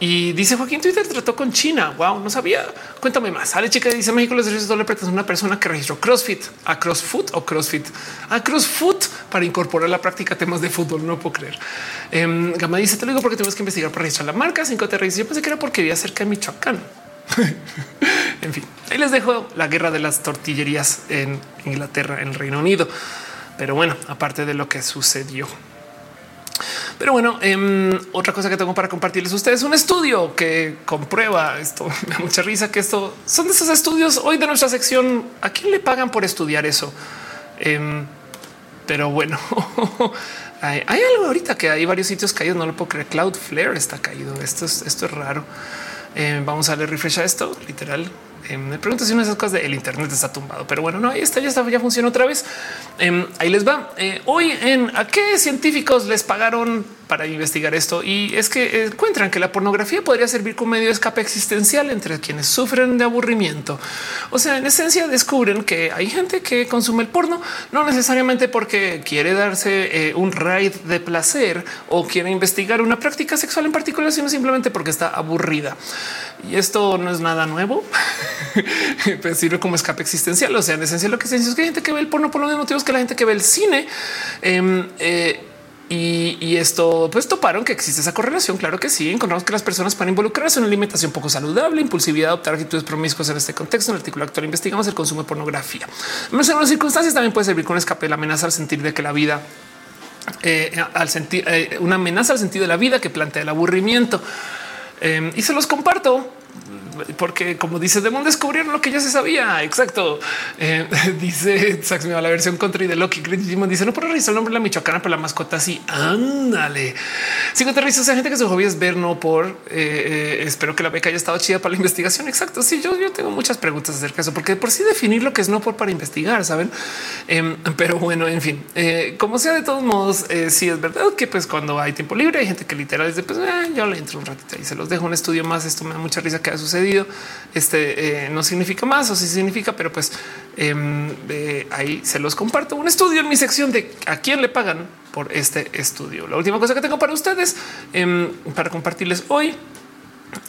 Y dice Joaquín Twitter trató con China. Wow, no sabía. Cuéntame más. Sale chica dice México los derechos doble a una persona que registró CrossFit a CrossFoot o CrossFit a CrossFoot para incorporar la práctica temas de fútbol. No puedo creer. Um, Gama dice te lo digo porque tenemos que investigar para registrar la marca. Cinco te Yo pensé que era porque vivía cerca de Michoacán. en fin, ahí les dejo la guerra de las tortillerías en Inglaterra, en Reino Unido. Pero bueno, aparte de lo que sucedió. Pero bueno, em, otra cosa que tengo para compartirles a ustedes un estudio que comprueba esto. Me da mucha risa que esto son de esos estudios hoy de nuestra sección. ¿A quién le pagan por estudiar eso? Em, pero bueno, hay, algo ahorita que hay varios sitios caídos. No lo puedo creer. Cloudflare está caído. Esto es, esto es raro. Em, vamos a darle refresh a esto literal. Me pregunto si una de esas cosas del Internet está tumbado, pero bueno, no, ahí está, ya está, ya funciona otra vez. ahí les va. Eh, hoy en a qué científicos les pagaron para investigar esto y es que encuentran que la pornografía podría servir como medio de escape existencial entre quienes sufren de aburrimiento. O sea, en esencia descubren que hay gente que consume el porno, no necesariamente porque quiere darse eh, un raid de placer o quiere investigar una práctica sexual en particular, sino simplemente porque está aburrida. Y esto no es nada nuevo, pues sirve como escape existencial. O sea, en esencia lo que se dice es que hay gente que ve el porno por los motivos que la gente que ve el cine. Em, eh, y, esto pues toparon que existe esa correlación. Claro que sí. Encontramos que las personas pueden involucrarse en una alimentación poco saludable, impulsividad, adoptar actitudes promiscuas en este contexto. En el artículo actual investigamos el consumo de pornografía. En algunas circunstancias también puede servir con escape la amenaza al sentir de que la vida eh, al sentir eh, una amenaza al sentido de la vida que plantea el aburrimiento. Eh, y se los comparto porque como dice Demon descubrieron lo que ya se sabía. Exacto. Eh, dice la versión country de Loki. dice no puedo revisar el nombre de la michoacana, pero la mascota así. Ándale. Si te revisas a gente que su hobby es ver, no por eh, eh, espero que la beca haya estado chida para la investigación. Exacto. Sí, yo, yo tengo muchas preguntas acerca de eso, porque por sí definir lo que es no por para investigar, saben? Em, pero bueno, en fin, como sea, de todos modos, sí es verdad que pues cuando hay tiempo libre hay gente que literal dice pues yo le entro un ratito y se los dejo un estudio más. Esto me da mucha risa que ha sucedido este eh, no significa más o si significa, pero pues em, ahí se los comparto. Un estudio en mi sección de a quién le pagan por este estudio. La última cosa que tengo para ustedes em, para compartirles hoy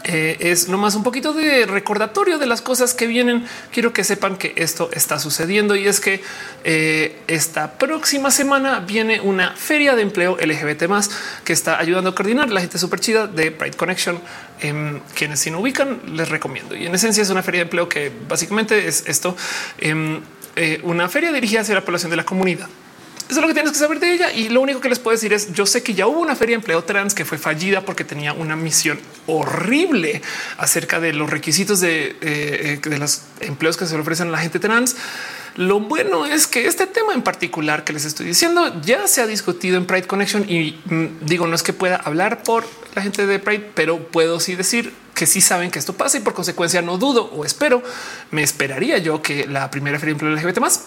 eh, es nomás un poquito de recordatorio de las cosas que vienen. Quiero que sepan que esto está sucediendo y es que eh, esta próxima semana viene una feria de empleo LGBT más que está ayudando a coordinar la gente súper chida de Pride Connection. Em, quienes si no ubican, les recomiendo. Y en esencia es una feria de empleo que básicamente es esto, em, eh, una feria dirigida hacia la población de la comunidad Eso es lo que tienes que saber de ella. Y lo único que les puedo decir es yo sé que ya hubo una feria de empleo trans que fue fallida porque tenía una misión horrible acerca de los requisitos de, eh, de los empleos que se le ofrecen a la gente trans. Lo bueno es que este tema en particular que les estoy diciendo ya se ha discutido en Pride Connection y mm, digo, no es que pueda hablar por la gente de Pride, pero puedo sí decir que sí saben que esto pasa y por consecuencia no dudo o espero, me esperaría yo que la primera feria LGBT más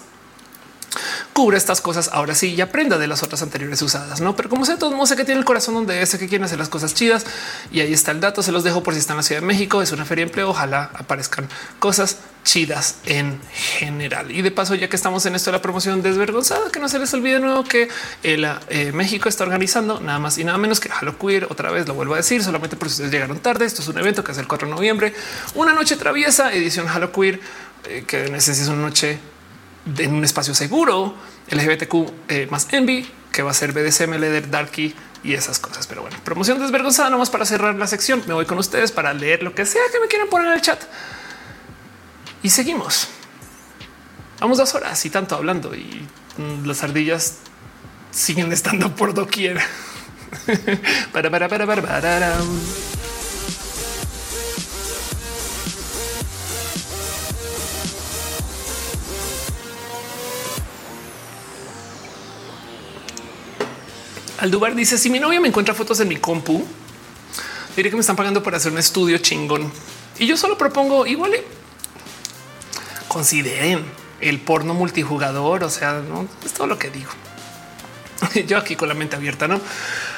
cubre estas cosas ahora sí y aprenda de las otras anteriores usadas, no? Pero como sé, todos modos sé que tiene el corazón donde sé que quieren hacer las cosas chidas y ahí está el dato. Se los dejo por si están en la Ciudad de México. Es una feria empleo. Ojalá aparezcan cosas chidas en general. Y de paso, ya que estamos en esto de la promoción desvergonzada, que no se les olvide de nuevo que el eh, México está organizando nada más y nada menos que Halo Queer. Otra vez lo vuelvo a decir, solamente por si ustedes llegaron tarde. Esto es un evento que es el 4 de noviembre, una noche traviesa, edición Halo Queer, eh, que en esencia es una noche en un espacio seguro, LGBTQ eh, más Envy, que va a ser BDSM, Leder, Darky y esas cosas. Pero bueno, promoción desvergonzada nomás para cerrar la sección. Me voy con ustedes para leer lo que sea que me quieran poner en el chat. Y seguimos. Vamos dos horas y tanto hablando y mm, las ardillas siguen estando por doquier. para, para, para, para, para. Aldubar dice si mi novia me encuentra fotos en mi compu, diré que me están pagando por hacer un estudio chingón. Y yo solo propongo igual consideren el porno multijugador. O sea, no es todo lo que digo. Yo aquí con la mente abierta, no?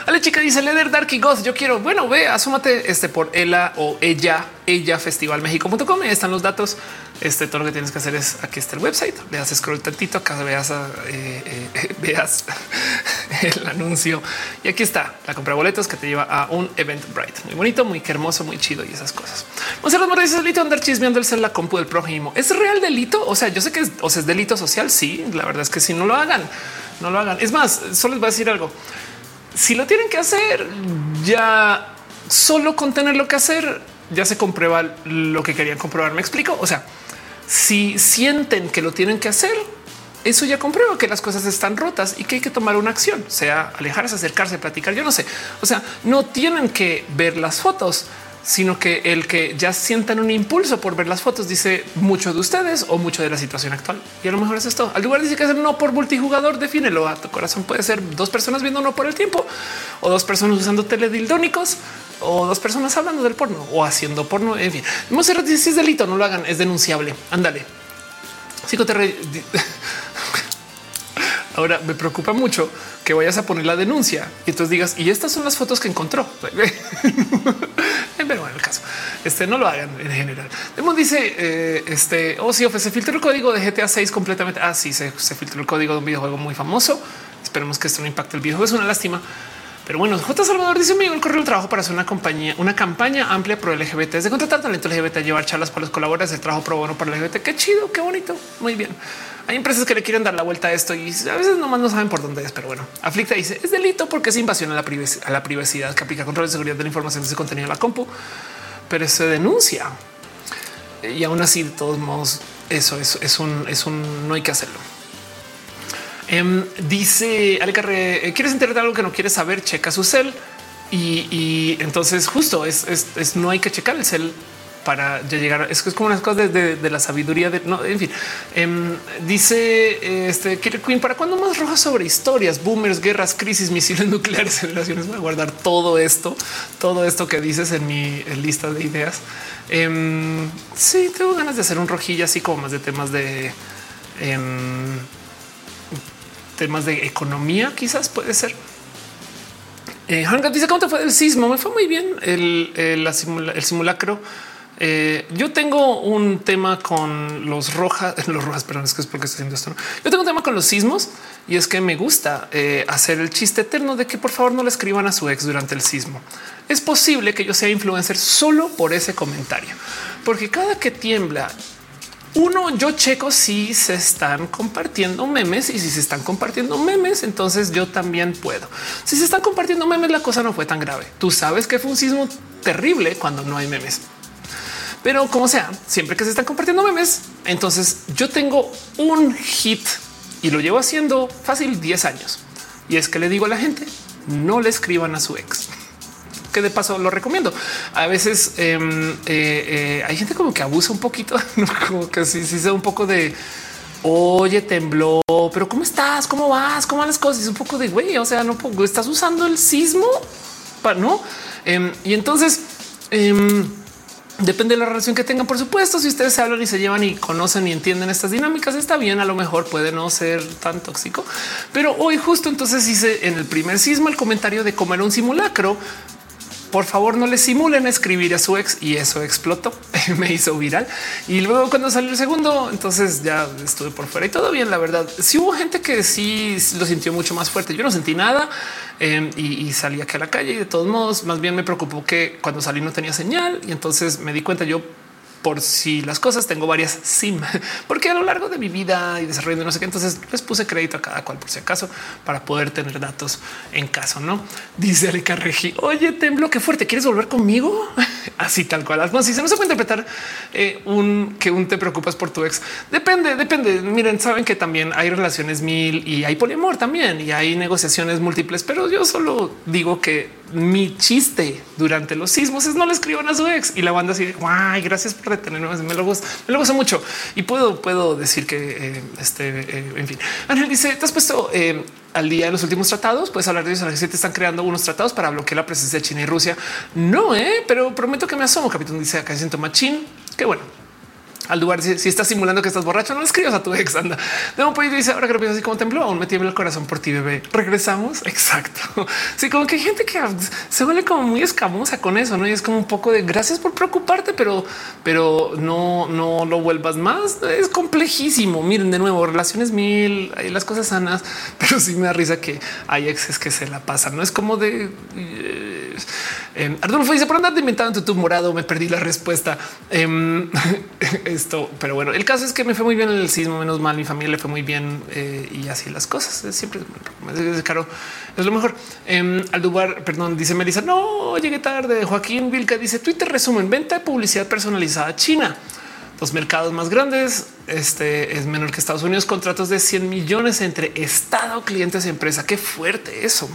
Ale chica dice Leder Darky Goth. Yo quiero, bueno, ve, asúmate este por ella o ella, ella festivalmexico.com. Están los datos. Este todo lo que tienes que hacer es aquí está el website. Veas scroll tantito acá, veas, eh, eh, veas el anuncio y aquí está la compra de boletos que te lleva a un event bright muy bonito, muy hermoso, muy chido y esas cosas. Monserrat Morales dice delito andar chismeando el ser la compu del prójimo. Es real delito. O sea, yo sé que es, o sea, es delito social. Sí, la verdad es que si no lo hagan, no lo hagan. Es más, solo les voy a decir algo si lo tienen que hacer, ya solo con tener lo que hacer, ya se comprueba lo que querían comprobar. Me explico. O sea, si sienten que lo tienen que hacer, eso ya comprueba que las cosas están rotas y que hay que tomar una acción, sea alejarse, acercarse, platicar. Yo no sé. O sea, no tienen que ver las fotos sino que el que ya sientan un impulso por ver las fotos dice mucho de ustedes o mucho de la situación actual. Y a lo mejor es esto. Al lugar dice que es no por multijugador, defínelo a tu corazón. Puede ser dos personas viendo no por el tiempo o dos personas usando teledildónicos o dos personas hablando del porno o haciendo porno. En fin, Monserrat dice si es delito, no lo hagan, es denunciable. Ándale. Psicoterre Ahora me preocupa mucho que vayas a poner la denuncia y entonces digas y estas son las fotos que encontró. Pero bueno, el caso este no lo hagan en general. Demon dice eh, este o oh, si se filtró el código de GTA 6 completamente. Ah, sí, se, se filtró el código de un videojuego muy famoso. Esperemos que esto no impacte el videojuego. Es una lástima. Pero bueno, J. Salvador dice amigo el correo del trabajo para hacer una compañía, una campaña amplia pro LGBT, es de contratar talento LGBT, llevar charlas para los colaboradores, el trabajo pro bono para LGBT. Qué chido, qué bonito. Muy bien. Hay empresas que le quieren dar la vuelta a esto y a veces nomás no saben por dónde es, pero bueno, Aflicta dice es delito porque es invasión a la, privacidad, a la privacidad que aplica control de seguridad de la información de ese contenido en la compu, pero se denuncia y aún así de todos modos eso es, un, no hay que hacerlo. Em, dice Alecarre, ¿quieres enterarte algo que no quieres saber? Checa su cel. Y, entonces justo es, no hay que checar el cel para llegar. Es, es como unas cosas de, la sabiduría de no, en fin. Em, dice este Queen para cuando más rojas sobre historias, boomers, guerras, crisis, misiles nucleares, generaciones. Voy a guardar todo esto, todo esto que dices en mi lista de ideas. Um, sí, tengo ganas de hacer un rojilla así como más de temas de temas de economía, quizás puede ser. Eh, dice cómo te fue el sismo. Me fue muy bien el, el, el simulacro. Eh, yo tengo un tema con los rojas, los rojas, perdón, es que es porque estoy haciendo esto. Yo tengo un tema con los sismos y es que me gusta eh, hacer el chiste eterno de que por favor no le escriban a su ex durante el sismo. Es posible que yo sea influencer solo por ese comentario, porque cada que tiembla uno, yo checo si se están compartiendo memes y si se están compartiendo memes, entonces yo también puedo. Si se están compartiendo memes, la cosa no fue tan grave. Tú sabes que fue un sismo terrible cuando no hay memes. Pero como sea, siempre que se están compartiendo memes, entonces yo tengo un hit y lo llevo haciendo fácil 10 años. Y es que le digo a la gente, no le escriban a su ex que de paso lo recomiendo. A veces em, eh, eh, hay gente como que abusa un poquito, como que sí, sí sea un poco de oye, tembló, pero ¿cómo estás? ¿Cómo vas? ¿Cómo van las cosas? Es un poco de güey, o sea, no estás usando el sismo, para no. Em, y entonces, em, Depende de la relación que tengan, por supuesto. Si ustedes se hablan y se llevan y conocen y entienden estas dinámicas, está bien. A lo mejor puede no ser tan tóxico, pero hoy justo entonces hice en el primer sismo el comentario de cómo era un simulacro por favor no le simulen escribir a su ex y eso explotó, me hizo viral. Y luego cuando salió el segundo, entonces ya estuve por fuera y todo bien. La verdad, sí hubo gente que sí lo sintió mucho más fuerte. Yo no sentí nada em, y, salí aquí a la calle y de todos modos, más bien me preocupó que cuando salí no tenía señal y entonces me di cuenta yo por si las cosas tengo varias SIM, porque a lo largo de mi vida y desarrollo no sé qué, entonces les puse crédito a cada cual por si acaso para poder tener datos en caso. No dice Erika Regi, oye, temblo, qué fuerte. ¿Quieres volver conmigo? Así tal cual. Bueno, si se no se puede interpretar eh, un que un te preocupas por tu ex. Depende, depende. Miren, saben que también hay relaciones mil y hay poliamor también y hay negociaciones múltiples, pero yo solo digo que mi chiste durante los sismos es no le escriban a su ex. Y la banda así, guay, gracias por detenerme, me lo gusta, me lo gusta mucho. Y puedo, puedo decir que eh, este, eh, en fin, Ángel dice, te has puesto eh, al día de los últimos tratados, puedes hablar de eso, te están creando unos tratados para bloquear la presencia de China y Rusia. No, pero prometo que me asomo, capitán dice acá siento machín, qué bueno al lugar. Si, estás simulando que estás borracho, no le escribas a tu ex. Anda de un dice ahora que lo pienso así como tembló, aún me tiembla el corazón por ti, bebé. Regresamos. Exacto. Sí, como que hay gente que se vuelve como muy escamosa con eso, no? Y es como un poco de gracias por preocuparte, pero, pero no, no lo vuelvas más. Es complejísimo. Miren, de nuevo, relaciones mil, hay las cosas sanas, pero sí me da risa que hay exes que se la pasan. No es como de eh, eh, Arnulfo dice por andar de inventado en tu morado. Me perdí la respuesta. Eh, esto, pero bueno, el caso es que me fue muy bien en el sismo, menos mal, mi familia le fue muy bien eh, y así las cosas. Siempre es caro, es lo mejor. Eh, al lugar, perdón, dice Melissa, no llegué tarde. Joaquín Vilca dice Twitter resumen venta de publicidad personalizada China. Los mercados más grandes este es menor que Estados Unidos, contratos de 100 millones entre Estado, clientes y empresa. Qué fuerte eso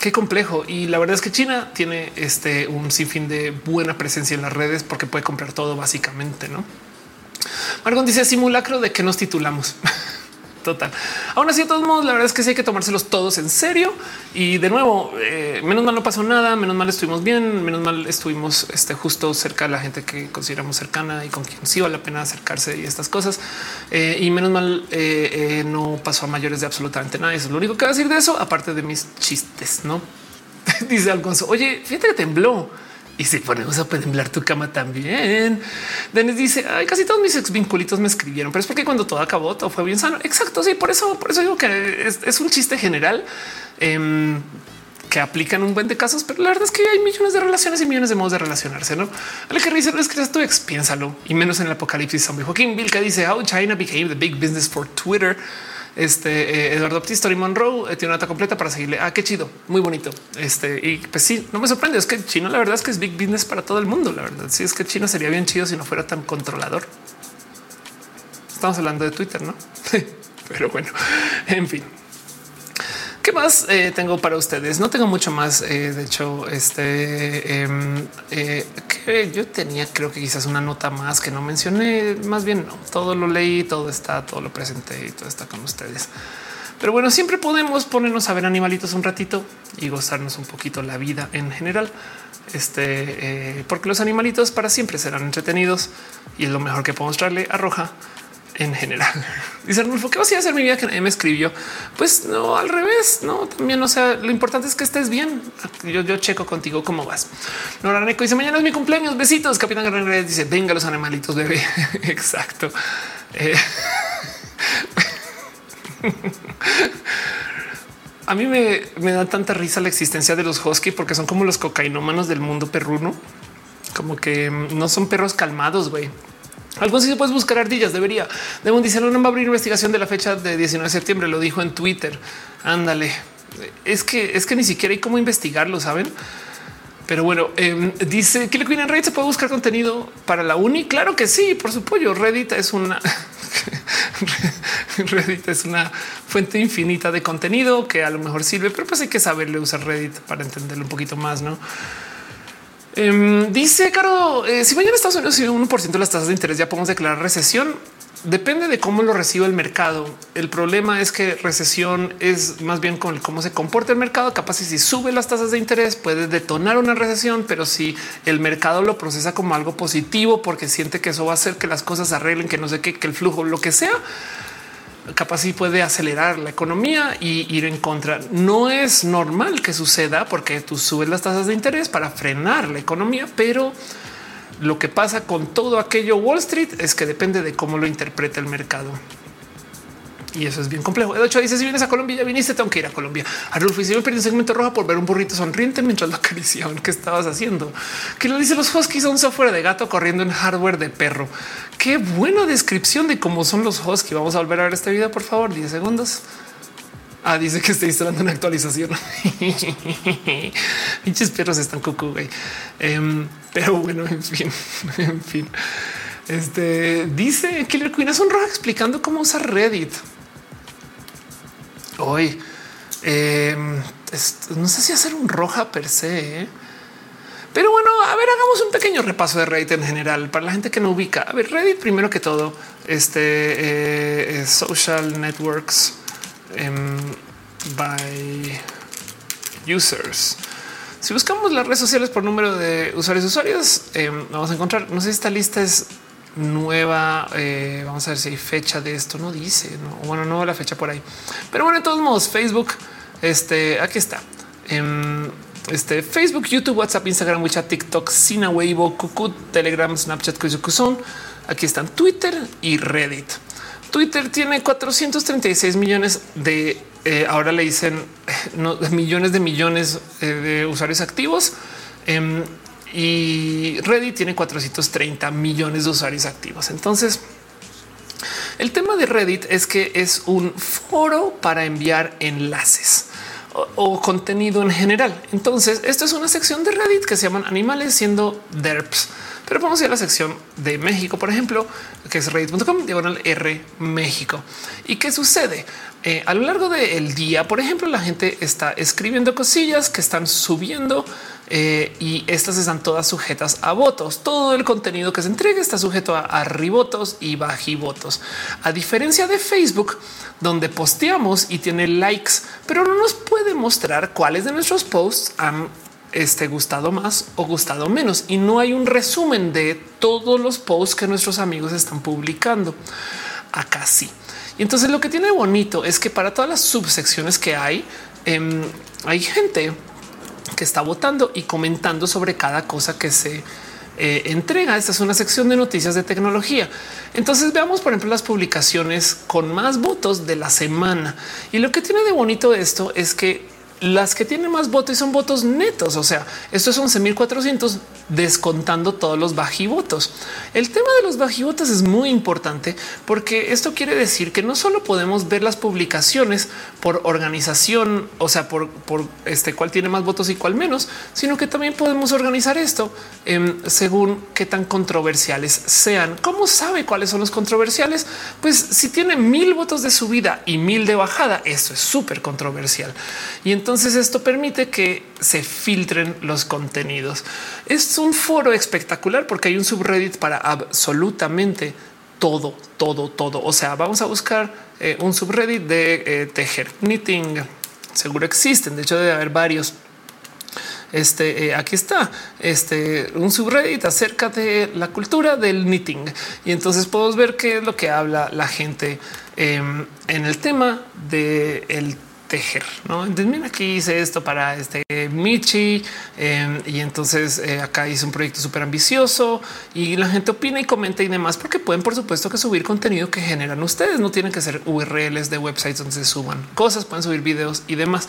qué complejo. Y la verdad es que China tiene este un sinfín de buena presencia en las redes porque puede comprar todo básicamente, ¿no? Margon dice simulacro de que nos titulamos. Total. Aún así, de todos modos, la verdad es que sí hay que tomárselos todos en serio. Y de nuevo, eh, menos mal no pasó nada, menos mal estuvimos bien, menos mal estuvimos este, justo cerca de la gente que consideramos cercana y con quien sí vale la pena acercarse y estas cosas. Eh, y menos mal eh, no pasó a mayores de absolutamente nada. Eso es lo único que voy a decir de eso, aparte de mis chistes, no? Dice Alfonso, oye, fíjate que tembló y si ponemos a temblar tu cama también. Denis dice Ay, casi todos mis ex vinculitos me escribieron, pero es porque cuando todo acabó, todo fue bien sano. Exacto. Sí, por eso, por eso digo que es, un chiste general em, que aplican un buen de casos, pero la verdad es que hay millones de relaciones y millones de modos de relacionarse. No al que dice no es que tu ex, piénsalo y menos en el apocalipsis zombie. Joaquín Vilca dice how China became the big business for Twitter. Este eh, Eduardo Baptista y Monroe eh, tiene una nota completa para seguirle. Ah, qué chido, muy bonito. Este y pues sí, no me sorprende. Es que China, la verdad es que es big business para todo el mundo. La verdad, sí es que China sería bien chido si no fuera tan controlador. Estamos hablando de Twitter, no? Pero bueno, en fin. ¿Qué más eh, tengo para ustedes? No tengo mucho más. Eh, de hecho, este em, eh, que yo tenía, creo que quizás una nota más que no mencioné. Más bien, no todo lo leí, todo está, todo lo presenté y todo está con ustedes. Pero bueno, siempre podemos ponernos a ver animalitos un ratito y gozarnos un poquito la vida en general. Este, porque los animalitos para siempre serán entretenidos y es lo mejor que podemos traerle a Roja en general. Dice Arnulfo, ¿qué vas a hacer mi vida que me escribió? Pues no, al revés, no, también, o sea, lo importante es que estés bien. Yo, yo checo contigo cómo vas. Nora Neco dice, mañana es mi cumpleaños, besitos. Capitán Guerrero dice, venga los animalitos, bebé. Exacto. Eh, a mí me, me, da tanta risa la existencia de los husky porque son como los cocainómanos del mundo perruno. Como que no son perros calmados, güey. Sí se puedes buscar ardillas, debería. Demon dice, no va a abrir investigación de la fecha de 19 de septiembre, lo dijo en Twitter. Ándale. Es que es que ni siquiera hay cómo investigarlo, ¿saben? Pero bueno, eh, dice que en Reddit se puede buscar contenido para la uni. Claro que sí, por supuesto. Reddit es una Reddit es una fuente infinita de contenido que a lo mejor sirve, pero pues hay que saberle usar Reddit para entenderlo un poquito más, ¿no? Em, dice Caro, eh, si mañana Estados Unidos sube un 1% de las tasas de interés, ya podemos declarar recesión. Depende de cómo lo reciba el mercado. El problema es que recesión es más bien con cómo se comporta el mercado. Capaz si sube las tasas de interés puede detonar una recesión, pero si el mercado lo procesa como algo positivo porque siente que eso va a hacer que las cosas arreglen, que no sé qué, que el flujo, lo que sea, capaz sí puede acelerar la economía y ir en contra. No es normal que suceda porque tú subes las tasas de interés para frenar la economía, pero lo que pasa con todo aquello Wall Street es que depende de cómo lo interpreta el mercado. Y eso es bien complejo. De hecho, dice si vienes a Colombia, ya viniste, tengo que ir a Colombia. Arnulfo, si me perdí un segmento roja por ver un burrito sonriente mientras lo acariciaban. ¿Qué estabas haciendo? Que lo dice los huskies son software de gato corriendo en hardware de perro. Qué buena descripción de cómo son los huskies. Vamos a volver a ver esta vida, por favor. 10 segundos. Ah, dice que está instalando una actualización. Pinches perros están cucú, güey. Em, pero bueno, en fin, en fin. Este dice Killer Queen es un rojo explicando cómo usar Reddit. Hoy em, no sé si hacer un roja per se, ¿eh? pero bueno, a ver, hagamos un pequeño repaso de Reddit en general para la gente que no ubica. A ver, Reddit primero que todo, este eh, social networks em, by users. Si buscamos las redes sociales por número de usuarios usuarios, em, vamos a encontrar, no sé si esta lista es nueva. Eh, vamos a ver si hay fecha de esto. No dice, no, bueno, no la fecha por ahí, pero bueno, de todos modos, Facebook, este aquí está. Em, este Facebook, YouTube, WhatsApp, Instagram, WeChat, TikTok, Sina, Weibo, Cucut, Telegram, Snapchat, Kuzukuzon. Aquí están Twitter y Reddit. Twitter tiene 436 millones de eh, ahora le dicen millones de millones eh, de usuarios activos. Em, y Reddit tiene 430 millones de usuarios activos. Entonces, el tema de Reddit es que es un foro para enviar enlaces o, contenido en general. Entonces, esto es una sección de Reddit que se llaman animales siendo derps. Pero vamos a ir a la sección de México, por ejemplo, que es reddit.com diagonal R México. ¿Y qué sucede? Eh, a lo largo del día, por ejemplo, la gente está escribiendo cosillas que están subiendo eh, y estas están todas sujetas a votos. Todo el contenido que se entrega está sujeto a arribotos y bajivotos. A diferencia de Facebook, donde posteamos y tiene likes, pero no nos puede mostrar cuáles de nuestros posts han este, gustado más o gustado menos. Y no hay un resumen de todos los posts que nuestros amigos están publicando. Acá sí. Y entonces lo que tiene bonito es que para todas las subsecciones que hay, em, hay gente que está votando y comentando sobre cada cosa que se eh, entrega. Esta es una sección de noticias de tecnología. Entonces veamos, por ejemplo, las publicaciones con más votos de la semana. Y lo que tiene de bonito esto es que las que tienen más votos son votos netos. O sea, esto es 11.400 descontando todos los bajivotos. El tema de los bajivotos es muy importante porque esto quiere decir que no solo podemos ver las publicaciones por organización, o sea, por, por este cuál tiene más votos y cuál menos, sino que también podemos organizar esto según qué tan controversiales sean. ¿Cómo sabe cuáles son los controversiales? Pues si tiene mil votos de subida y mil de bajada, esto es súper controversial. Y entonces entonces esto permite que se filtren los contenidos. Es un foro espectacular porque hay un subreddit para absolutamente todo, todo, todo. O sea, vamos a buscar eh, un subreddit de eh, tejer, knitting. Seguro existen. De hecho, debe haber varios. Este eh, aquí está este un subreddit acerca de la cultura del knitting y entonces podemos ver qué es lo que habla la gente em, en el tema del de tejer. No, entonces aquí hice esto para este Michi em, y entonces eh, acá hice un proyecto súper ambicioso y la gente opina y comenta y demás, porque pueden, por supuesto, que subir contenido que generan ustedes. No tienen que ser URLs de websites donde se suban cosas, pueden subir videos y demás.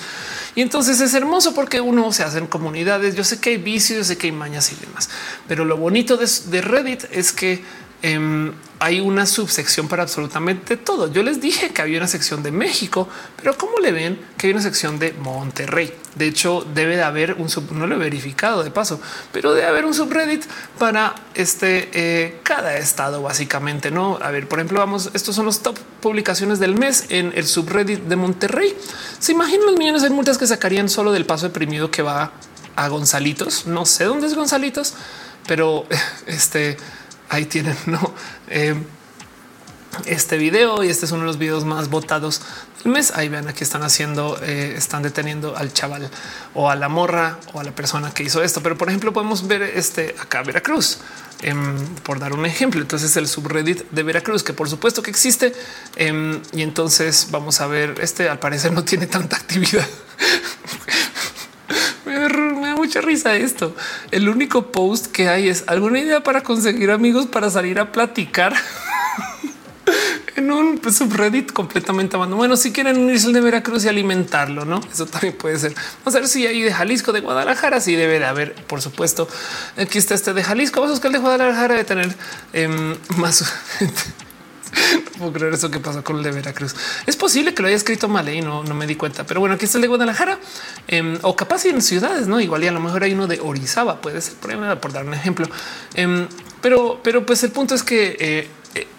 Y entonces es hermoso porque uno se hace en comunidades. Yo sé que hay vicios, yo sé que hay mañas y demás, pero lo bonito de, de Reddit es que em, hay una subsección para absolutamente todo. Yo les dije que había una sección de México, pero ¿cómo le ven que hay una sección de Monterrey? De hecho, debe de haber un sub, no lo he verificado de paso, pero debe haber un subreddit para este eh, cada estado, básicamente. No, a ver, por ejemplo, vamos, estos son los top publicaciones del mes en el subreddit de Monterrey. Se imaginan los millones de multas que sacarían solo del paso deprimido que va a Gonzalitos. No sé dónde es Gonzalitos, pero este ahí tienen ¿no? Eh, este video y este es uno de los videos más votados del mes. Ahí vean aquí están haciendo, eh, están deteniendo al chaval o a la morra o a la persona que hizo esto. Pero por ejemplo, podemos ver este acá Veracruz em, por dar un ejemplo. Entonces el subreddit de Veracruz, que por supuesto que existe. Em, y entonces vamos a ver este al parecer no tiene tanta actividad. me, da, mucha risa esto. El único post que hay es alguna idea para conseguir amigos para salir a platicar. en un subreddit completamente abandonado. Bueno, si quieren unirse al de Veracruz y alimentarlo, no? Eso también puede ser. Vamos a ver si hay de Jalisco, de Guadalajara. Sí, debe de haber, por supuesto. Aquí está este de Jalisco. Vamos a buscar el de Guadalajara de tener em, más. no puedo creer eso que pasó con el de Veracruz. Es posible que lo haya escrito mal ¿eh? y no, no me di cuenta, pero bueno, aquí está el de Guadalajara em, o capaz en ciudades, no igual y a lo mejor hay uno de Orizaba, puede ser por, dar un ejemplo. Em, pero, pero pues el punto es que eh,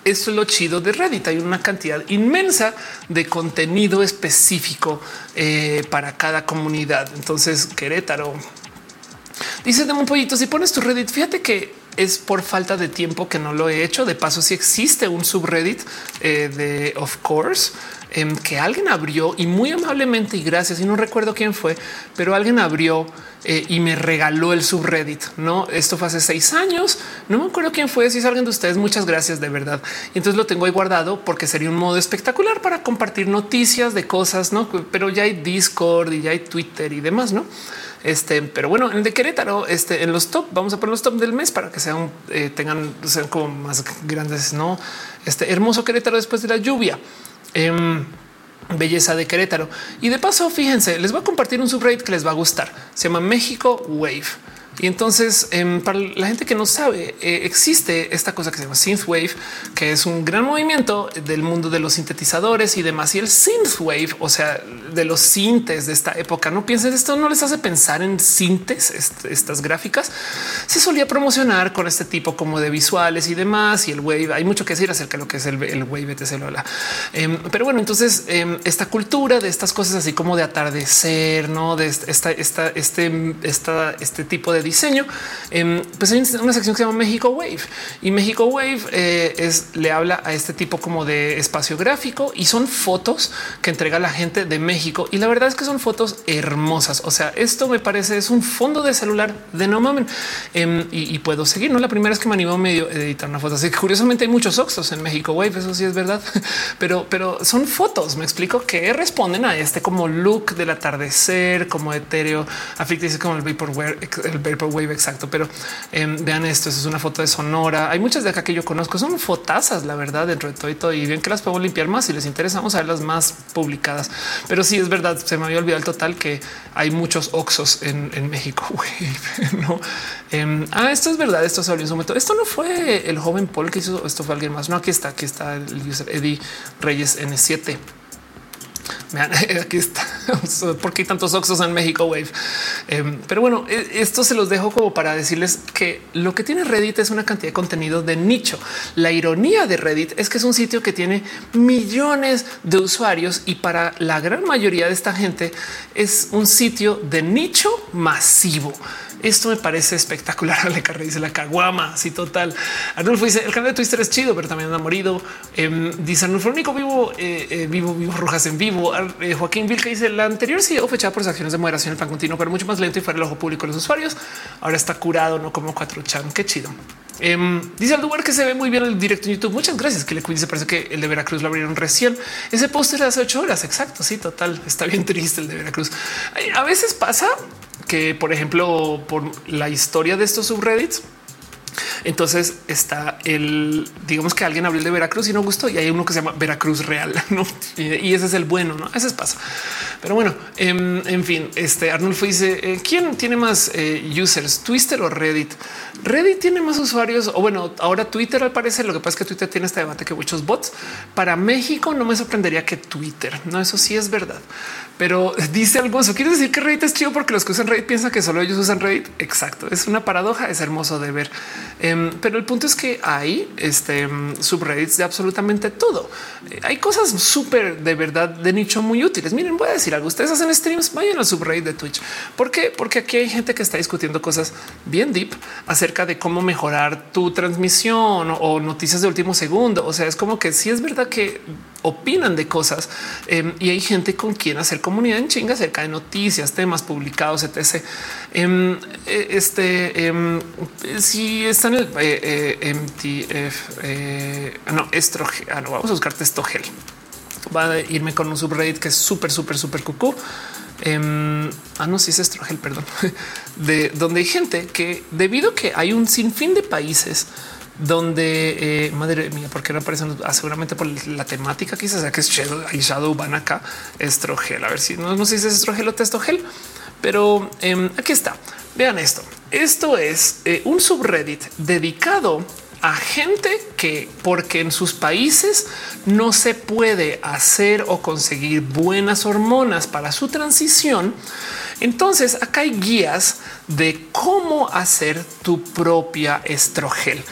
eso es lo chido de Reddit. Hay una cantidad inmensa de contenido específico eh, para cada comunidad. Entonces, Querétaro dice de un pollito. Si pones tu Reddit, fíjate que es por falta de tiempo que no lo he hecho. De paso, si existe un subreddit eh, de Of Course em, que alguien abrió y muy amablemente y gracias. Y no recuerdo quién fue, pero alguien abrió eh, y me regaló el subreddit. No, esto fue hace seis años. No me acuerdo quién fue. Si es alguien de ustedes, muchas gracias de verdad. Y entonces lo tengo ahí guardado porque sería un modo espectacular para compartir noticias de cosas, no? Pero ya hay Discord y ya hay Twitter y demás, no? Este, pero bueno, en de Querétaro, este, en los top, vamos a poner los top del mes para que sean, eh, tengan, sean como más grandes, no? Este hermoso Querétaro después de la lluvia. Em, belleza de Querétaro. Y de paso, fíjense, les voy a compartir un subreddit que les va a gustar. Se llama México Wave. Y entonces, em, para la gente que no sabe, eh, existe esta cosa que se llama synthwave, que es un gran movimiento del mundo de los sintetizadores y demás. Y el synthwave, o sea, de los sintes de esta época, no piensen esto, no les hace pensar en sintes, estas gráficas. Se solía promocionar con este tipo como de visuales y demás. Y el wave, hay mucho que decir acerca de lo que es el, wave, etc. Em, pero bueno, entonces em, esta cultura de estas cosas así como de atardecer, no de esta, esta, este, este tipo de diseño, em, pues hay una sección que se llama México Wave y México Wave eh, es le habla a este tipo como de espacio gráfico y son fotos que entrega la gente de México. Y la verdad es que son fotos hermosas. O sea, esto me parece es un fondo de celular de no mamen em, y, puedo seguir. No la primera vez que me animo medio a editar una foto. Así que curiosamente hay muchos oxos en México Wave. Eso sí es verdad, pero, pero son fotos. Me explico que responden a este como look del atardecer, como etéreo. Afecta dice como el vaporware, el Wave exacto, pero em, vean esto. es una foto de Sonora. Hay muchas de acá que yo conozco. Son fotazas, la verdad, dentro de todo y todo. Y bien que las puedo limpiar más si les interesa. Vamos a ver las más publicadas. Pero sí es verdad. Se me había olvidado el total que hay muchos Oxos en, México. no, em, ah, esto es verdad. Esto se volvió en su momento. Esto no fue el joven Paul que hizo. Esto fue alguien más. No, aquí está. Aquí está el user Eddie Reyes N7. Aquí está. ¿Por qué tantos oxos en México Wave? Em, pero bueno, e, esto se los dejo como para decirles que lo que tiene Reddit es una cantidad de contenido de nicho. La ironía de Reddit es que es un sitio que tiene millones de usuarios y para la gran mayoría de esta gente es un sitio de nicho masivo. Esto me parece espectacular. Ale Carre dice la caguama. Así total. Arnulfo dice el canal de Twitter es chido, pero también ha morido. Eh, dice Arnulfo, único vivo, eh, eh, vivo, vivo, rojas en vivo. Eh, Joaquín Vilca dice la anterior sí fechada por sus acciones de moderación el pan continuo, pero mucho más lento y fuera el ojo público de los usuarios. Ahora está curado, no como cuatro chan. Qué chido. Em, dice al lugar que se ve muy bien el directo en YouTube. Muchas gracias. Que le dice parece que el de Veracruz lo abrieron recién. Ese póster hace ocho horas. Exacto. Sí, total. Está bien triste el de Veracruz. A veces pasa que, por ejemplo, por la historia de estos subreddits, Entonces está el, digamos que alguien habló de Veracruz y no gustó y hay uno que se llama Veracruz Real, ¿no? Y ese es el bueno, ¿no? Ese es pasa. Pero bueno, en, en fin, este Arnulfo dice, eh, ¿quién tiene más eh, users, Twitter o Reddit? Reddit tiene más usuarios, o bueno, ahora Twitter al parecer, lo que pasa es que Twitter tiene este debate que muchos bots. Para México no me sorprendería que Twitter, no, eso sí es verdad. Pero dice algo eso. Quiere decir que Reddit es chido porque los que usan Reddit piensan que solo ellos usan Reddit. Exacto. Es una paradoja. Es hermoso de ver. Em, pero el punto es que hay este em, subreddits de absolutamente todo. Eh, hay cosas súper de verdad de nicho muy útiles. Miren, voy a decir algo. Ustedes hacen streams, vayan al subreddit de Twitch. ¿Por qué? Porque aquí hay gente que está discutiendo cosas bien deep acerca de cómo mejorar tu transmisión o, noticias de último segundo. O sea, es como que si sí es verdad que opinan de cosas em, y hay gente con quien hacer comunidad en chinga acerca de noticias, temas publicados, etc. Em, e, este, em, si está en el eh, eh, MTF, eh, no, estrogel, ah, no, vamos a buscar testogel. Va a irme con un subreddit que es súper, súper, súper cucú. ah, no, si es estrogel, perdón, de donde hay gente que debido a que hay un sinfín de países donde eh, madre mía, porque no aparecen ah, seguramente por la temática, quizás que es Shadow, y Shadow van acá, estrogel. A ver si no, no sé si es estrogel o testogel, pero em, aquí está. Vean esto. Esto es eh, un subreddit dedicado a gente que porque en sus países no se puede hacer o conseguir buenas hormonas para su transición. Entonces acá hay guías de cómo hacer tu propia estrogel.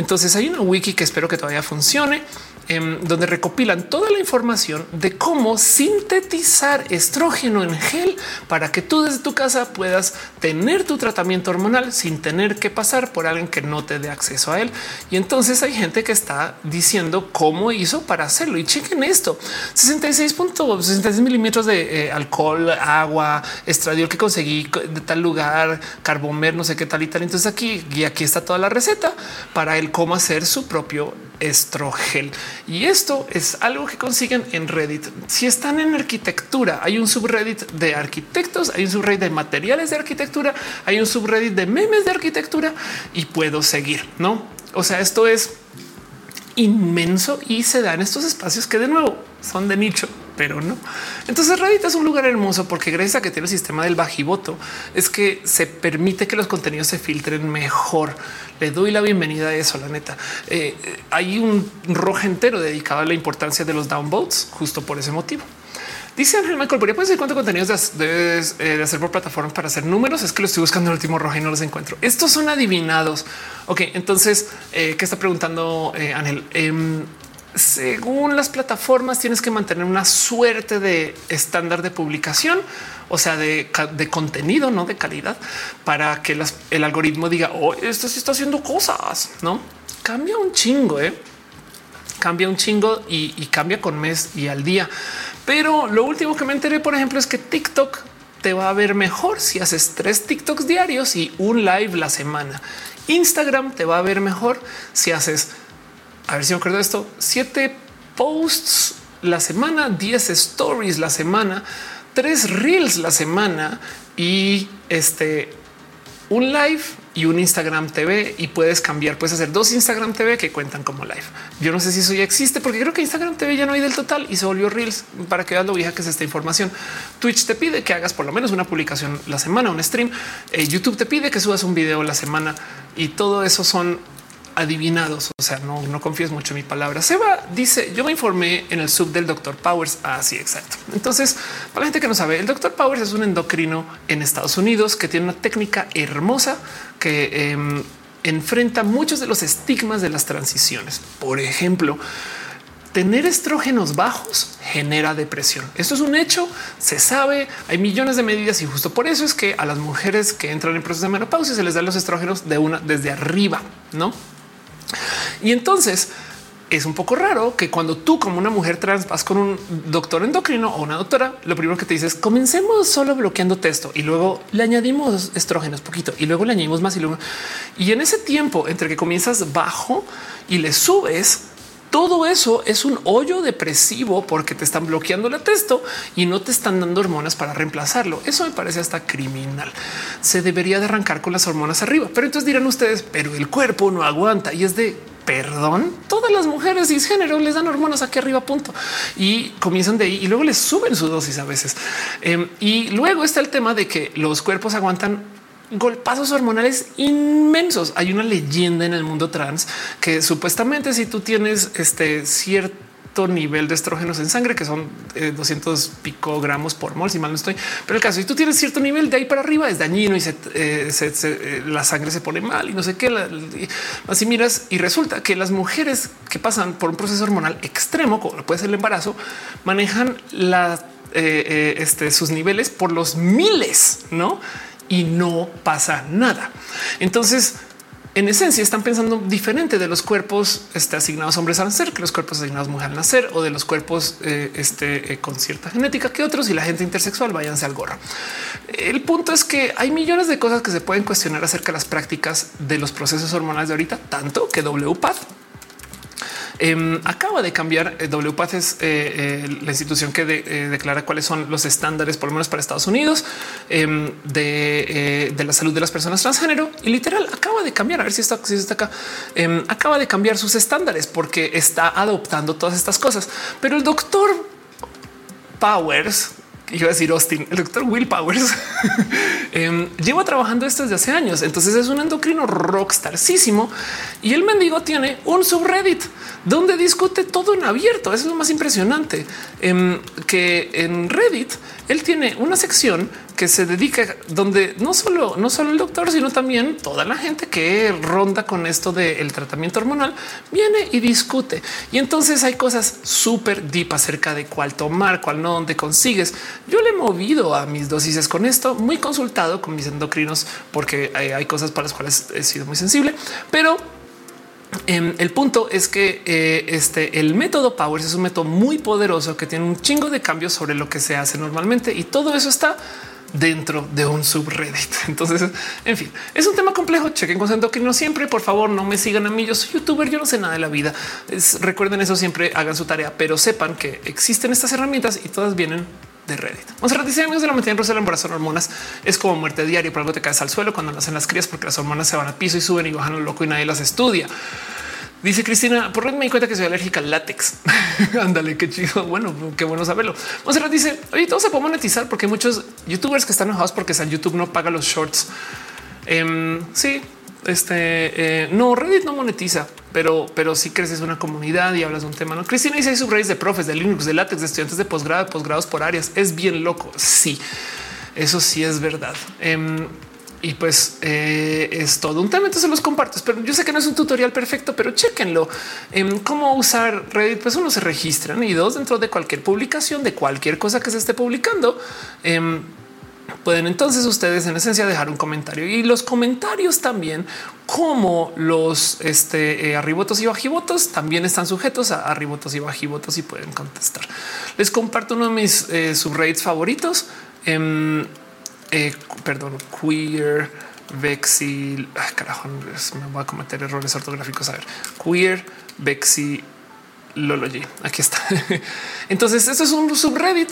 Entonces hay una wiki que espero que todavía funcione Em, donde recopilan toda la información de cómo sintetizar estrógeno en gel para que tú desde tu casa puedas tener tu tratamiento hormonal sin tener que pasar por alguien que no te dé acceso a él. Y entonces hay gente que está diciendo cómo hizo para hacerlo. Y chequen esto: 66.66 milímetros de eh, alcohol, agua, estradiol que conseguí de tal lugar, carbomer, no sé qué tal y tal. Entonces aquí y aquí está toda la receta para el cómo hacer su propio estrogel. Y esto es algo que consiguen en Reddit. Si están en arquitectura, hay un subreddit de arquitectos, hay un subreddit de materiales de arquitectura, hay un subreddit de memes de arquitectura y puedo seguir, ¿no? O sea, esto es inmenso y se da en estos espacios que de nuevo son de nicho pero no. Entonces Reddit es un lugar hermoso porque gracias a que tiene el sistema del bajivoto es que se permite que los contenidos se filtren mejor. Le doy la bienvenida a eso, la neta. Eh, hay un rojo entero dedicado a la importancia de los downvotes justo por ese motivo. Dice Ángel Michael, ¿podría decir cuántos contenidos debes eh, de hacer por plataformas para hacer números? Es que lo estoy buscando en el último rojo y no los encuentro. Estos son adivinados. Ok, entonces, eh, ¿qué está preguntando Ángel? Em, según las plataformas, tienes que mantener una suerte de estándar de publicación, o sea, de, contenido, no de calidad, para que el algoritmo diga, oh, esto sí está haciendo cosas, no cambia un chingo, ¿eh? cambia un chingo y, y cambia con mes y al día. Pero lo último que me enteré, por ejemplo, es que TikTok te va a ver mejor si haces tres TikToks diarios y un live la semana. Instagram te va a ver mejor si haces a ver si me acuerdo de esto, siete posts la semana, 10 stories la semana, tres reels la semana y este un live y un Instagram TV y puedes cambiar, puedes hacer dos Instagram TV que cuentan como live. Yo no sé si eso ya existe porque creo que Instagram TV ya no hay del total y se volvió Reels para que veas lo vieja que es esta información. Twitch te pide que hagas por lo menos una publicación la semana, un stream. Eh, YouTube te pide que subas un video la semana y todo eso son adivinados. O sea, no, no confíes mucho en mi palabra. Seba dice: Yo me informé en el sub del doctor Powers. Así ah, exacto. Entonces, para la gente que no sabe, el doctor Powers es un endocrino en Estados Unidos que tiene una técnica hermosa que em, enfrenta muchos de los estigmas de las transiciones. Por ejemplo, tener estrógenos bajos genera depresión. Esto es un hecho, se sabe, hay millones de medidas y justo por eso es que a las mujeres que entran en proceso de menopausia se les dan los estrógenos de una desde arriba, no? Y entonces es un poco raro que cuando tú como una mujer trans vas con un doctor endocrino o una doctora, lo primero que te dices comencemos solo bloqueando texto y luego le añadimos estrógenos poquito y luego le añadimos más y luego y en ese tiempo entre que comienzas bajo y le subes todo eso es un hoyo depresivo porque te están bloqueando el texto y no te están dando hormonas para reemplazarlo. Eso me parece hasta criminal. Se debería de arrancar con las hormonas arriba. Pero entonces dirán ustedes, pero el cuerpo no aguanta y es de perdón. Todas las mujeres cisgénero les dan hormonas aquí arriba, punto. Y comienzan de ahí y luego les suben su dosis a veces. Em, y luego está el tema de que los cuerpos aguantan golpazos hormonales inmensos. Hay una leyenda en el mundo trans que supuestamente si tú tienes este cierto nivel de estrógenos en sangre, que son 200 eh, picogramos por mol, si mal no estoy. Pero el caso, si tú tienes cierto nivel de ahí para arriba, es dañino y eh, eh, la sangre se pone mal y no sé qué. así miras y resulta que las mujeres que pasan por un proceso hormonal extremo, como puede ser el embarazo, manejan este, sus niveles por los miles, no? Y no pasa nada. Entonces, en esencia están pensando diferente de los cuerpos este, asignados hombres al nacer que los cuerpos asignados mujeres al nacer o de los cuerpos eh, este, eh, con cierta genética que otros y la gente intersexual váyanse al gorro. El punto es que hay millones de cosas que se pueden cuestionar acerca de las prácticas de los procesos hormonales de ahorita, tanto que WPATH Em, acaba de cambiar. Eh, WPATH es eh, eh, la institución que declara cuáles son los estándares, por lo menos para Estados Unidos, em, de, la salud de las personas transgénero. Y literal acaba de cambiar. A ver si está, si está acá. Em, acaba de cambiar sus estándares porque está adoptando todas estas cosas. Pero el doctor Powers, iba a decir Austin, el doctor Will Powers lleva trabajando esto desde hace años. Entonces es un endocrino rockstarsísimo y el mendigo tiene un subreddit donde discute todo en abierto. Eso es lo más impresionante em, que en Reddit él tiene una sección que se dedica donde no solo, no solo el doctor, sino también toda la gente que ronda con esto del tratamiento hormonal viene y discute. Y entonces hay cosas súper deep acerca de cuál tomar, cuál no, dónde consigues. Yo le he movido a mis dosis con esto, muy consultado con mis endocrinos, porque hay cosas para las cuales he sido muy sensible, pero Em, el punto es que eh, este el método Powers es un método muy poderoso que tiene un chingo de cambios sobre lo que se hace normalmente y todo eso está dentro de un subreddit. Entonces, en fin, es un tema complejo. Chequen con que no siempre. Por favor, no me sigan a mí. Yo soy youtuber, yo no sé nada de la vida. recuerden eso siempre, hagan su tarea, pero sepan que existen estas herramientas y todas vienen de Reddit. Monserrat dice amigos de la metida en Rusia, el embarazo de hormonas es como muerte diaria. Por algo te caes al suelo cuando nacen las crías, porque las hormonas se van al piso y suben y bajan lo loco y nadie las estudia. Dice Cristina, por red me di cuenta que soy alérgica al látex. Ándale, qué chido. Bueno, qué bueno saberlo. Monserrat dice, oye, todo se puede monetizar porque hay muchos youtubers que están enojados porque San YouTube no paga los shorts. Em, sí, este eh, no Reddit no monetiza, pero, pero sí creces una comunidad y hablas de un tema. No Cristina dice subreddits de profes de Linux, de látex, de estudiantes de posgrado, posgrados por áreas. Es bien loco. Sí, eso sí es verdad. Em, y pues eh, es todo un tema. Entonces los comparto. Pero yo sé que no es un tutorial perfecto, pero chequenlo en cómo usar Reddit. Pues uno se registran y dos dentro de cualquier publicación de cualquier cosa que se esté publicando. Em, pueden entonces ustedes en esencia dejar un comentario y los comentarios también como los este, eh, arribotos y bajivotos también están sujetos a arribotos y bajivotos y pueden contestar. Les comparto uno de mis eh, subreddits favoritos. Em, eh, perdón, queer, vexil, ah, carajo, me voy a cometer errores ortográficos. A ver, queer, vexilology. Aquí está. Entonces, esto es un subreddit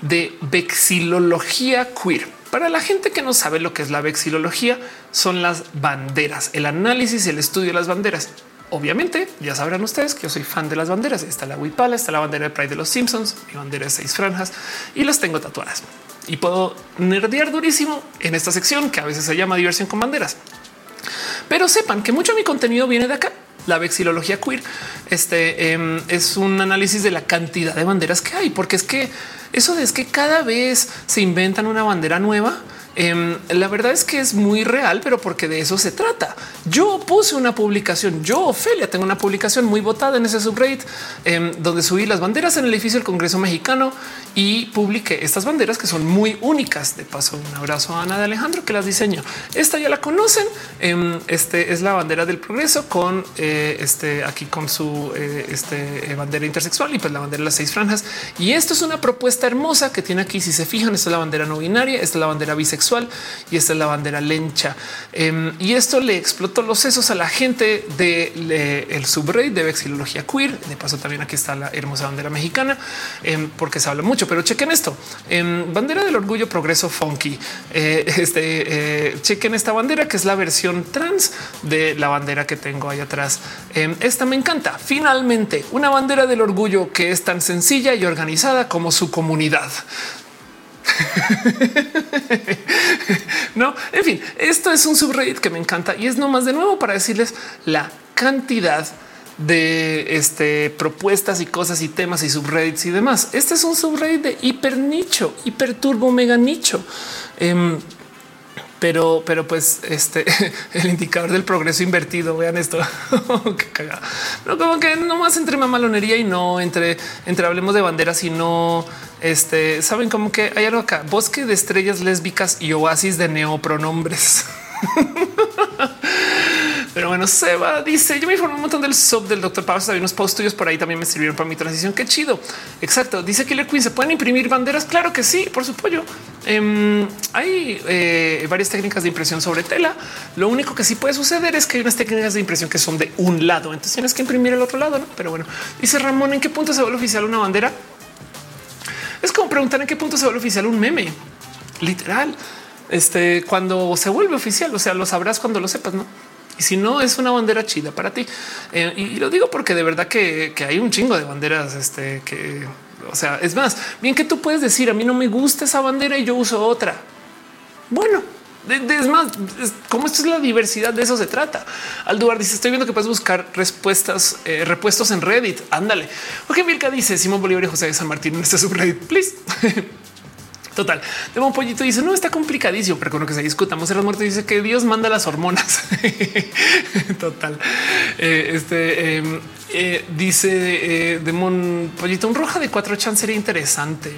de vexilología queer. Para la gente que no sabe lo que es la vexilología, son las banderas, el análisis el estudio de las banderas. Obviamente, ya sabrán ustedes que yo soy fan de las banderas. Está la Wipala, está la bandera de Pride de los Simpsons, mi bandera de seis franjas y las tengo tatuadas y puedo nerdear durísimo en esta sección que a veces se llama diversión con banderas. Pero sepan que mucho de mi contenido viene de acá. La vexilología queer este, em, es un análisis de la cantidad de banderas que hay, porque es que eso es que cada vez se inventan una bandera nueva Em, la verdad es que es muy real, pero porque de eso se trata. Yo puse una publicación, yo, Ofelia, tengo una publicación muy votada en ese subreddit em, donde subí las banderas en el edificio del Congreso mexicano y publiqué estas banderas que son muy únicas. De paso, un abrazo a Ana de Alejandro que las diseñó. Esta ya la conocen. Em, este es la bandera del progreso con eh, este aquí con su eh, este, eh, bandera intersexual y pues la bandera de las seis franjas. Y esto es una propuesta hermosa que tiene aquí. Si se fijan, esta es la bandera no binaria, esta es la bandera bisexual y esta es la bandera lencha. Em, y esto le explotó los sesos a la gente del de, el subreddit de vexilología queer. De paso, también aquí está la hermosa bandera mexicana, em, porque se habla mucho, pero chequen esto. Em, bandera del orgullo progreso funky. Eh, este, eh, chequen esta bandera que es la versión trans de la bandera que tengo ahí atrás. esta me encanta. Finalmente, una bandera del orgullo que es tan sencilla y organizada como su comunidad. no, en fin, esto es un subreddit que me encanta y es nomás de nuevo para decirles la cantidad de este, propuestas y cosas y temas y subreddits y demás. Este es un subreddit de hiper nicho, hiper turbo mega nicho. Em, pero, pero pues este el indicador del progreso invertido. Vean esto. Qué cagada. No, como que no más entre mamalonería y no entre, entre hablemos de banderas y no este saben como que hay algo acá bosque de estrellas lésbicas y oasis de neopronombres. Pero bueno, Seba dice yo me informé un montón del sub del doctor Pablo. Había unos post tuyos por ahí también me sirvieron para mi transición. Qué chido. Exacto. Dice Killer Queen. Se pueden imprimir banderas. Claro que sí, por supuesto. Em, hay eh, varias técnicas de impresión sobre tela. Lo único que sí puede suceder es que hay unas técnicas de impresión que son de un lado. Entonces tienes que imprimir el otro lado. ¿no? Pero bueno, dice Ramón, ¿en qué punto se vuelve oficial una bandera? Es como preguntar en qué punto se vuelve oficial un meme. Literal. Este cuando se vuelve oficial, o sea, lo sabrás cuando lo sepas, no? Y si no es una bandera chida para ti, eh, y, lo digo porque de verdad que, hay un chingo de banderas este, que, o sea, es más bien que tú puedes decir a mí no me gusta esa bandera y yo uso otra. Bueno, es más, como esto es la diversidad, de eso se trata. Alduar dice: Estoy viendo que puedes buscar respuestas, eh, repuestos en Reddit. Ándale. Ok, Milka dice: Simón Bolívar y José de San Martín en este subreddit, please. Total. De un pollito dice no está complicadísimo, pero con lo que se discutamos en los muertos dice que Dios manda las hormonas. Total. Eh, este em, eh, dice eh, Demon Pollito, un roja de cuatro chan sería interesante.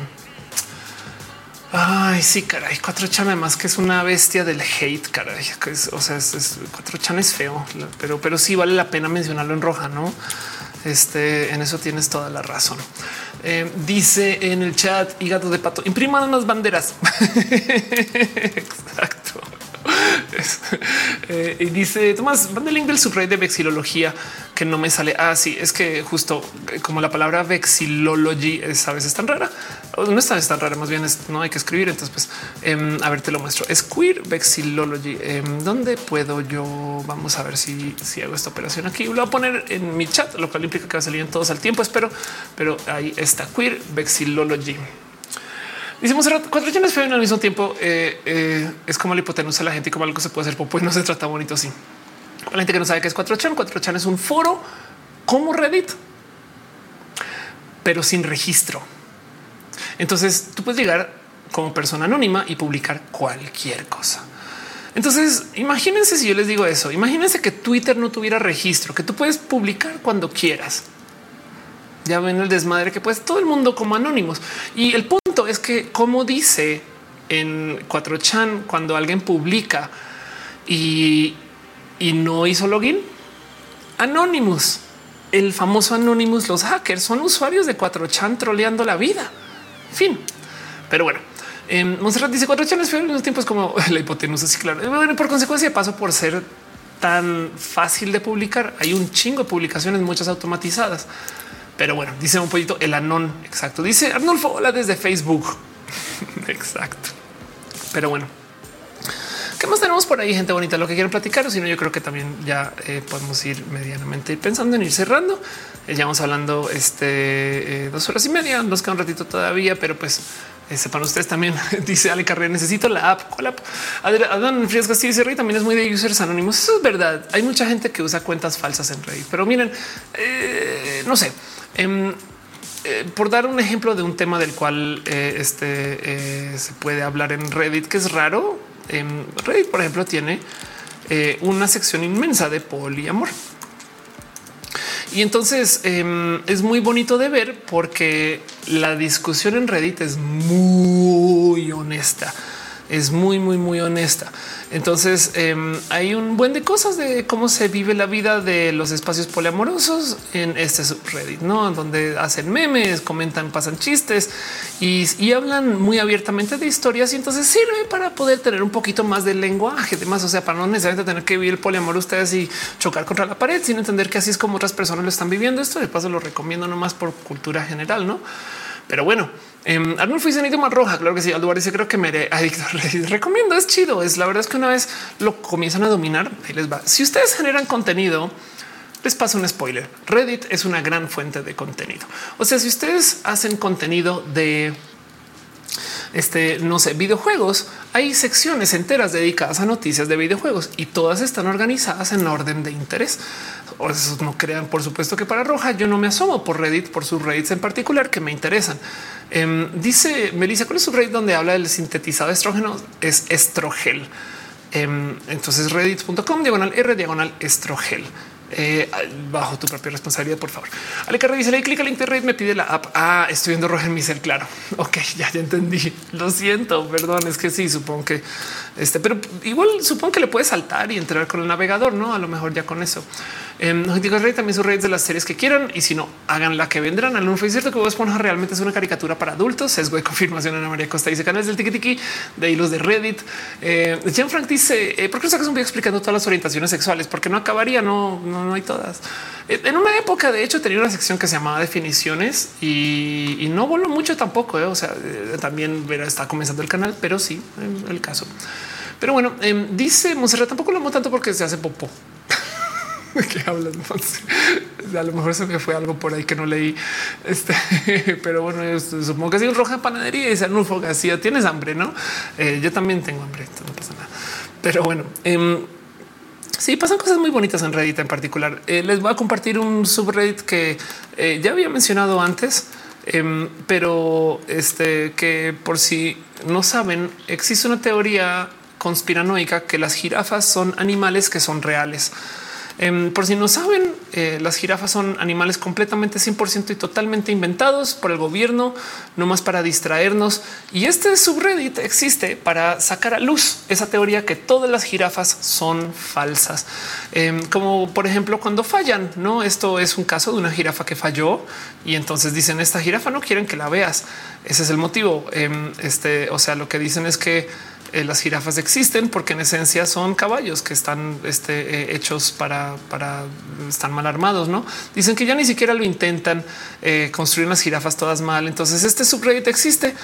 Ay, sí, caray, cuatro chan además que es una bestia del hate, caray. o sea, es, cuatro chan es feo, pero, pero sí vale la pena mencionarlo en roja, no? Este en eso tienes toda la razón. Eh, dice en el chat y gato de pato impriman unas banderas. Exacto. Eh, y dice Tomás, manda el link del subreddit de vexilología que no me sale. Ah, sí, es que justo eh, como la palabra vexilology es a veces tan rara, no es tan, rara, más bien es, no hay que escribir. Entonces, pues em, a ver, te lo muestro. Es queer vexilology. Em, ¿Dónde puedo yo? Vamos a ver si, si hago esta operación aquí. Lo voy a poner en mi chat, lo cual implica que va a salir en todos al tiempo. Espero, pero ahí está queer vexilology. Hicimos cuatro chanes feo al mismo tiempo. Eh, eh, es como la hipotenusa la gente como algo se puede hacer popo y no se trata bonito así. La gente que no sabe qué es cuatro chan, cuatro chan es un foro como Reddit, pero sin registro. Entonces tú puedes llegar como persona anónima y publicar cualquier cosa. Entonces, imagínense si yo les digo eso, imagínense que Twitter no tuviera registro, que tú puedes publicar cuando quieras. Ya ven el desmadre que pues todo el mundo como anónimos. Y el es que, como dice en 4chan, cuando alguien publica y, y no hizo login, Anonymous, el famoso Anonymous, los hackers son usuarios de 4chan troleando la vida. Fin. Pero bueno, eh, Monserrat dice 4chan es en los tiempos como la hipotenusa. Sí, claro. Bueno, por consecuencia, paso por ser tan fácil de publicar. Hay un chingo de publicaciones, muchas automatizadas. Pero bueno, dice un poquito el anón. Exacto. Dice Arnulfo, hola desde Facebook. exacto. Pero bueno, ¿qué más tenemos por ahí? Gente bonita, lo que quieren platicar. O si no, yo creo que también ya eh, podemos ir medianamente pensando en ir cerrando. Eh, ya vamos hablando este eh, dos horas y media. Nos queda un ratito todavía, pero pues sepan ustedes también. dice Ale Carrera, necesito la app. ¿Cuál? Adán Frías Castillo dice Rey también es muy de users anónimos. Eso es verdad. Hay mucha gente que usa cuentas falsas en Reddit, pero miren, no sé. Em, eh, por dar un ejemplo de un tema del cual eh, este, eh, se puede hablar en Reddit, que es raro. En Reddit, por ejemplo, tiene una sección inmensa de poliamor. Y entonces em, es muy bonito de ver porque la discusión en Reddit es muy honesta. Es muy, muy, muy honesta. Entonces em, hay un buen de cosas de cómo se vive la vida de los espacios poliamorosos en este subreddit, no donde hacen memes, comentan, pasan chistes y, y, hablan muy abiertamente de historias. Y entonces sirve para poder tener un poquito más de lenguaje, demás. O sea, para no necesariamente tener que vivir el poliamor ustedes y chocar contra la pared, sino entender que así es como otras personas lo están viviendo. Esto de paso lo recomiendo nomás por cultura general, no? Pero bueno, eh, Arnulfo y más roja. Claro que sí. Aldubar dice creo que me recomiendo. Es chido. Es la verdad es que una vez lo comienzan a dominar, ahí les va. Si ustedes generan contenido, les paso un spoiler. Reddit es una gran fuente de contenido. O sea, si ustedes hacen contenido de este, no sé, videojuegos, hay secciones enteras dedicadas a noticias de videojuegos y todas están organizadas en orden de interés. O no crean, por supuesto que para Roja yo no me asomo por Reddit, por sus Reddits en particular que me interesan. Em, dice Melissa, ¿cuál es su Reddit donde habla del sintetizado de estrógeno? Es estrogel. Em, entonces reddit.com diagonal R diagonal estrogel. Eh, bajo tu propia responsabilidad, por favor. Ale Carre dice: le clic al internet, me pide la app. Ah, estoy viendo rojo en mi cel. Claro. Ok, ya, ya entendí. Lo siento, perdón. Es que sí, supongo que este, pero igual supongo que le puedes saltar y entrar con el navegador, no? A lo mejor ya con eso. Eh, digo, Rey también sus redes de las series que quieran y si no, hagan la que vendrán. Al es cierto que vos Esponja realmente es una caricatura para adultos. Sesgo de confirmación. Ana María Costa dice canales del tiki de hilos de Reddit. Eh, Jean Frank dice eh, por qué no sacas un video explicando todas las orientaciones sexuales? Porque no acabaría, no, no, no hay todas. Eh, en una época, de hecho, tenía una sección que se llamaba definiciones y, no voló mucho tampoco. O sea, también está comenzando el canal, pero sí, el caso. Pero bueno, em, dice Monserrat, tampoco lo amo tanto porque se hace popo. ¿Qué hablas? A lo mejor se me fue algo por ahí que no leí. Este, pero bueno, supongo que un roja panadería y dice no así tienes hambre, no? Eh, yo también tengo hambre, no pasa nada. Pero bueno, eh, sí pasan cosas muy bonitas en Reddit en particular. Eh, les voy a compartir un subreddit que eh, ya había mencionado antes, em, pero este que por si no saben, existe una teoría conspiranoica que las jirafas son animales que son reales. Em, por si no saben, eh, las jirafas son animales completamente 100% y totalmente inventados por el gobierno, no más para distraernos. Y este subreddit existe para sacar a luz esa teoría que todas las jirafas son falsas. Em, como por ejemplo cuando fallan, no? Esto es un caso de una jirafa que falló y entonces dicen esta jirafa no quieren que la veas. Ese es el motivo. Em, este, o sea, lo que dicen es que eh, las jirafas existen porque en esencia son caballos que están este, eh, hechos para, estar mal armados. No dicen que ya ni siquiera lo intentan eh, construir las jirafas todas mal. Entonces, este subreddit existe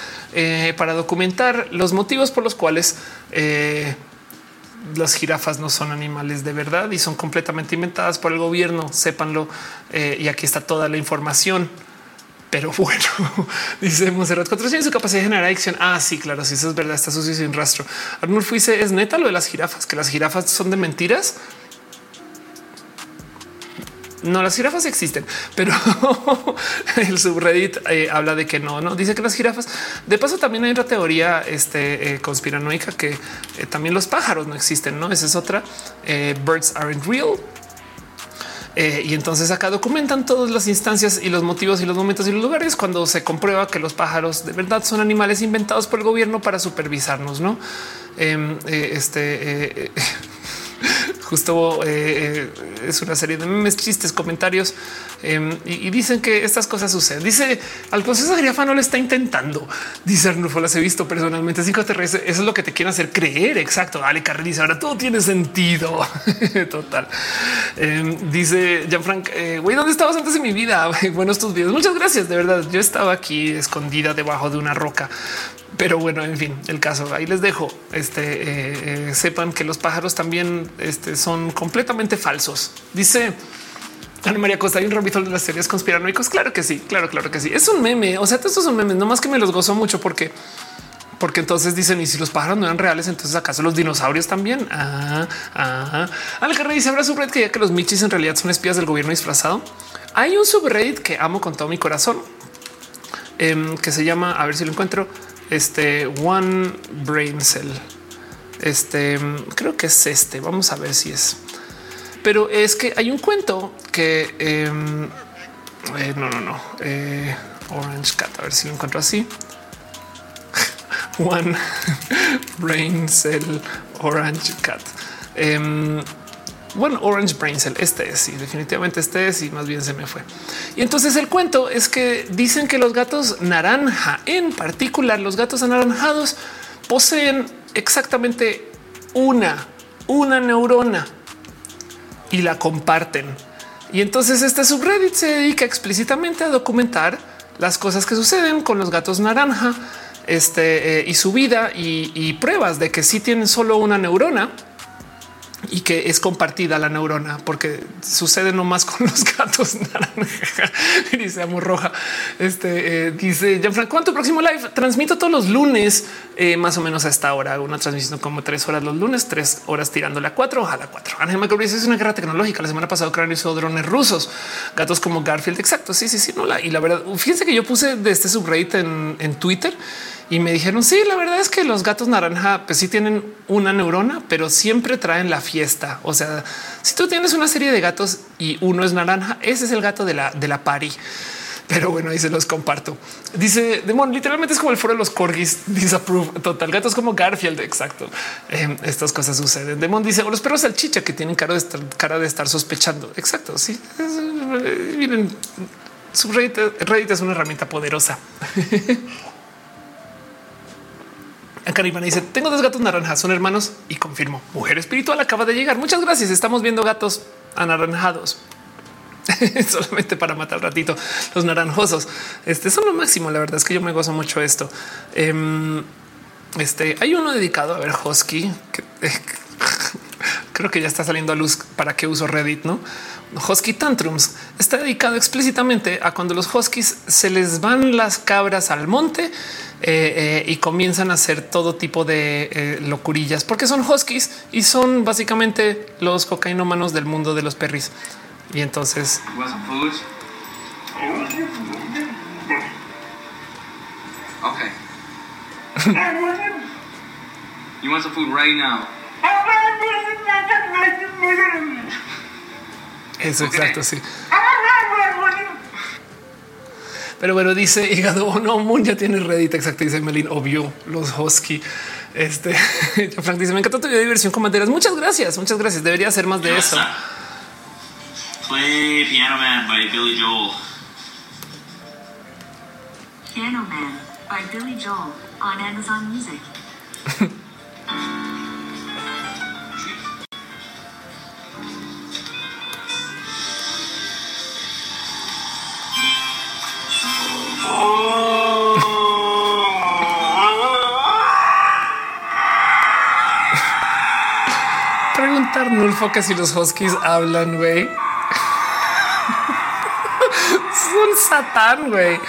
para documentar los motivos por los cuales las jirafas no son animales de verdad y son completamente inventadas por el gobierno. Sépanlo. y aquí está toda la información. Pero bueno, dice Monserrat 400 su capacidad de generar adicción. Ah, sí, claro, si eso es verdad, está sucio sin rastro. Arnulfo fuiste es neta lo de las jirafas, que las jirafas son de mentiras. No, las jirafas existen, pero el subreddit eh, habla de que no, no dice que las jirafas. De paso, también hay otra teoría este, eh, conspiranoica que eh, también los pájaros no existen. No, esa es otra. birds aren't real. Eh, y entonces acá documentan todas las instancias y los motivos y los momentos y los lugares cuando se comprueba que los pájaros de verdad son animales inventados por el gobierno para supervisarnos, no? Em, eh, este eh, justo eh, eh, es una serie de memes, chistes, comentarios em, y, dicen que estas cosas suceden. Dice al proceso jirafa no lo está intentando. Dice Arnulfo, las he visto personalmente. Cinco Eso es lo que te quieren hacer creer. Exacto. Dale, Carrera ahora todo tiene sentido. Total. Em, dice Jean-Frank, eh, güey, ¿dónde estabas antes de mi vida? Buenos tus videos. Muchas gracias. De verdad, yo estaba aquí escondida debajo de una roca pero bueno, en fin, el caso ahí les dejo. Este eh, eh, sepan que los pájaros también este, son completamente falsos. Dice Ana María Costa, hay un rabito de las teorías conspiranoicas. Claro que sí, claro, claro que sí. Es un meme. O sea, estos son memes, no más que me los gozo mucho porque porque entonces dicen y si los pájaros no eran reales, entonces acaso los dinosaurios también. Ah, ah. Al dice habrá subreddit que ya que los michis en realidad son espías del gobierno disfrazado. Hay un subreddit que amo con todo mi corazón em, que se llama a ver si lo encuentro este One Brain Cell. Este creo que es este. Vamos a ver si es. Pero es que hay un cuento que em, eh, no, no, no. Eh, Orange Cat. A ver si lo encuentro así. One Brain Cell Orange Cat. Bueno, Orange Brain Cell. Este es y definitivamente este es y más bien se me fue. Y entonces el cuento es que dicen que los gatos naranja, en particular los gatos anaranjados, poseen exactamente una, una neurona y la comparten. Y entonces este subreddit se dedica explícitamente a documentar las cosas que suceden con los gatos naranja este, eh, y su vida y, pruebas de que sí tienen solo una neurona y que es compartida la neurona, porque sucede nomás con los gatos naranja. dice Amor Roja. Este eh, dice Jean-Franc, ¿cuánto próximo live? Transmito todos los lunes, eh, más o menos a esta hora, una transmisión como tres horas los lunes, tres horas tirándole a cuatro, ojalá cuatro. Ángel Macro es una guerra tecnológica. La semana pasada Ucrania hizo drones rusos, gatos como Garfield. Exacto. Sí, sí, sí. No la y la verdad, fíjense que yo puse de este subreddit en Twitter y me dijeron, sí, la verdad es que los gatos naranja pues sí tienen una neurona, pero siempre traen la fiesta. O sea, si tú tienes una serie de gatos y uno es naranja, ese es el gato de la, de la pari. Pero bueno, ahí se los comparto. Dice Demon, literalmente es como el foro de los corgis. Disapprove total. Gatos como Garfield. Exacto. Eh, estas cosas suceden. Demon dice o los perros salchicha que tienen cara de estar, cara de estar sospechando. Exacto. Sí, eh, miren, su Reddit, Reddit es una herramienta poderosa. Caribana dice: Tengo dos gatos naranjas, son hermanos y confirmo. Mujer espiritual acaba de llegar. Muchas gracias. Estamos viendo gatos anaranjados. solamente para matar ratito los naranjosos. Este son lo máximo. La verdad es que yo me gozo mucho esto. Em, este hay uno dedicado a ver Husky que creo que ya está saliendo a luz para qué uso Reddit, no? Husky Tantrums está dedicado explícitamente a cuando los Huskies se les van las cabras al monte eh, eh, y comienzan a hacer todo tipo de eh, locurillas porque son Huskies y son básicamente los cocainómanos del mundo de los perris. Y entonces Okay. you want some food right now? Eso, exacto, sí. Pero bueno, dice hígado o no, Moon ya tiene Reddit, exacto, dice Melin, obvio, los Husky. Este, Frank dice, me encantó tu diversión con banderas. Muchas gracias, muchas gracias. Debería hacer más de eso. Play Piano Man by Billy Joel. Piano Man by Billy Joel on Amazon Music. Preguntar Nulfo que si los Huskies hablan, güey. Son satán, güey.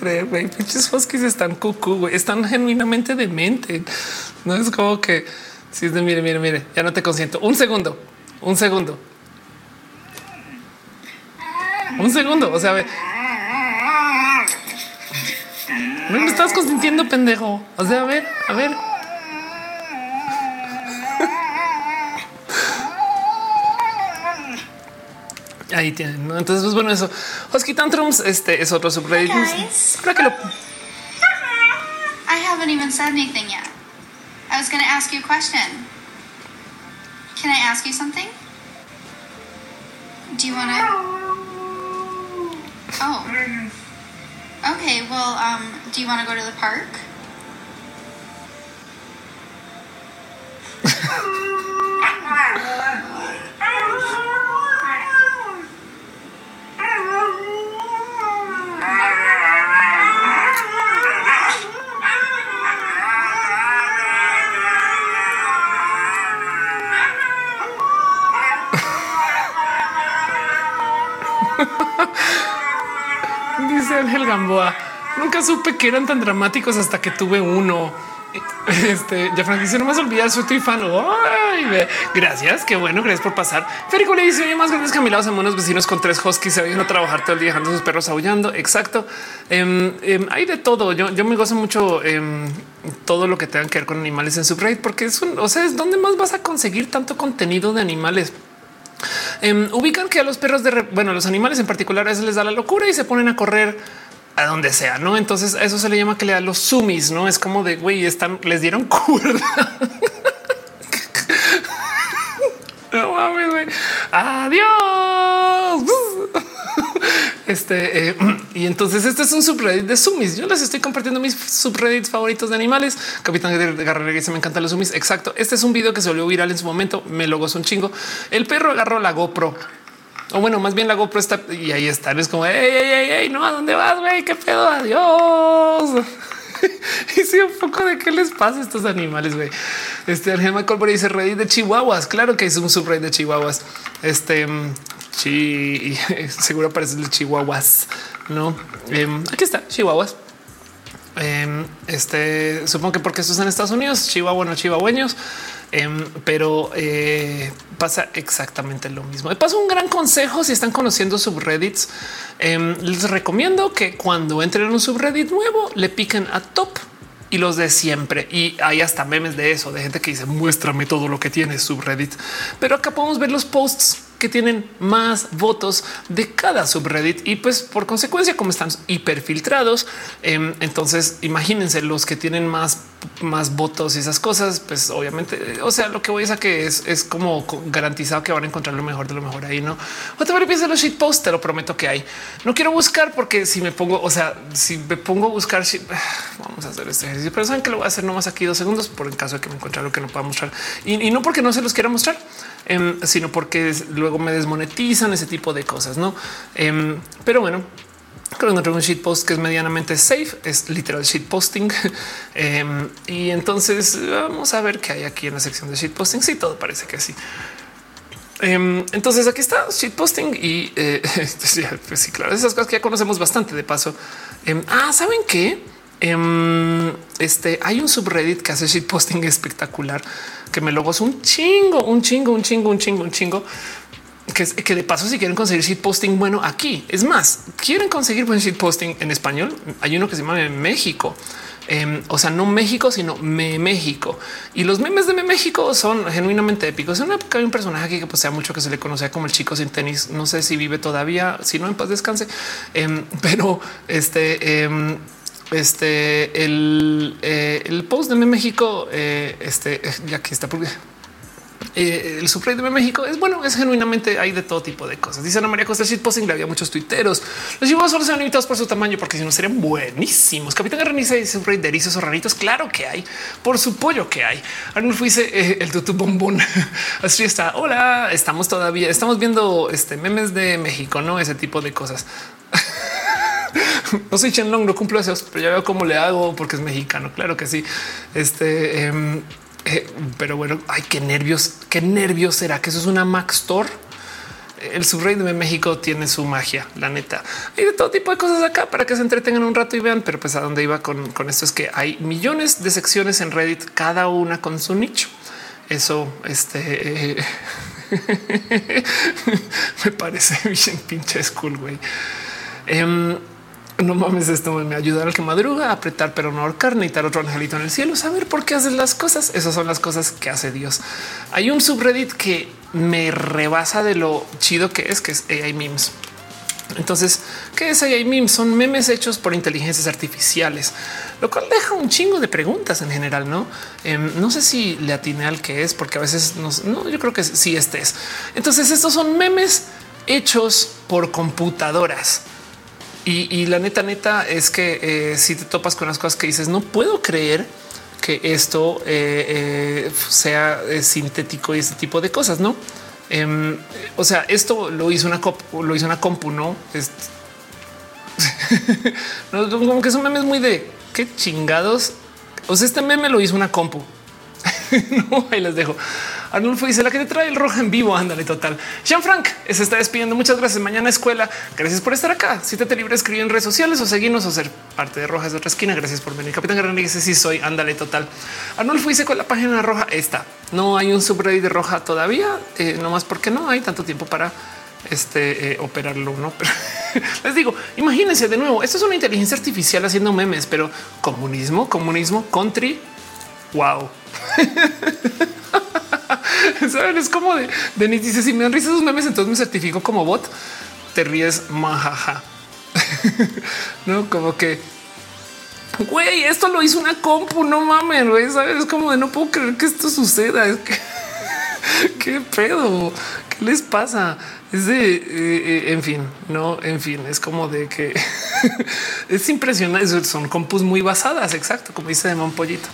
Creer, güey. Pinches Huskies están cucú, güey. Están genuinamente demente. No es como que si es de mire, mire, mire, ya no te consiento. Un segundo, un segundo. Un segundo. O sea, ve. No me estás consintiendo, pendejo. O sea, a ver, a ver. Ahí tienen. ¿no? Entonces, pues bueno, eso. Husky Tantrums, este es otro subreddit. Creo que lo I haven't even said anything yet. I was going to ask you a question. Can I ask you something? Do you want to? Oh. Okay, well, um, do you want to go to the park? Dice Ángel Gamboa. Nunca supe que eran tan dramáticos hasta que tuve uno. Este ya Frank dice no más olvidar soy tu fan. Gracias. Qué bueno. Gracias por pasar. Férico le dice oye más grandes mi lado unos vecinos con tres huskies se vayan a trabajar todo el día dejando sus perros aullando. Exacto. Em, em, hay de todo. Yo, me gozo mucho em, todo lo que tenga que ver con animales en Subreddit porque es un, o sea, es donde más vas a conseguir tanto contenido de animales. Em, ubican que a los perros de, bueno, los animales en particular a veces les da la locura y se ponen a correr a donde sea, no? Entonces a eso se le llama que le da los sumis, no es como de güey, están, les dieron cuerda. Adiós. Este, eh, y entonces este es un subreddit de sumis. Yo les estoy compartiendo mis subreddits favoritos de animales. Capitán de Garrera dice me encantan los sumis. Exacto. Este es un video que se volvió viral en su momento. Me lo gozó un chingo. El perro agarró la GoPro. O bueno, más bien la GoPro está y ahí están. Es como, ey, ey, ey, ey, no, ¿a dónde vas, güey? ¿Qué pedo? Adiós. y sí, un poco de qué les pasa a estos animales, güey. Este Argema Colbert dice Reddit de Chihuahuas. Claro que es un subreddit de Chihuahuas. Este mm, chi, seguro aparece el Chihuahuas. No, Em, aquí está Chihuahuas. Em, este supongo que porque esto es en Estados Unidos, Chihuahua no chihuahueños, Em, pero eh, pasa exactamente lo mismo. De paso, un gran consejo si están conociendo subreddits, les recomiendo que cuando entren en un subreddit nuevo le piquen a top y los de siempre. Y hay hasta memes de eso, de gente que dice muéstrame todo lo que tiene subreddit. Pero acá podemos ver los posts que tienen más votos de cada subreddit y pues por consecuencia como están hiperfiltrados, em, entonces imagínense los que tienen más más votos y esas cosas, pues obviamente, eh, o sea, lo que voy a que es, es como co- garantizado que van a encontrar lo mejor de lo mejor ahí, ¿no? Otra vez empieza los shitposts, te lo prometo que hay. No quiero buscar porque si me pongo, o sea, si me pongo a buscar, shit- vamos a hacer este ejercicio, pero saben que lo voy a hacer nomás aquí dos segundos por en caso de que me encuentre algo que no pueda mostrar. Y no porque no se los quiera mostrar, em, sino porque luego me desmonetizan ese tipo de cosas, ¿no? Em, pero bueno, Creo que encontré un shitpost que es medianamente safe, es literal shitposting. Em, y entonces vamos a ver qué hay aquí en la sección de shitposting. Sí, todo parece que sí. Entonces aquí está shitposting y eh, pues sí, claro, esas cosas que ya conocemos bastante de paso. Ah, ¿saben qué? Em, este hay un subreddit que hace shitposting espectacular que me lo gozo un chingo, un chingo, un chingo, un chingo, un chingo que, que de paso, si quieren conseguir shitposting, bueno, aquí es más, quieren conseguir buen shitposting en español. Hay uno que se llama México. Em, o sea, no México, sino Me México. Y los memes de Me México son genuinamente épicos. En una época hay un personaje aquí que posea mucho que se le conocía como el chico sin tenis. No sé si vive todavía, si no en paz descanse. Em, pero este, este, el, eh, el post de México, eh, este, ya que está porque eh, el subreddit de México es bueno, es genuinamente hay de todo tipo de cosas. Dice Ana María Costa shitposting, le había muchos tuiteros. Los chihuahuas solo limitados por su tamaño, porque si no serían buenísimos. Capitán Garniza dice subreddit de erizos o raritos. Claro que hay por su pollo que hay. Arnulfo dice eh, el tutu bombón. Así está. Hola, estamos todavía, estamos viendo este memes de México, no ese tipo de cosas. No soy Chen Long, no cumplo esos, pero ya veo cómo le hago porque es mexicano. Claro que sí. Este, em, eh, pero bueno, ay, qué nervios, qué nervios será que eso es una Mac Store. El subreddit de México tiene su magia, la neta. Hay de todo tipo de cosas acá para que se entretengan un rato y vean, pero pues a dónde iba con, esto es que hay millones de secciones en Reddit, cada una con su nicho. Eso, este, me parece bien pinche school, güey. Em, no mames, esto me ayuda al que madruga apretar, pero no ahorcar, necesitar otro angelito en el cielo, saber por qué haces las cosas. Esas son las cosas que hace Dios. Hay un subreddit que me rebasa de lo chido que es, que es AI memes. Entonces, ¿qué es AI memes? Son memes hechos por inteligencias artificiales, lo cual deja un chingo de preguntas en general, ¿no? Em, no sé si le atiné al que es, porque a veces no, no yo creo que sí este es. Entonces, estos son memes hechos por computadoras. Y, la neta, neta es que eh, si te topas con las cosas que dices, no puedo creer que esto eh, eh, sea sintético y ese tipo de cosas, no? Em, o sea, esto lo hizo una lo hizo una compu, no? Es- como que es un meme muy de qué chingados. O sea, este meme lo hizo una compu. no, ahí les dejo. Arnulfo dice la que te trae el rojo en vivo. Ándale, total. Jean Frank se está despidiendo. Muchas gracias. Mañana escuela. Gracias por estar acá. Si te libre, escribir en redes sociales o seguirnos o ser parte de Rojas de otra esquina. Gracias por venir. Capitán Guerrero dice sí soy. Ándale, total. Arnulfo dice con la página roja está. No hay un subreddit de roja todavía, eh, no más porque no hay tanto tiempo para este eh, operarlo, no? Pero les digo, imagínense de nuevo. Esto es una inteligencia artificial haciendo memes, pero comunismo, comunismo, country. Wow. Saben, es como de Denis dice: Si me dan risa esos memes, entonces me certifico como bot. Te ríes, majaja. no, como que güey, esto lo hizo una compu, no mames, güey, sabes, es como de no puedo creer que esto suceda. Es que qué pedo, qué les pasa? Es de, eh, eh, en fin, no, en fin, es como de que es impresionante. Son compus muy basadas, exacto, como dice Demon Pollito.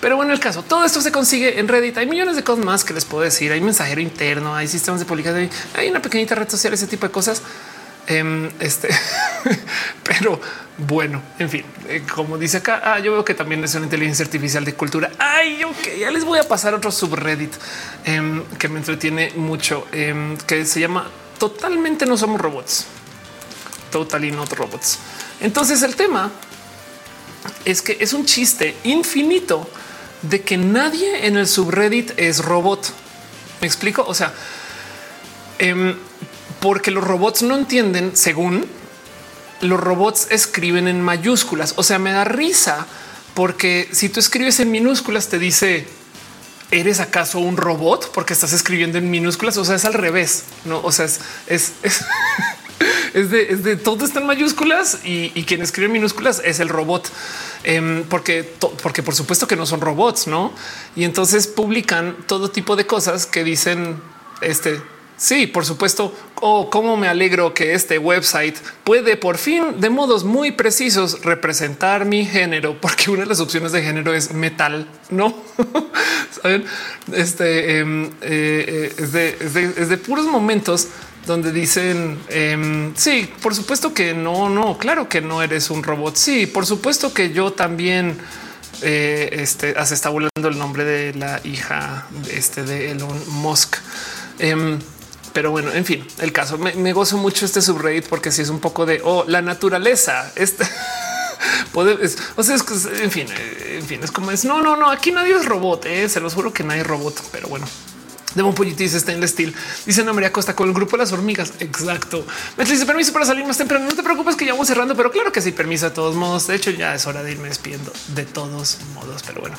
Pero bueno, el caso, todo esto se consigue en Reddit. Hay millones de cosas más que les puedo decir. Hay mensajero interno, hay sistemas de publicación, hay una pequeñita red social, ese tipo de cosas. Em, este, pero bueno, en fin, eh, como dice acá, ah, yo veo que también es una inteligencia artificial de cultura. Ay, ok, ya les voy a pasar otro subreddit em, que me entretiene mucho, em, que se llama Totalmente no somos robots. Totally not robots. Entonces el tema es que es un chiste infinito de que nadie en el subreddit es robot. Me explico. O sea, porque los robots no entienden, según los robots escriben en mayúsculas. O sea, me da risa porque si tú escribes en minúsculas te dice, ¿eres acaso un robot? Porque estás escribiendo en minúsculas. O sea, es al revés. No, o sea, es, es, es, de, todo está en mayúsculas y, quien escribe en minúsculas es el robot. Em, porque, porque por supuesto que no son robots, no? Y entonces publican todo tipo de cosas que dicen este Sí, por supuesto. Oh, cómo me alegro que este website puede por fin de modos muy precisos representar mi género, porque una de las opciones de género es metal, no saben? Este em, eh, eh, es, de, puros momentos donde dicen em, sí, por supuesto que no, no, claro que no eres un robot. Sí, por supuesto que yo también eh, este, se está volando el nombre de la hija de este de Elon Musk. Em, pero bueno, en fin, el caso me, gozo mucho este subreddit porque si es un poco de oh, la naturaleza. Este puede, o sea, es, en fin, eh, en fin, es como es. No, no, no, aquí nadie es robot. Eh, se los juro que nadie es robot, pero bueno. Demon Pollitis está en el estilo. Dice Ana María Costa con el grupo de las hormigas. Exacto. Me dice permiso para salir más temprano. No te preocupes que ya vamos cerrando, pero claro que sí, permiso de todos modos. De hecho, ya es hora de irme despidiendo de todos modos. Pero bueno,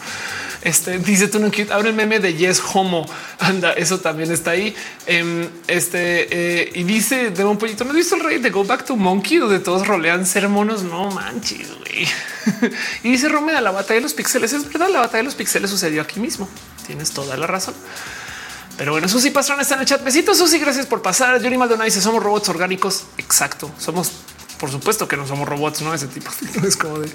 este dice tú no abre el meme de Yes Homo. Anda, eso también está ahí. Em, este eh, y dice Demon Pollito, ¿no has visto el rey de Go Back to Monkey donde todos rolean ser monos? No manches, güey. y dice Romeda, la batalla de los pixeles. Es verdad, la batalla de los pixeles sucedió aquí mismo. Tienes toda la razón. Pero bueno, Susi Pastrana está en el chat. Besitos, Susi. Gracias por pasar. Johnny Maldonado dice somos robots orgánicos. Exacto. Somos, por supuesto que no somos robots, no ese tipo. es como de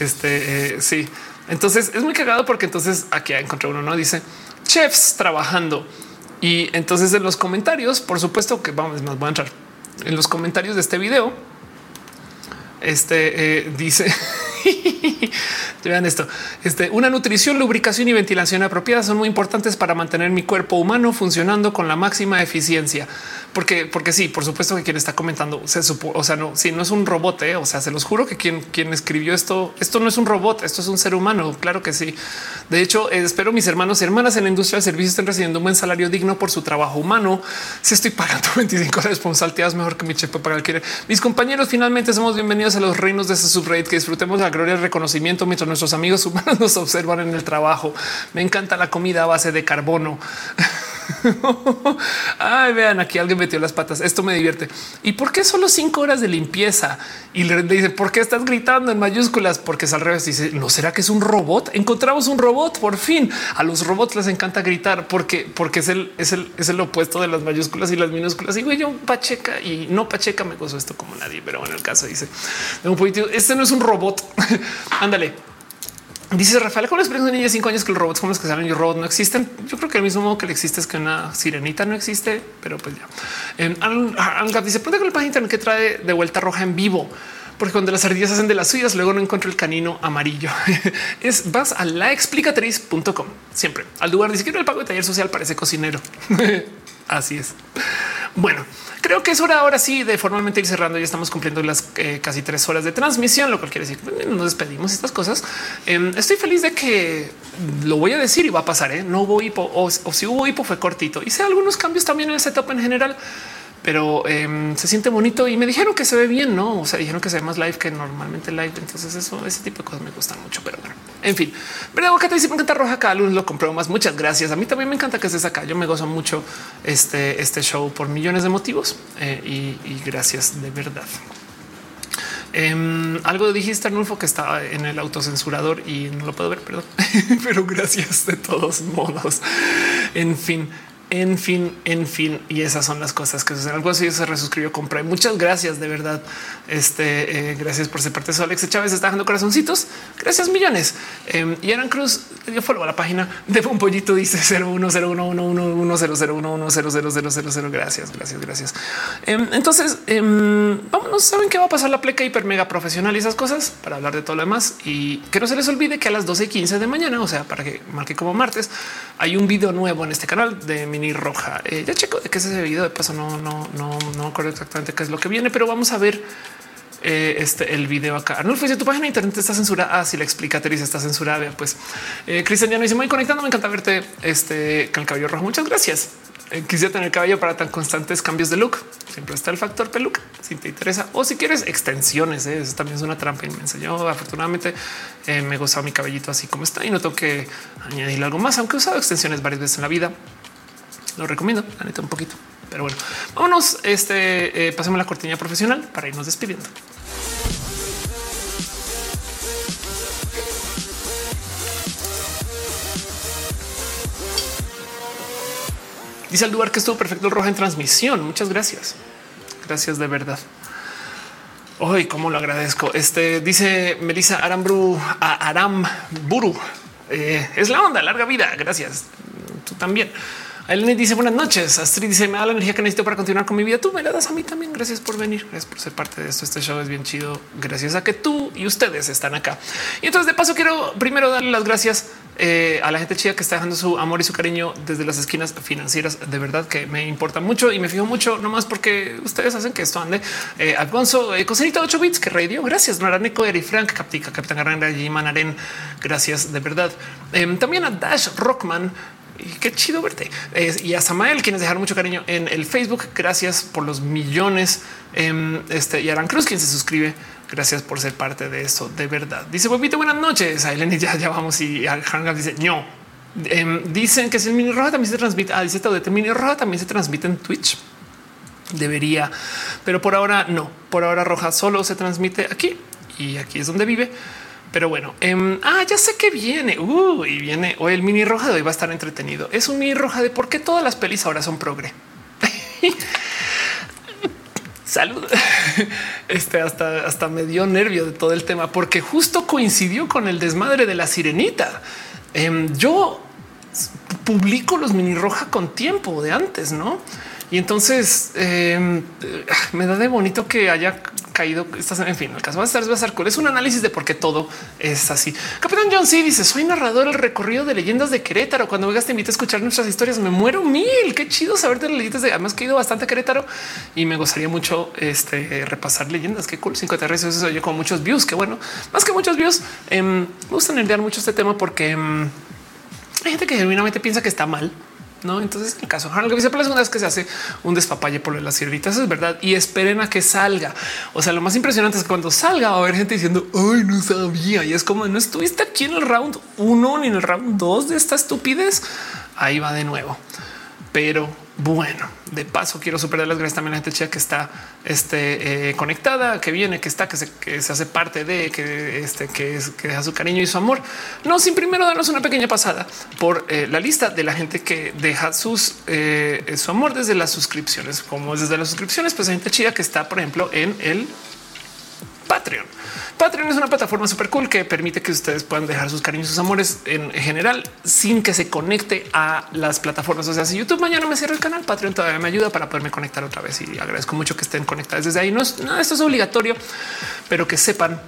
este. Eh, sí. Entonces es muy cagado porque entonces aquí encontré uno, no dice chefs trabajando. Y entonces en los comentarios, por supuesto que vamos, nos voy a entrar en los comentarios de este video. Este eh, dice Vean esto. Este, una nutrición, lubricación y ventilación apropiada son muy importantes para mantener mi cuerpo humano funcionando con la máxima eficiencia. Porque, porque sí, por supuesto que quien está comentando se supo, o sea, no, si no es un robot, ¿eh? o sea, se los juro que quien, quien escribió esto, esto no es un robot, esto es un ser humano. Claro que sí. De hecho, eh, espero mis hermanos y hermanas en la industria de servicios estén recibiendo un buen salario digno por su trabajo humano. Si estoy pagando 25 responsabilidades mejor que mi chefe para el Mis compañeros, finalmente somos bienvenidos a los reinos de ese subreddit que disfrutemos la gloria y reconocimiento mientras nuestros amigos humanos nos observan en el trabajo. Me encanta la comida a base de carbono. Ay, vean, aquí alguien metió las patas. Esto me divierte. ¿Y por qué solo cinco horas de limpieza? Y le dice, ¿por qué estás gritando en mayúsculas? Porque es al revés. Dice, ¿no será que es un robot? Encontramos un robot, por fin. A los robots les encanta gritar porque, porque es el, es el, es el opuesto de las mayúsculas y las minúsculas. Y güey, yo pacheca y no pacheca me gozo esto como nadie, pero en el caso dice, este no es un robot. Ándale. Dice Rafael, ¿cómo les experiencia de niña de cinco años que los robots como los que salen y robots no existen? Yo creo que el mismo modo que le existe es que una sirenita no existe, pero pues ya. Eh, dice, pregunta con el página internet que trae de vuelta roja en vivo, porque cuando las ardillas hacen de las suyas, luego no encuentro el canino amarillo. es vas a laexplicatriz.com siempre al lugar. Dice que el pago de taller social parece cocinero. Así es. Bueno, creo que es hora ahora sí de formalmente ir cerrando. Ya estamos cumpliendo las eh, casi tres horas de transmisión, lo cual quiere decir que nos despedimos estas cosas. Em, estoy feliz de que lo voy a decir y va a pasar. ¿eh? No hubo hipo o, si hubo hipo fue cortito. Hice algunos cambios también en el setup en general. Pero em, se siente bonito y me dijeron que se ve bien, no? O sea, dijeron que se ve más live que normalmente live. Entonces, eso, ese tipo de cosas me gustan mucho, pero bueno, en fin, verdad, te dice me encanta roja acá. Luz lo compró más. Muchas gracias. A mí también me encanta que estés acá. Yo me gozo mucho este, este show por millones de motivos eh, y, y gracias de verdad. Em, algo dijiste, Arnulfo, que estaba en el autocensurador y no lo puedo ver, perdón, pero gracias de todos modos. En fin. En fin, en fin, y esas son las cosas que suceden. Algo así se resuscribió, compré. Muchas gracias, de verdad. Este, eh, gracias por ser parte de eso. Alex Chávez está dejando corazoncitos. Gracias millones. Eh, y Aran Cruz dio follow a la página de un pollito. Dice 0101110011000000. Gracias, gracias, gracias. Eh, entonces, vámonos. Saben que va a pasar la pleca hiper mega profesional y esas cosas para hablar de todo lo demás y que no se les olvide que a las 12 y 15 de mañana, o sea, para que marque como martes, hay un video nuevo en este canal de mi mini roja. Eh, ya checo de qué es ese video. De paso, no, no, no, no me acuerdo exactamente qué es lo que viene, pero vamos a ver eh, este el video acá. Arnulfo dice tu página internet está censurada. Ah, si la explica Teresa está censurada. Pues eh, Cristian ya no dice muy conectando. Me encanta verte este con el cabello rojo. Muchas gracias. Eh, quisiera tener cabello para tan constantes cambios de look. Siempre está el factor peluca si te interesa o si quieres extensiones. ¿eh? Eso también es una trampa inmensa. Yo afortunadamente me he gozado mi cabellito así como está y no tengo que añadir algo más, aunque he usado extensiones varias veces en la vida. Lo recomiendo, la neta, un poquito. Pero bueno, vámonos. Este eh, pasemos la cortina profesional para irnos despidiendo. Dice el lugar que estuvo perfecto el rojo en transmisión. Muchas gracias. Gracias de verdad. Hoy, cómo lo agradezco. Este dice Melissa Arambru a Aram Buru. Eh, es la onda, larga vida. Gracias. Tú también. Elena dice buenas noches. Astrid dice me da la energía que necesito para continuar con mi vida. Tú me la das a mí también. Gracias por venir. Gracias por ser parte de esto. Este show es bien chido. Gracias a que tú y ustedes están acá. Y entonces de paso quiero primero darle las gracias eh, a la gente chida que está dejando su amor y su cariño desde las esquinas financieras. De verdad que me importa mucho y me fijo mucho nomás porque ustedes hacen que esto ande. Eh, Alfonso, eh, cocinita 8 bits que radio. Gracias. Noraneco, Eri Frank, Captica, Capitán Garranga, Jiman Aren. Gracias de verdad. Em, también a Dash Rockman qué chido verte. y a Samael, quienes dejaron mucho cariño en el Facebook. Gracias por los millones. Em, este y Aran Cruz, quien se suscribe. Gracias por ser parte de eso. De verdad. Dice Huevito, buenas noches. A Eleni ya, ya vamos. Y Hangar dice no. Em, dicen que si el mini roja también se transmite. Ah, dice de mini roja también se transmite en Twitch. Debería, pero por ahora no. Por ahora roja solo se transmite aquí y aquí es donde vive. Pero bueno, eh, ah, ya sé que viene uh, y viene o el mini roja de hoy va a estar entretenido. Es un mini roja de por qué todas las pelis ahora son progre. Salud. Este hasta, hasta me dio nervio de todo el tema porque justo coincidió con el desmadre de la sirenita. Eh, yo publico los mini roja con tiempo de antes, no? Y entonces eh, me da de bonito que haya caído. Estás en fin, el caso va a estar, va. Es un análisis de por qué todo es así. Capitán John C dice: Soy narrador del recorrido de leyendas de Querétaro. Cuando vengas, te invito a escuchar nuestras historias. Me muero mil. Qué chido saber de las leyendas de además que he ido bastante Querétaro y me gustaría mucho este, repasar leyendas. Qué cool. Cinco terrenos. Eso oye con muchos views. Qué bueno, más que muchos views. Eh, me gusta nerdear mucho este tema porque eh, hay gente que genuinamente piensa que está mal no, entonces el caso dice por la segunda vez que se hace un despapalle por las sierritas es verdad y esperen a que salga. O sea, lo más impresionante es cuando salga va a haber gente diciendo ay, no sabía. Y es como no estuviste aquí en el round uno ni en el round dos de esta estupidez. Ahí va de nuevo, pero bueno, de paso quiero superar las gracias también a la gente chica que está este, eh, conectada, que viene, que está, que se, hace parte de, que, este, que, es, que deja su cariño y su amor. No, sin primero darnos una pequeña pasada por eh, la lista de la gente que deja eh, su amor desde las suscripciones, como desde las suscripciones, pues hay gente chida que está, por ejemplo, en el Patreon. Patreon es una plataforma súper cool que permite que ustedes puedan dejar sus cariños, sus amores en general sin que se conecte a las plataformas. O sea, si YouTube mañana me cierra el canal, Patreon todavía me ayuda para poderme conectar otra vez y agradezco mucho que estén conectados desde ahí. No es nada, esto es obligatorio, pero que sepan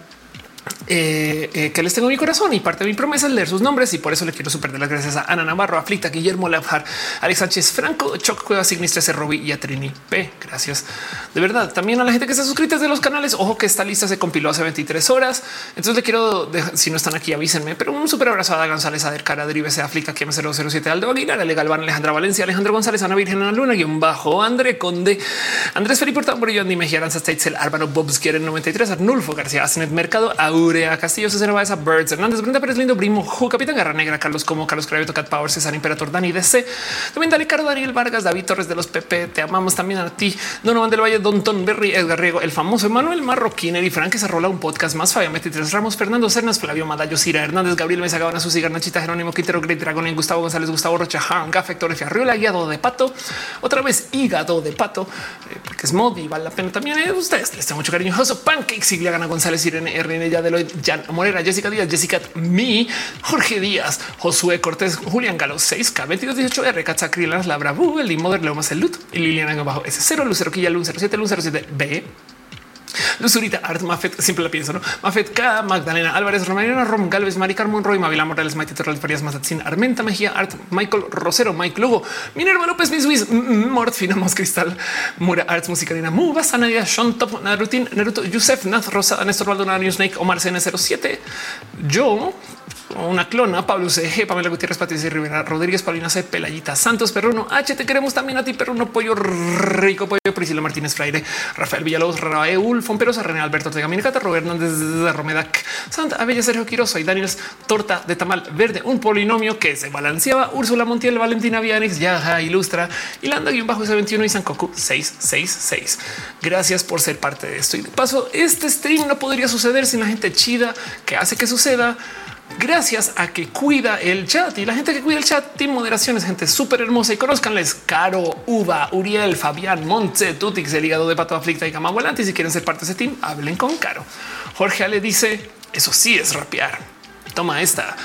eh, eh, que les tengo en mi corazón y parte de mi promesa es leer sus nombres y por eso le quiero super de las gracias a Ana Navarro, Aflicta, Guillermo Labjar, Alex Sánchez Franco, Choc Cueva, Signis 13, Robbie y a Trini P. Gracias de verdad. También a la gente que está suscrita de los canales. Ojo que esta lista se compiló hace 23 horas. Entonces le quiero, dejar, si no están aquí, avísenme, pero un súper abrazo a González, a Cara, Derive, se Aflicta, Kim 007, Aldo Aguilar, Ale Galván, Alejandra Valencia, Alejandro González, Ana Virgen, Ana Luna, guion bajo, André Conde, Andrés Felipe Tamborillo, Andy Mejía, Aranza States, Álvaro Bobs, quieren 93, Arnulfo García, Asnet Mercado, Aurea Castillo, César Baeza, Birds, Hernández, Brenda Pérez Lindo, Primo, Ju, Capitán Garra Negra, Carlos Como, Carlos Cravioto, Cat Power, César Imperator, Dani DC, también Dani Caro, Daniel Vargas, David Torres de los PP, te amamos también a ti, Donovan del Valle, Don Ton Berry, Edgar Riego, el famoso Emanuel Marroquín, Eri Frank, que se rola un podcast más, Fabián 23 Ramos, Fernando Cernas, Flavio Madallo, Cira Hernández, Gabriel Mesa, Gabana, Susi Garnachita, Jerónimo Quintero, Great Dragon, Gustavo González, Gustavo Rocha, Han, Gafector, Arriola, Guiado de Pato, otra vez hígado de pato, eh, porque es mod y vale la pena también. Eh, ustedes les tengo mucho cariño. Joso Pancake, Siglia Gana González, Irene RN, Yadeloid, Jan Morera, Jessica Díaz, Jessica Mi, Jorge Díaz, Josué Cortés, Julián Galo 6K, 2218 R, Katzacrilas, Labra, Bu, el Moder, Leo Más el Lut Liliana bajo S0, Lucero Quilla, Lun 07, Lun 07 Luzurita, Art Mafet, siempre la pienso, ¿no? Mafet K, Magdalena Álvarez, Romarina Rom, Galvez, Mari Carmon, Roy, Mavila Morales, Maite Torres, Farias Mazatzin, Armenta Mejía, Art, Michael Rosero, Mike Lugo, Minerva López, Miss Wiz, Mort, Finamos Cristal, Mura Arts, Musicalina, Muba, Sanadia, Sean Top, Narutin, Naruto, Yusef, Nath, Rosa, Néstor Valdonado, Snake, Omar CN07, yo, una clona, Pablo CG, Pamela Gutiérrez, Patricia Rivera, Rodríguez, Paulina C, Pelayita, Santos, Perruno, H, te queremos también a ti, Perruno, Pollo Rico, Pollo, Priscila Martínez Fraire, Rafael Villalobos, Raúl, Fomperosa, René Alberto Ortega, Minicata, Robert Hernández de Romedac, Santa Abella, Sergio Quiroso y Daniels, Torta de Tamal Verde, un polinomio que se balanceaba, Úrsula Montiel, Valentina Vianix, Yaja, Ilustra, Ilanda, guion bajo S21 y Sankoku 666. Gracias por ser parte de esto. Y de paso, este stream no podría suceder sin la gente chida que hace que suceda gracias a que cuida el chat y la gente que cuida el chat tiene moderación es gente súper hermosa y conozcanles Caro, Uva, Uriel, Fabián, Montse, Tutix, el hígado de pato aflicta y cama. Y si quieren ser parte de ese team, hablen con Caro. Jorge Ale dice eso sí es rapear. Toma esta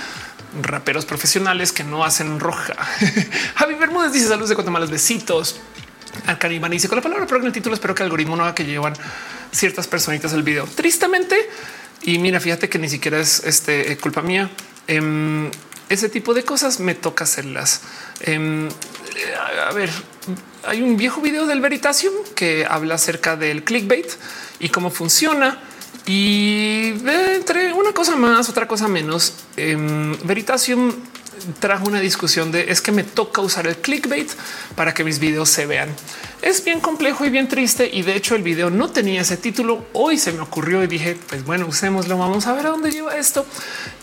raperos profesionales que no hacen roja. Javi Bermúdez dice saludos de malos besitos. Al dice con la palabra pero en el título espero que el algoritmo no haga que llevan ciertas personitas el video. Tristemente, y mira, fíjate que ni siquiera es este, eh, culpa mía. Em, ese tipo de cosas me toca hacerlas. Em, a ver, hay un viejo video del Veritasium que habla acerca del clickbait y cómo funciona. Y entre una cosa más, otra cosa menos, em, Veritasium trajo una discusión de es que me toca usar el clickbait para que mis videos se vean. Es bien complejo y bien triste y de hecho el video no tenía ese título. Hoy se me ocurrió y dije, pues bueno, usémoslo, vamos a ver a dónde lleva esto.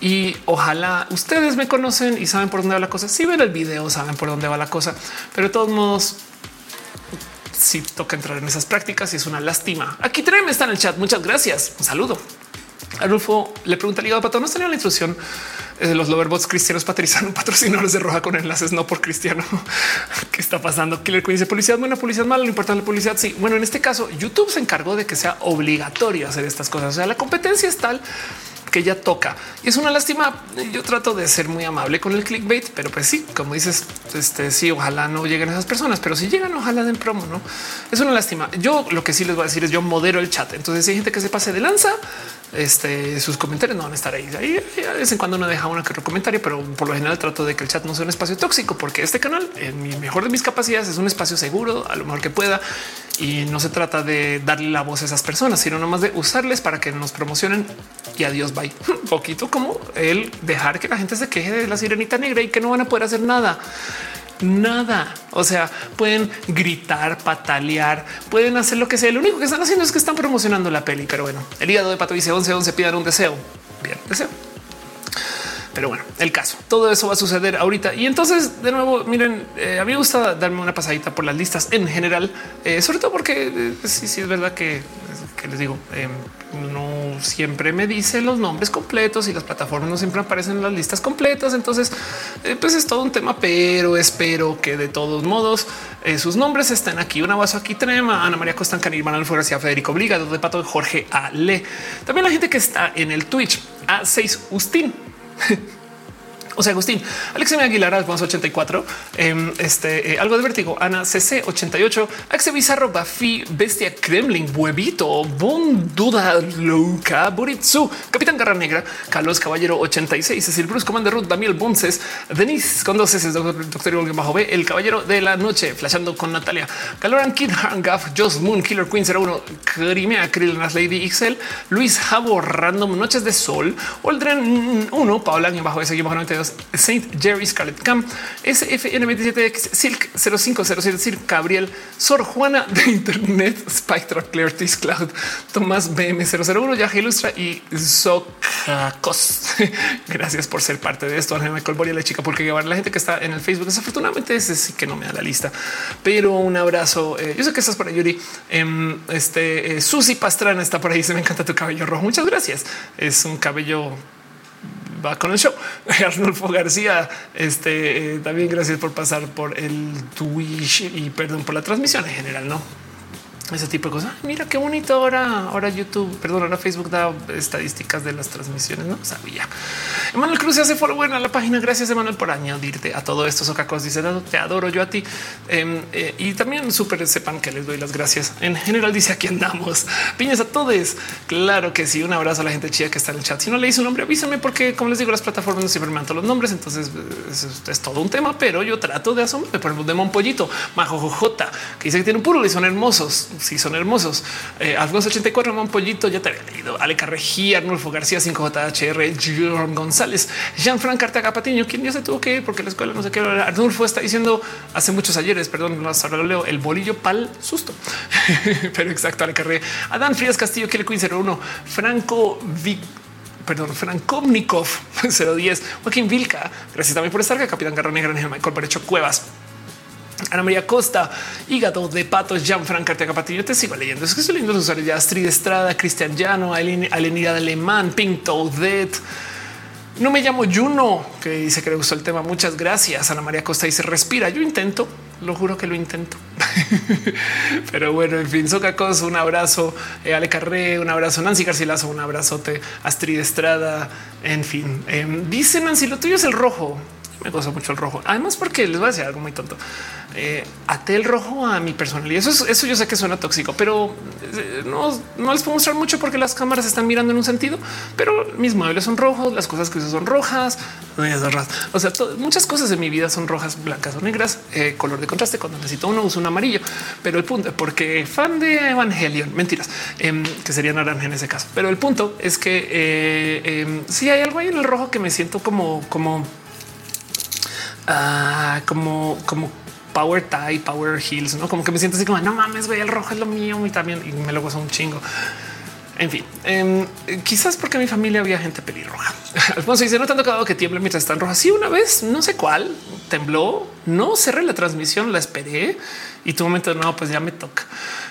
Y ojalá ustedes me conocen y saben por dónde va la cosa. Si ven el video, saben por dónde va la cosa, pero de todos modos si toca entrar en esas prácticas y es una lástima. Aquí Trem está en el chat. Muchas gracias. Un saludo. Arnulfo le pregunta al hígado pato, no tenía la instrucción los loverbots cristianos patrocinando patrocinadores de roja con enlaces no por cristiano. ¿Qué está pasando? Killer Queen dice policía buena, policía mala, no importa la publicidad. Sí, bueno, en este caso YouTube se encargó de que sea obligatorio hacer estas cosas. O sea, la competencia es tal que ya toca. Y es una lástima. Yo trato de ser muy amable con el clickbait, pero pues sí, como dices, este sí, ojalá no lleguen esas personas, pero si llegan, ojalá den promo. No es una lástima. Yo lo que sí les voy a decir es yo modero el chat. Entonces, si hay gente que se pase de lanza, este, sus comentarios no van a estar ahí. De vez en cuando no deja uno que otro comentario, pero por lo general trato de que el chat no sea un espacio tóxico, porque este canal, en mi mejor de mis capacidades, es un espacio seguro, a lo mejor que pueda. Y no se trata de darle la voz a esas personas, sino nomás de usarles para que nos promocionen y adiós, bye. Un poquito como el dejar que la gente se queje de la sirenita negra y que no van a poder hacer nada nada. O sea, pueden gritar, patalear, pueden hacer lo que sea. Lo único que están haciendo es que están promocionando la peli. Pero bueno, el hígado de pato dice 11, 11 pidan un deseo. Bien, deseo. Pero bueno, el caso, todo eso va a suceder ahorita. Y entonces, de nuevo, miren, eh, a mí me gusta darme una pasadita por las listas en general, eh, sobre todo porque eh, sí, sí es verdad que, que les digo, no siempre me dice los nombres completos y las plataformas no siempre aparecen en las listas completas. Entonces, pues es todo un tema, pero espero que de todos modos sus nombres estén aquí. Una vaso aquí trema, Ana María Costa, Canil, Manuel García, Federico Obligado de Pato, Jorge Ale. También la gente que está en el Twitch, A6 Ustin O sea, Agustín, Alex Aguilar, Alfonso 84, em, este eh, algo de vértigo, Ana CC 88, Axe Bizarro, Bafi, Bestia Kremlin, Huevito, Bon Duda, Luca, Buritsu, Capitán Garra Negra, Carlos Caballero 86, Cecil Bruce, Commander Ruth, Daniel Bunces, Denis con dos S, Doctor, doctor Bajo B, El Caballero de la Noche, flashando con Natalia, Caloran Kid, Hangaf, Joss Moon, Killer Queen 01, Crimea, Krillenas Lady XL, Luis Jabo, Random, Noches de Sol, Oldren 1, Paola, bajo S, 92, Saint Jerry Scarlett Camp, SFN27X Silk 0507 Silk Gabriel Sor Juana de Internet Spectra Clartis Cloud Tomás BM001 Yaja Ilustra y Socacos. Gracias por ser parte de esto. Ángel Michael Boria, la chica, porque llevar la gente que está en el Facebook. Desafortunadamente, ese sí que no me da la lista, pero un abrazo. Eh, yo sé que estás para Yuri. Eh, este eh, Susi Pastrana está por ahí. Se me encanta tu cabello rojo. Muchas gracias. Es un cabello va con el show. Arnulfo García, este eh, también gracias por pasar por el Twitch y perdón por la transmisión en general, no? Ese tipo de cosas. Mira qué bonito ahora. Ahora YouTube, perdón, ahora Facebook da estadísticas de las transmisiones. No sabía. Emanuel Cruz se hace follow a la página. Gracias, Emanuel, por añadirte a todo esto. Socacos dice te adoro yo a ti. Em, eh, y también súper sepan que les doy las gracias. En general, dice aquí andamos. Piñas a todos. Claro que sí. Un abrazo a la gente chida que está en el chat. Si no leí su nombre, avísenme porque, como les digo, las plataformas no siempre me dan los nombres. Entonces es, todo un tema, pero yo trato de asombrarme. Por ejemplo, de Pollito, Majo J, que dice que tiene un puro y son hermosos sí son hermosos. Eh, Alfonso 84, Man Pollito, ya te había leído. Ale Carrejía, Arnulfo García, 5JHR, Jerome González, Jean-Franc Artaga Patiño, quien ya se tuvo que ir porque la escuela no sé qué. Arnulfo está diciendo hace muchos ayeres, perdón, ahora lo leo, el bolillo pal susto. Pero exacto, Ale Carré. Adán Frías Castillo, que le 01, Franco Vic perdón, Frankovnikov 010, Joaquín Vilca, gracias también por estar acá, Capitán Garra Negra, Michael Parecho Cuevas, Ana María Costa, Hígado de Patos, Jean-Franc Arteaga Patiño. Te sigo leyendo. Es que estoy leyendo los usuarios de Astrid Estrada, Cristian Llano, Alenida Alemán, Pinto, Dead. No me llamo Juno, que dice que le gustó el tema. Muchas gracias. Ana María Costa dice respira. Yo intento, lo juro que lo intento. Pero bueno, en fin, Socacos, un abrazo. Eh, Ale Carré, un abrazo. Nancy Garcilaso, un abrazote. Astrid Estrada, en fin. Em, dice Nancy, lo tuyo es el rojo me gusta mucho el rojo. Además, porque les voy a decir algo muy tonto. Eh, até el rojo a mi personalidad. Eso, eso yo sé que suena tóxico, pero eh, no, no, les puedo mostrar mucho porque las cámaras están mirando en un sentido, pero mis muebles son rojos, las cosas que uso son rojas, o sea, muchas cosas de mi vida son rojas, blancas o negras, eh, color de contraste. Cuando necesito uno uso un amarillo, pero el punto, porque fan de Evangelion, mentiras, em, que sería naranja en ese caso. Pero el punto es que em, si hay algo ahí en el rojo que me siento como, como Ah, como, como power tie, power heels, no como que me siento así como no mames, güey, el rojo es lo mío y también y me lo gozo un chingo. En fin, em, quizás porque mi familia había gente pelirroja. Alfonso dice no tanto cada que tiembla mientras están rojas. Sí, una vez, no sé cuál tembló, no cerré la transmisión, la esperé y tu momento no, pues ya me toca.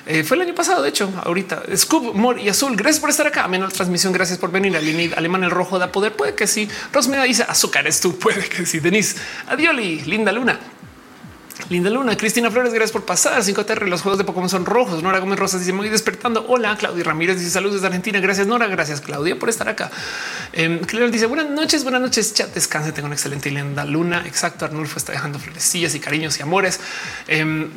Eh, fue el año pasado, de hecho, ahorita. Scoop, Mor y Azul, gracias por estar acá. Menos transmisión, gracias por venir. Aline, Alemán, el rojo da poder. Puede que sí. Rosmeda dice azúcar es tú. Puede que sí. Denise, Adioli, linda luna. Linda Luna, Cristina Flores, gracias por pasar. 5 TR, los juegos de Pokémon son rojos. Nora Gómez Rosas dice muy despertando. Hola, Claudia Ramírez dice saludos desde Argentina. Gracias, Nora. Gracias, Claudia, por estar acá. Eh, dice buenas noches, buenas noches. Chat, descanse. Tengo una excelente linda luna. Exacto. Arnulfo está dejando florecillas y cariños y amores em,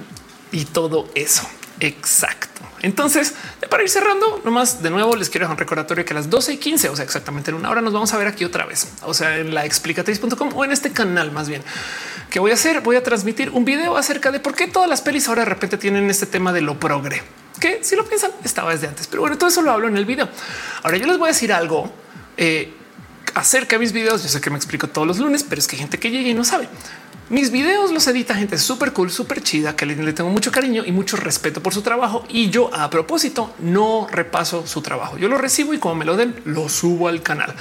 y todo eso. Exacto. Entonces, para ir cerrando, nomás de nuevo les quiero dejar un recordatorio que a las 12 y 15, o sea, exactamente en una hora, nos vamos a ver aquí otra vez, o sea, en la explicatriz.com o en este canal más bien. ¿Qué voy a hacer? Voy a transmitir un video acerca de por qué todas las pelis ahora de repente tienen este tema de lo progre, que si lo piensan estaba desde antes, pero bueno, todo eso lo hablo en el video. Ahora yo les voy a decir algo eh, acerca de mis videos. Yo sé que me explico todos los lunes, pero es que hay gente que llega y no sabe. Mis videos los edita gente súper cool, súper chida, que le, tengo mucho cariño y mucho respeto por su trabajo. Y yo a propósito no repaso su trabajo. Yo lo recibo y como me lo den, lo subo al canal.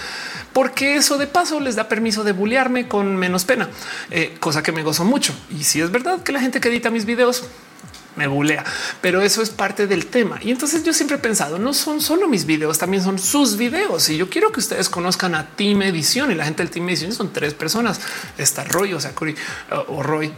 Porque eso de paso les da permiso de bullearme con menos pena, eh, cosa que me gozo mucho. Y si es verdad que la gente que edita mis videos me bulea, pero eso es parte del tema. Y entonces yo siempre he pensado, no son solo mis videos, también son sus videos. Y yo quiero que ustedes conozcan a Team Edición y la gente del Team Edición son tres personas. Está Roy, o sea, Cory o Roy,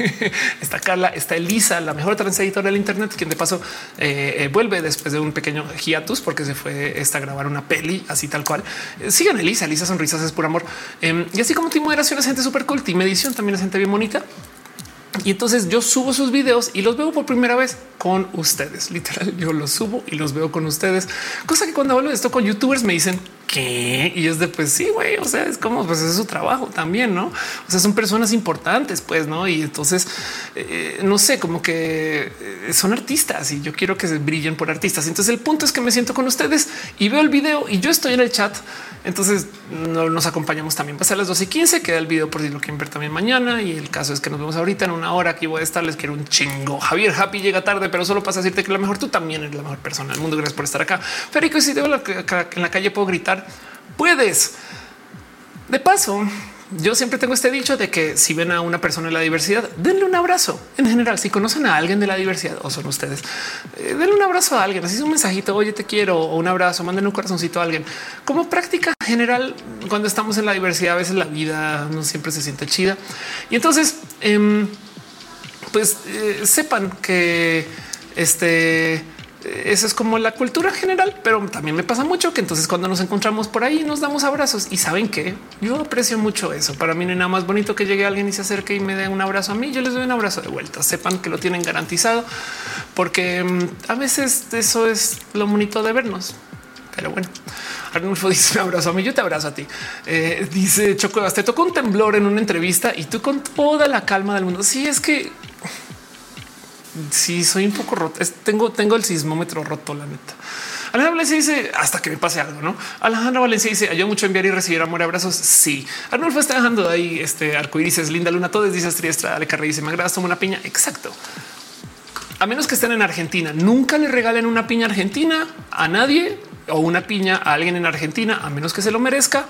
está Carla, está Elisa, la mejor editora del Internet, quien de paso eh, eh, vuelve después de un pequeño hiatus porque se fue a grabar una peli así tal cual. Eh, sigan Elisa, Elisa Sonrisas es por amor. Em, y así como Team Moderación es gente súper cool, Team Edición también es gente bien bonita. Y entonces yo subo sus videos y los veo por primera vez con ustedes. Literal, yo los subo y los veo con ustedes. Cosa que cuando hablo de esto con youtubers me dicen que y es de pues sí, güey. O sea, es como pues es su trabajo también, no? O sea, son personas importantes, pues no. Y entonces eh, no sé, como que eh, son artistas y yo quiero que se brillen por artistas. Entonces el punto es que me siento con ustedes y veo el video y yo estoy en el chat. Entonces no nos acompañamos también. Pasa a las 12 y 15, queda el video por si lo quieren ver también mañana. Y el caso es que nos vemos ahorita en una hora. Aquí voy a estar. Les quiero un chingo. Javier Happy llega tarde, pero solo pasa a decirte que la mejor tú también eres la mejor persona del mundo. Gracias por estar acá. Federico, si te veo en la calle, puedo gritar. Puedes. De paso, yo siempre tengo este dicho de que si ven a una persona de la diversidad, denle un abrazo. En general, si conocen a alguien de la diversidad o son ustedes, eh, denle un abrazo a alguien. Así es un mensajito, oye, te quiero o un abrazo, manden un corazoncito a alguien. Como práctica general, cuando estamos en la diversidad, a veces la vida no siempre se siente chida. Y entonces, em, pues eh, sepan que este eso es como la cultura general, pero también me pasa mucho que entonces cuando nos encontramos por ahí nos damos abrazos y saben que yo aprecio mucho eso. Para mí no hay nada más bonito que llegue alguien y se acerque y me dé un abrazo a mí. Yo les doy un abrazo de vuelta. Sepan que lo tienen garantizado porque mm, a veces eso es lo bonito de vernos. Pero bueno, Arnulfo dice un abrazo a mí, yo te abrazo a ti. Eh, dice Choco, te tocó un temblor en una entrevista y tú con toda la calma del mundo. Sí, es que sí soy un poco roto. tengo, tengo el sismómetro roto, la neta. Alejandra Valencia dice hasta que me pase algo, no? Alejandra Valencia dice ayuda mucho enviar y recibir amor y abrazos. Sí, Arnulfo está dejando de ahí este arcoíris, linda luna, todo dice Estrella Ale Carrey dice me agrada, toma una piña. Exacto. A menos que estén en Argentina, nunca le regalen una piña argentina a nadie o una piña a alguien en Argentina, a menos que se lo merezca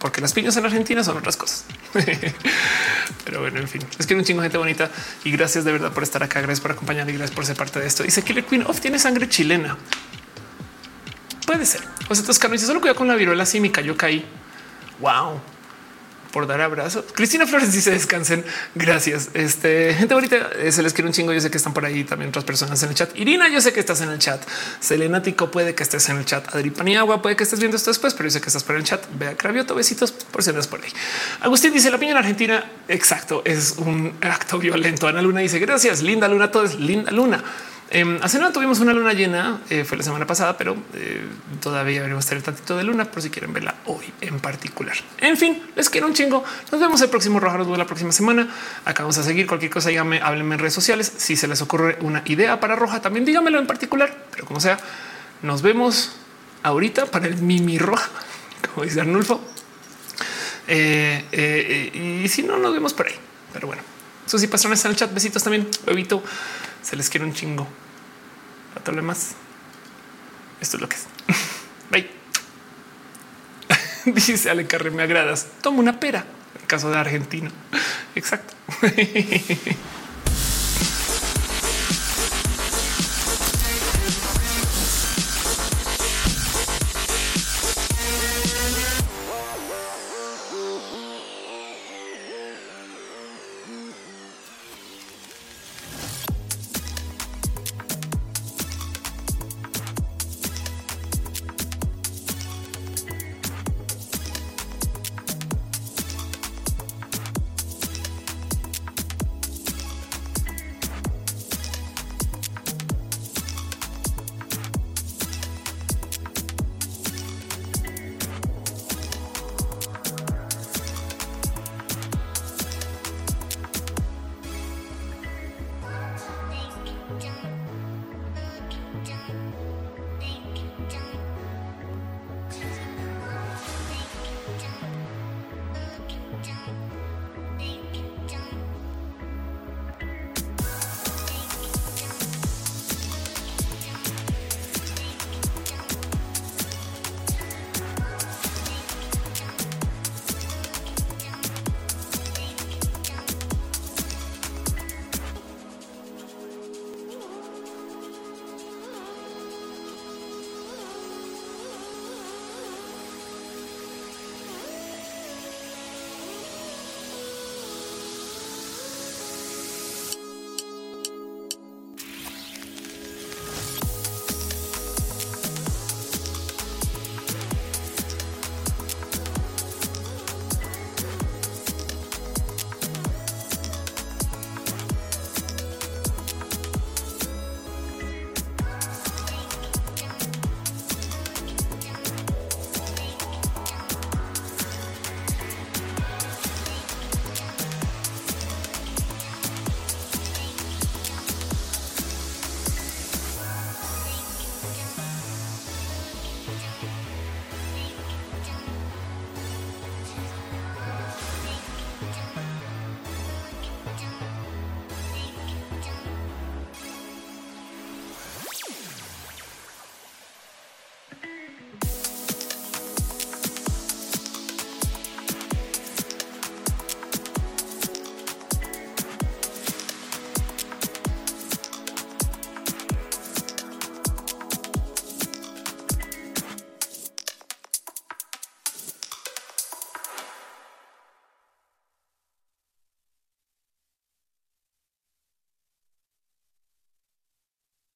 porque las piñas en Argentina son otras cosas. Pero bueno, en fin, es que un chingo gente bonita y gracias de verdad por estar acá. Gracias por acompañar y gracias por ser parte de esto. Dice Killer Queen of tiene sangre chilena. Puede ser. O sea, Toscano dice solo cuidado con la viruela. Sí, me cayó, caí. Wow por dar abrazos. Cristina Flores dice descansen. Gracias. Este gente bonita eh, se les quiere un chingo. Yo sé que están por ahí también otras personas en el chat. Irina, yo sé que estás en el chat. Selena Tico puede que estés en el chat. Adri Paniagua puede que estés viendo esto después, pero yo sé que estás por el chat. Vea Cravioto, besitos por si andas por ahí. Agustín dice la piña en Argentina. Exacto. Es un acto violento. Ana Luna dice gracias. Linda Luna. Todo es linda Luna. Eh, hace nada tuvimos una luna llena, eh, fue la semana pasada, pero eh, todavía veremos tener tantito de luna por si quieren verla hoy en particular. En fin, les quiero un chingo. Nos vemos el próximo Roja la próxima semana. Acá vamos a seguir cualquier cosa. Díganme, háblenme en redes sociales. Si se les ocurre una idea para Roja, también díganmelo en particular, pero como sea, nos vemos ahorita para el Mimi Roja, como dice Arnulfo. y si no, nos vemos por ahí. Pero bueno, Susi Pastrana está en el chat. Besitos también. Bebito. Se les quiere un chingo. Para todo lo demás, esto es lo que es. Bye. Dice Ale Carre, me agradas. Toma una pera. En caso de Argentina. Exacto.